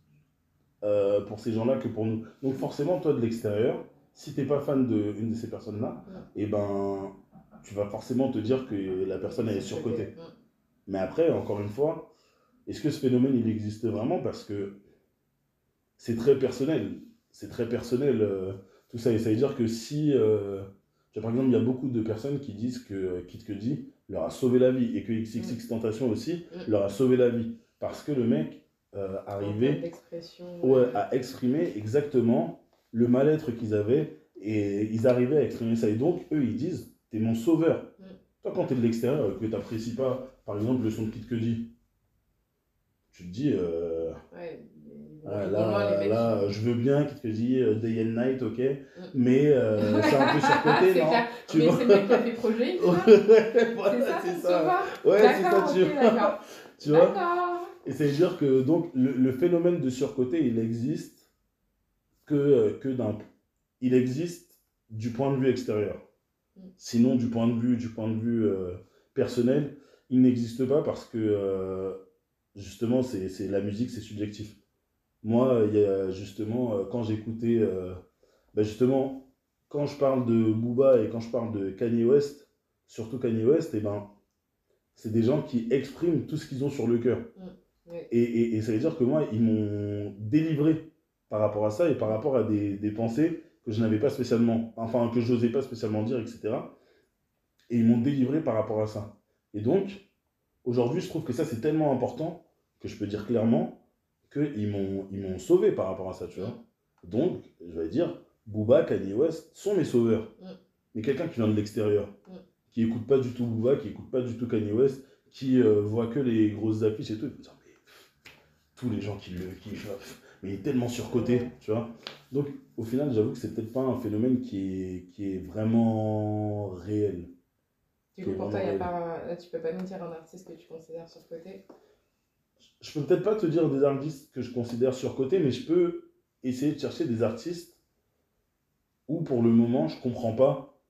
euh, pour ces gens-là que pour nous. Donc, forcément, toi de l'extérieur, si t'es pas fan d'une de ces personnes-là, Ouais. et ben, tu vas forcément te dire que la personne elle est surcotée. Mais après, encore une fois, est-ce que ce phénomène, il existe vraiment? Parce que c'est très personnel. C'est très personnel, euh, tout ça. Et ça veut dire que si... euh, tu vois, par exemple, il y a beaucoup de personnes qui disent que Kid Cudi leur a sauvé la vie et que XXX Tentation aussi Mm. leur a sauvé la vie. Parce que le mec euh, arrivait ouais, à exprimer exactement le mal-être qu'ils avaient et ils arrivaient à exprimer ça. Et donc, eux, ils disent, t'es mon sauveur. Mm. Toi, quand t'es de l'extérieur et que t'apprécies pas, par exemple, le son de Kid Cudi, tu te dis, euh, ouais, ah, les là, là, qui- je veux bien Kid Cudi, euh, Day and Night, ok, mais euh, c'est un peu surcoté, non clair. Tu mais vois c'est le mec qui a fait projet, c'est ça Ouais, voilà, C'est ça, c'est ça. Ouais, c'est ça, tu ok, vois. Tu vois. Et c'est dire que donc le, le phénomène de surcoté, il existe que, euh, que d'un il existe du point de vue extérieur. Mm. Sinon du point de vue du point de vue euh, personnel, il n'existe pas parce que euh, justement c'est c'est- la musique c'est subjectif. Moi, il y a justement euh, quand j'écoutais euh, bah, justement quand je parle de Booba et quand je parle de Kanye West, surtout Kanye West, et eh ben, c'est des gens qui expriment tout ce qu'ils ont sur le cœur. Mm. Et, et, et, ça veut dire que moi, ils m'ont délivré par rapport à ça et par rapport à des, des pensées que je n'avais pas spécialement, enfin que je n'osais pas spécialement dire, etc. Et ils m'ont délivré par rapport à ça. Et donc, aujourd'hui, je trouve que ça, c'est tellement important que je peux dire clairement qu'ils m'ont, ils m'ont sauvé par rapport à ça, tu vois. Donc, je vais dire, Booba, Kanye West sont mes sauveurs. Mm. Mais quelqu'un qui vient de l'extérieur, Mm. qui écoute pas du tout Booba, qui écoute pas du tout Kanye West, qui euh, voit que les grosses affiches et tout, il dire, mais tous les gens qui le kiffent, mais il est tellement surcoté, Ouais. tu vois. Donc, au final, j'avoue que c'est peut-être pas un phénomène qui est, qui est vraiment réel. Du coup, pour toi, y a pas, là, tu peux pas nous dire un artiste que tu considères sur le côté Je peux peut-être pas te dire des artistes que je considère surcotés, mais je peux essayer de chercher des artistes où, pour le moment, je comprends pas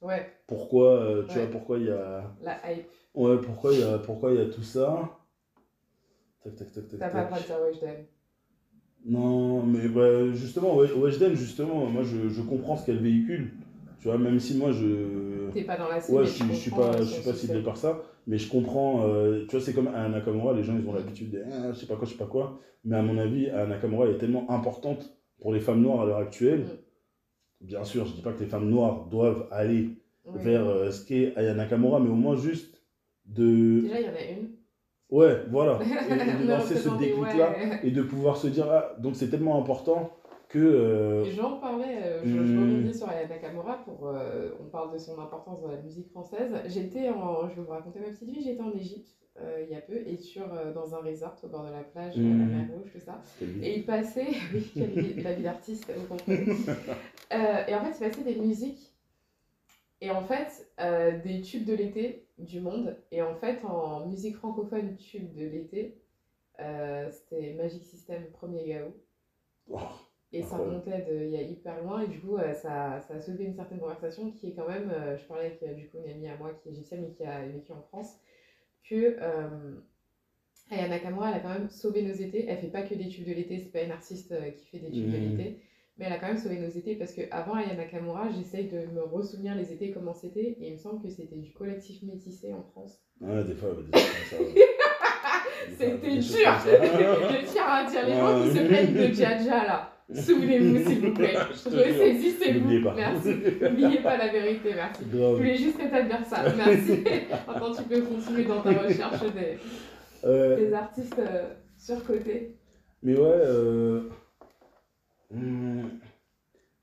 Ouais, pourquoi, euh, tu Ouais. vois, pourquoi il y a... la hype. Ouais, pourquoi il y a, pourquoi il y a tout ça Tac, tac, tac, tac, T'as pas le droit de dire Weshden? Non, mais bah, justement, Weshden, justement, moi je, je comprends ce qu'elle véhicule. Tu vois, même si moi je. T'es pas dans la cible. Ouais, je, je suis pas, euh, je son suis pas succès. ciblé par ça, mais je comprends. euh, tu vois, c'est comme à Nakamura, les gens ils ont l'habitude de ah, je sais pas quoi, je sais pas quoi. Mais à mon avis, à Nakamura elle est tellement importante pour les femmes noires à l'heure actuelle. Mm. Bien sûr, je dis pas que les femmes noires doivent aller Oui. vers euh, ce qu'est Aya Nakamura, mais au moins juste de. Déjà, il y en a une. Ouais, voilà. Et, et de lancer ce déclic-là ouais. et de pouvoir se dire, ah, donc c'est tellement important que. euh, J'en parlais, euh, je, je Hmm. rebondis sur Aya Nakamura, pour, euh, on parle de son importance dans la musique française. J'étais en, je vais vous raconter ma petite vie, j'étais en Égypte euh, il y a peu, et sur, euh, dans un resort au bord de la plage, Hmm. la mer Rouge, tout ça. Et il passait, oui, la vie d'artiste, vous comprenez. Et en fait, il passait des musiques, et en fait, des tubes de l'été du monde. Et en fait, en musique francophone, tube de l'été, c'était Magic System, premier Gao. Et ça remontait de, il y a hyper loin, et du coup, euh, ça, ça a soulevé une certaine conversation qui est quand même, euh, je parlais avec euh, du coup une amie à moi qui est égyptienne mais qui a vécu en France, que euh, Aya Nakamura, elle a quand même sauvé nos étés. Elle fait pas que des tubes de l'été, c'est pas une artiste qui fait des tubes de Mhm. l'été, mais elle a quand même sauvé nos étés parce que avant Aya Nakamura, j'essaye de me ressouvenir les étés comment c'était, et il me semble que c'était du collectif métissé en France. Ouais, des fois, des comme ça. fois, C'était dur. Je tiens à dire les gens qui se plaignent de Jaja là. Souvenez-vous s'il vous plaît. Ressaisissez-vous. N'oubliez pas. Merci. N'oubliez pas la vérité, merci. Je voulais juste rétablir ça. Merci. Maintenant, tu peux continuer dans ta recherche des, Euh, des artistes euh, surcotés. mais ouais, euh, hmm,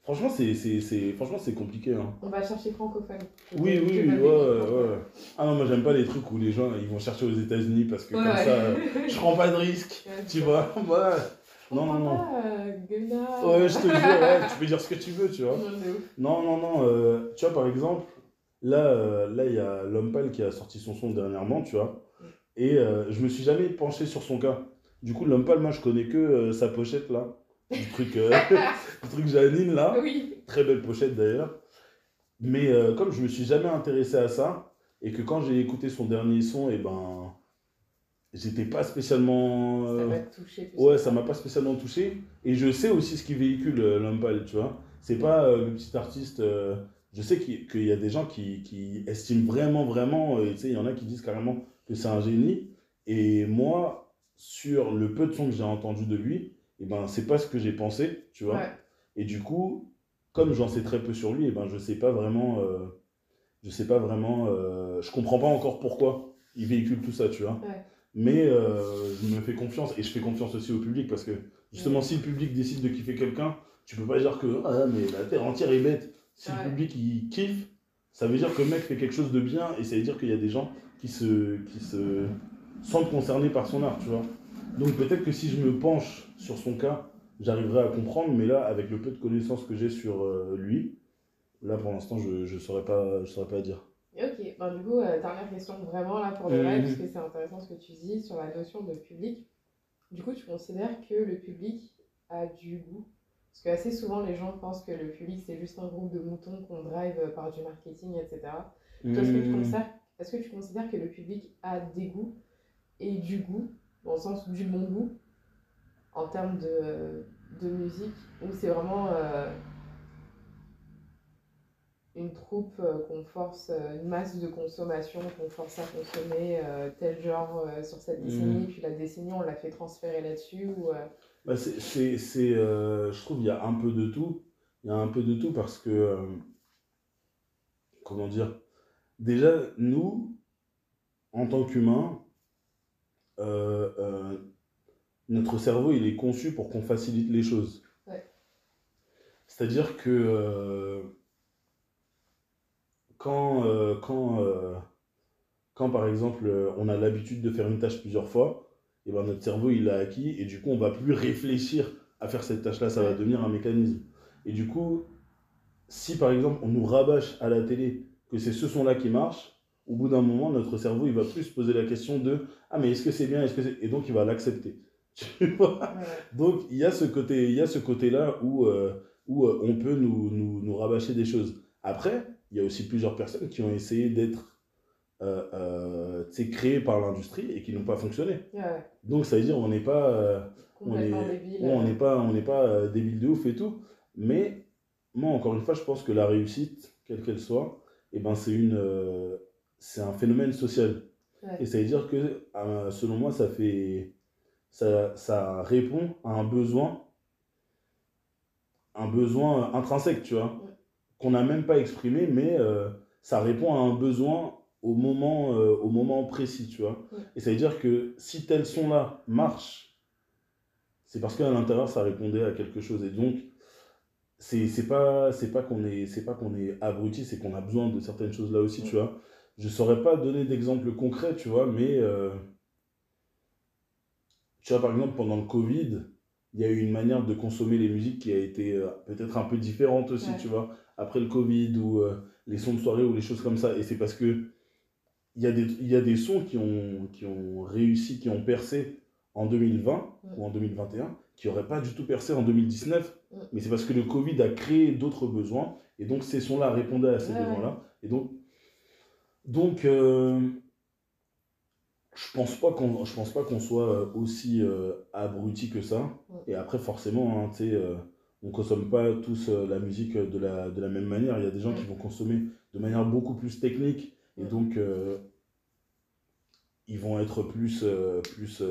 franchement, c'est, c'est, c'est, franchement, c'est compliqué. Hein. On va chercher francophone. Oui, oui, vais ouais, ouais. Ah non, moi, j'aime pas les trucs où les gens ils vont chercher aux États-Unis parce que Ouais, comme ouais. ça, euh, je prends pas de risque. Tu vois Ouais. Non, non, non. Gunnar Ouais, je te jure, ouais, tu peux dire ce que tu veux, tu vois. Non. Non, non, euh, tu vois, par exemple, là, euh, là, il y a l'homme pâle qui a sorti son son dernièrement, tu vois. Et euh, je me suis jamais penché sur son cas. Du coup, l'homme pâle, moi, je connais que euh, sa pochette, là. Du truc, du truc Janine, là. Oui. Très belle pochette, d'ailleurs. Mais comme je me suis jamais intéressé à ça, et que quand j'ai écouté son dernier son, et ben... J'étais pas spécialement... Ça euh, te toucher. plus Ouais, ça m'a pas spécialement touché. Et je sais aussi ce qu'il véhicule, euh, pâle, tu vois. C'est pas euh, le petit artiste. euh, je sais qu'il y a des gens qui, qui estiment vraiment, vraiment. euh, tu sais, il y en a qui disent carrément que c'est un génie. Et moi, sur le peu de sons que j'ai entendu de lui, et ben, c'est pas ce que j'ai pensé, tu vois. Ouais. Et du coup, comme j'en sais très peu sur lui, et ben, je sais pas vraiment. euh, je sais pas vraiment. euh, je comprends pas encore pourquoi il véhicule tout ça, tu vois. Ouais. Mais euh, je me fais confiance et je fais confiance aussi au public parce que justement, si le public décide de kiffer quelqu'un, tu peux pas dire que ah, mais la terre entière est bête. Si Ouais. le public il kiffe, ça veut dire que le mec fait quelque chose de bien et ça veut dire qu'il y a des gens qui se, qui se sentent concernés par son art, tu vois. Donc peut-être que si je me penche sur son cas, j'arriverai à comprendre, mais là, avec le peu de connaissances que j'ai sur euh, lui, là pour l'instant, je ne saurais, pas- je saurais pas dire. Ok, ben, du coup, euh, dernière question vraiment là pour le Mhm. vrai, parce que c'est intéressant ce que tu dis sur la notion de public. Du coup, tu considères que le public a du goût? Parce que assez souvent, les gens pensent que le public c'est juste un groupe de moutons qu'on drive euh, par du marketing, etc. Est-ce que, tu considères, que tu considères que le public a des goûts et du goût, dans le sens du bon goût, en termes de, de musique, ou c'est vraiment. euh, une troupe euh, qu'on force, euh, une masse de consommation qu'on force à consommer euh, tel genre sur cette décennie, Mhm. puis la décennie, on l'a fait transférer là-dessus ou, Bah, c'est, c'est, c'est, euh, je trouve qu'il y a un peu de tout. Il y a un peu de tout parce que, euh, comment dire, déjà, nous, en tant qu'humains, euh, notre cerveau, il est conçu pour qu'on facilite les choses. Ouais. C'est-à-dire que quand, euh, quand, euh, quand, par exemple, euh, on a l'habitude de faire une tâche plusieurs fois, et ben notre cerveau, il l'a acquis, et du coup, on va plus réfléchir à faire cette tâche-là, ça va devenir un mécanisme. Et du coup, si par exemple, on nous rabâche à la télé que c'est ce son-là qui marche, au bout d'un moment, notre cerveau, il va plus se poser la question de Ah, mais est-ce que c'est bien? Est-ce que c'est... Et donc, il va l'accepter. Tu vois? Donc, il y a ce côté, il y a ce côté-là où, euh, où euh, on peut nous, nous, nous rabâcher des choses. Après, il y a aussi plusieurs personnes qui ont essayé d'être euh, euh, créées par l'industrie et qui n'ont pas fonctionné. Ouais. Donc, ça veut dire on n'est pas, euh, on complètement est, débile. on euh, n'est pas, on n'est pas débile de ouf et tout. Mais moi, encore une fois, je pense que la réussite, quelle qu'elle soit, eh ben, c'est une, c'est un phénomène social. ouais. Et ça veut dire que, selon moi, ça fait, ça, ça répond à un besoin, un besoin intrinsèque, tu vois. Qu'on n'a même pas exprimé, mais euh, ça répond à un besoin au moment, euh, au moment précis, tu vois. Ouais. Et ça veut dire que si tel son-là marche, c'est parce qu'à l'intérieur, ça répondait à quelque chose. Et donc, c'est c'est pas, c'est pas qu'on est, c'est pas qu'on est abruti, c'est qu'on a besoin de certaines choses là aussi, Ouais. tu vois. Je saurais pas donner d'exemple concret, tu vois, mais euh, tu vois, par exemple, pendant le Covid, il y a eu une manière de consommer les musiques qui a été euh, peut-être un peu différente aussi, Ouais. tu vois, après le Covid ou euh, les sons de soirée ou les choses comme ça. Et c'est parce que il y a des, y a des sons qui ont, qui ont réussi, qui ont percé en 2020 Ouais. ou en 2021, qui n'auraient pas du tout percé en 2019. Ouais. Mais c'est parce que le Covid a créé d'autres besoins. Et donc ces sons-là répondaient à ces besoins-là. Et donc, donc euh, je pense pas qu'on je pense pas qu'on soit euh, aussi euh, abruti que ça. Ouais. Et après, forcément, hein, tu sais, euh, on consomme pas tous euh, la musique de la, de la même manière. Il y a des gens Ouais. qui vont consommer de manière beaucoup plus technique. Et Ouais. donc, ils vont être plus, plus,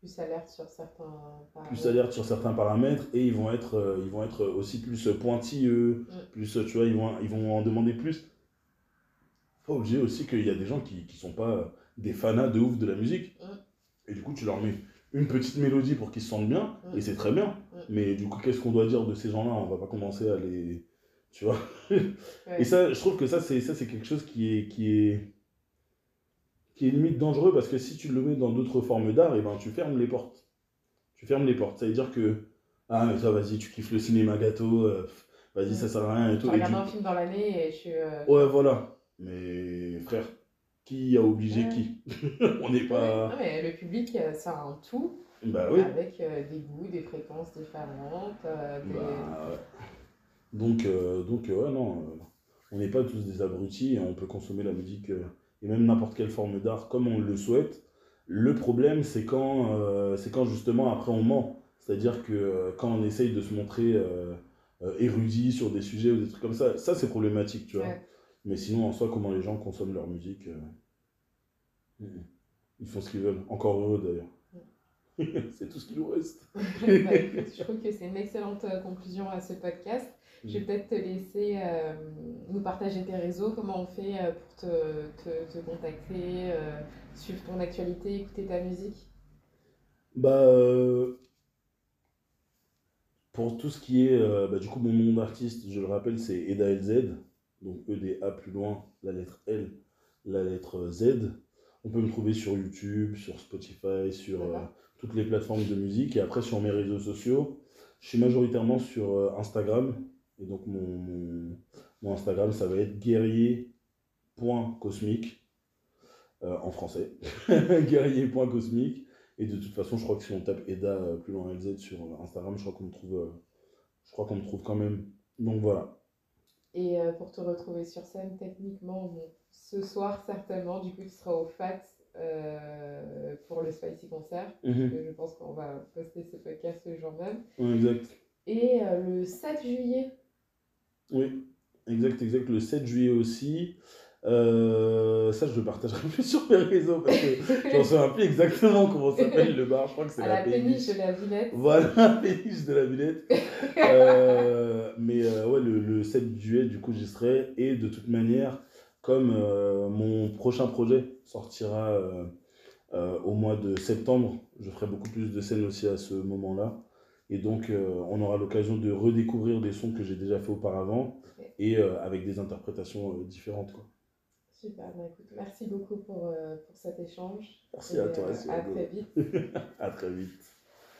Plus alerte sur certains plus alertes sur certains paramètres et ils vont être, ils vont être aussi plus pointilleux, plus, tu vois, ils vont, ils vont en demander plus. Faut oublier aussi qu'il y a des gens qui qui sont pas des fanas de ouf de la musique. Mm. Et du coup, tu leur mets une petite mélodie pour qu'ils se sentent bien, Mm. et c'est très bien. Mm. Mais du coup, qu'est-ce qu'on doit dire de ces gens-là? On va pas commencer à les. Tu vois? Et ça, je trouve que ça, c'est ça, c'est quelque chose qui est, qui est qui est limite dangereux parce que si tu le mets dans d'autres formes d'art, et ben tu fermes les portes. Tu fermes les portes. Ça veut dire que ah mais toi vas-y, tu kiffes le cinéma gâteau, euh, vas-y ça sert à rien et Tu tout. Et regardes un film dans l'année et tu. euh, Ouais voilà. Mais frère, qui a obligé Ouais. qui? On n'est pas. Non, mais le public, euh, c'est un tout Bah oui. avec euh, des goûts, des fréquences différentes. euh, des- Bah, ouais. Donc, euh, donc ouais, non, on n'est pas tous des abrutis et on peut consommer la musique et même n'importe quelle forme d'art comme on le souhaite. Le problème, c'est quand, c'est quand justement après on ment. C'est-à-dire que quand on essaye de se montrer érudit sur des sujets ou des trucs comme ça, ça c'est problématique, tu vois. Ouais. Mais sinon, en soi, comment les gens consomment leur musique, ils font ce qu'ils veulent. Encore heureux d'ailleurs. c'est tout ce qui nous reste. Je trouve que c'est une excellente euh, conclusion à ce podcast. Je vais Mm. peut-être te laisser euh, nous partager tes réseaux, comment on fait euh, pour te, te, te contacter, euh, suivre ton actualité, écouter ta musique. Bah, euh, pour tout ce qui est, bah, du coup, mon nom d'artiste, je le rappelle, c'est Eda LZ, donc E-D-A plus loin, la lettre L, la lettre Z. On peut me trouver sur YouTube, sur Spotify, sur euh, toutes les plateformes de musique, et après sur mes réseaux sociaux. Je suis majoritairement sur euh, Instagram, et donc mon, mon, mon Instagram, ça va être guerrier.cosmique, euh, en français, guerrier.cosmique. Et de toute façon, je crois que si on tape Eda plus loin LZ sur Instagram, je crois qu'on me trouve, je crois qu'on me trouve quand même. Donc voilà. Et euh, pour te retrouver sur scène, techniquement, bon, ce soir certainement, du coup, tu seras au FAT euh, pour le Spicy Concert. Mhm. que Je pense qu'on va poster ce podcast le jour même. Exact. Et euh, le 7 juillet, Oui, Exact, exact. Le 7 juillet aussi. Euh, ça, je le partagerai plus sur mes réseaux parce que j'en un peu exactement comment s'appelle le bar. Je crois que c'est la, la péniche de la Villette. Voilà, la péniche de la Villette. Euh, mais euh, ouais, le, le 7 juillet, du coup, j'y serai. Et de toute manière, comme euh, mon prochain projet sortira au mois de septembre, je ferai beaucoup plus de scènes aussi à ce moment-là. Et donc, euh, on aura l'occasion de redécouvrir des sons que j'ai déjà fait auparavant et euh, avec des interprétations euh, différentes. Quoi. Super, bah écoute, merci beaucoup pour, euh, pour cet échange. Merci Et, à toi. euh, c'est à très vite. À très vite.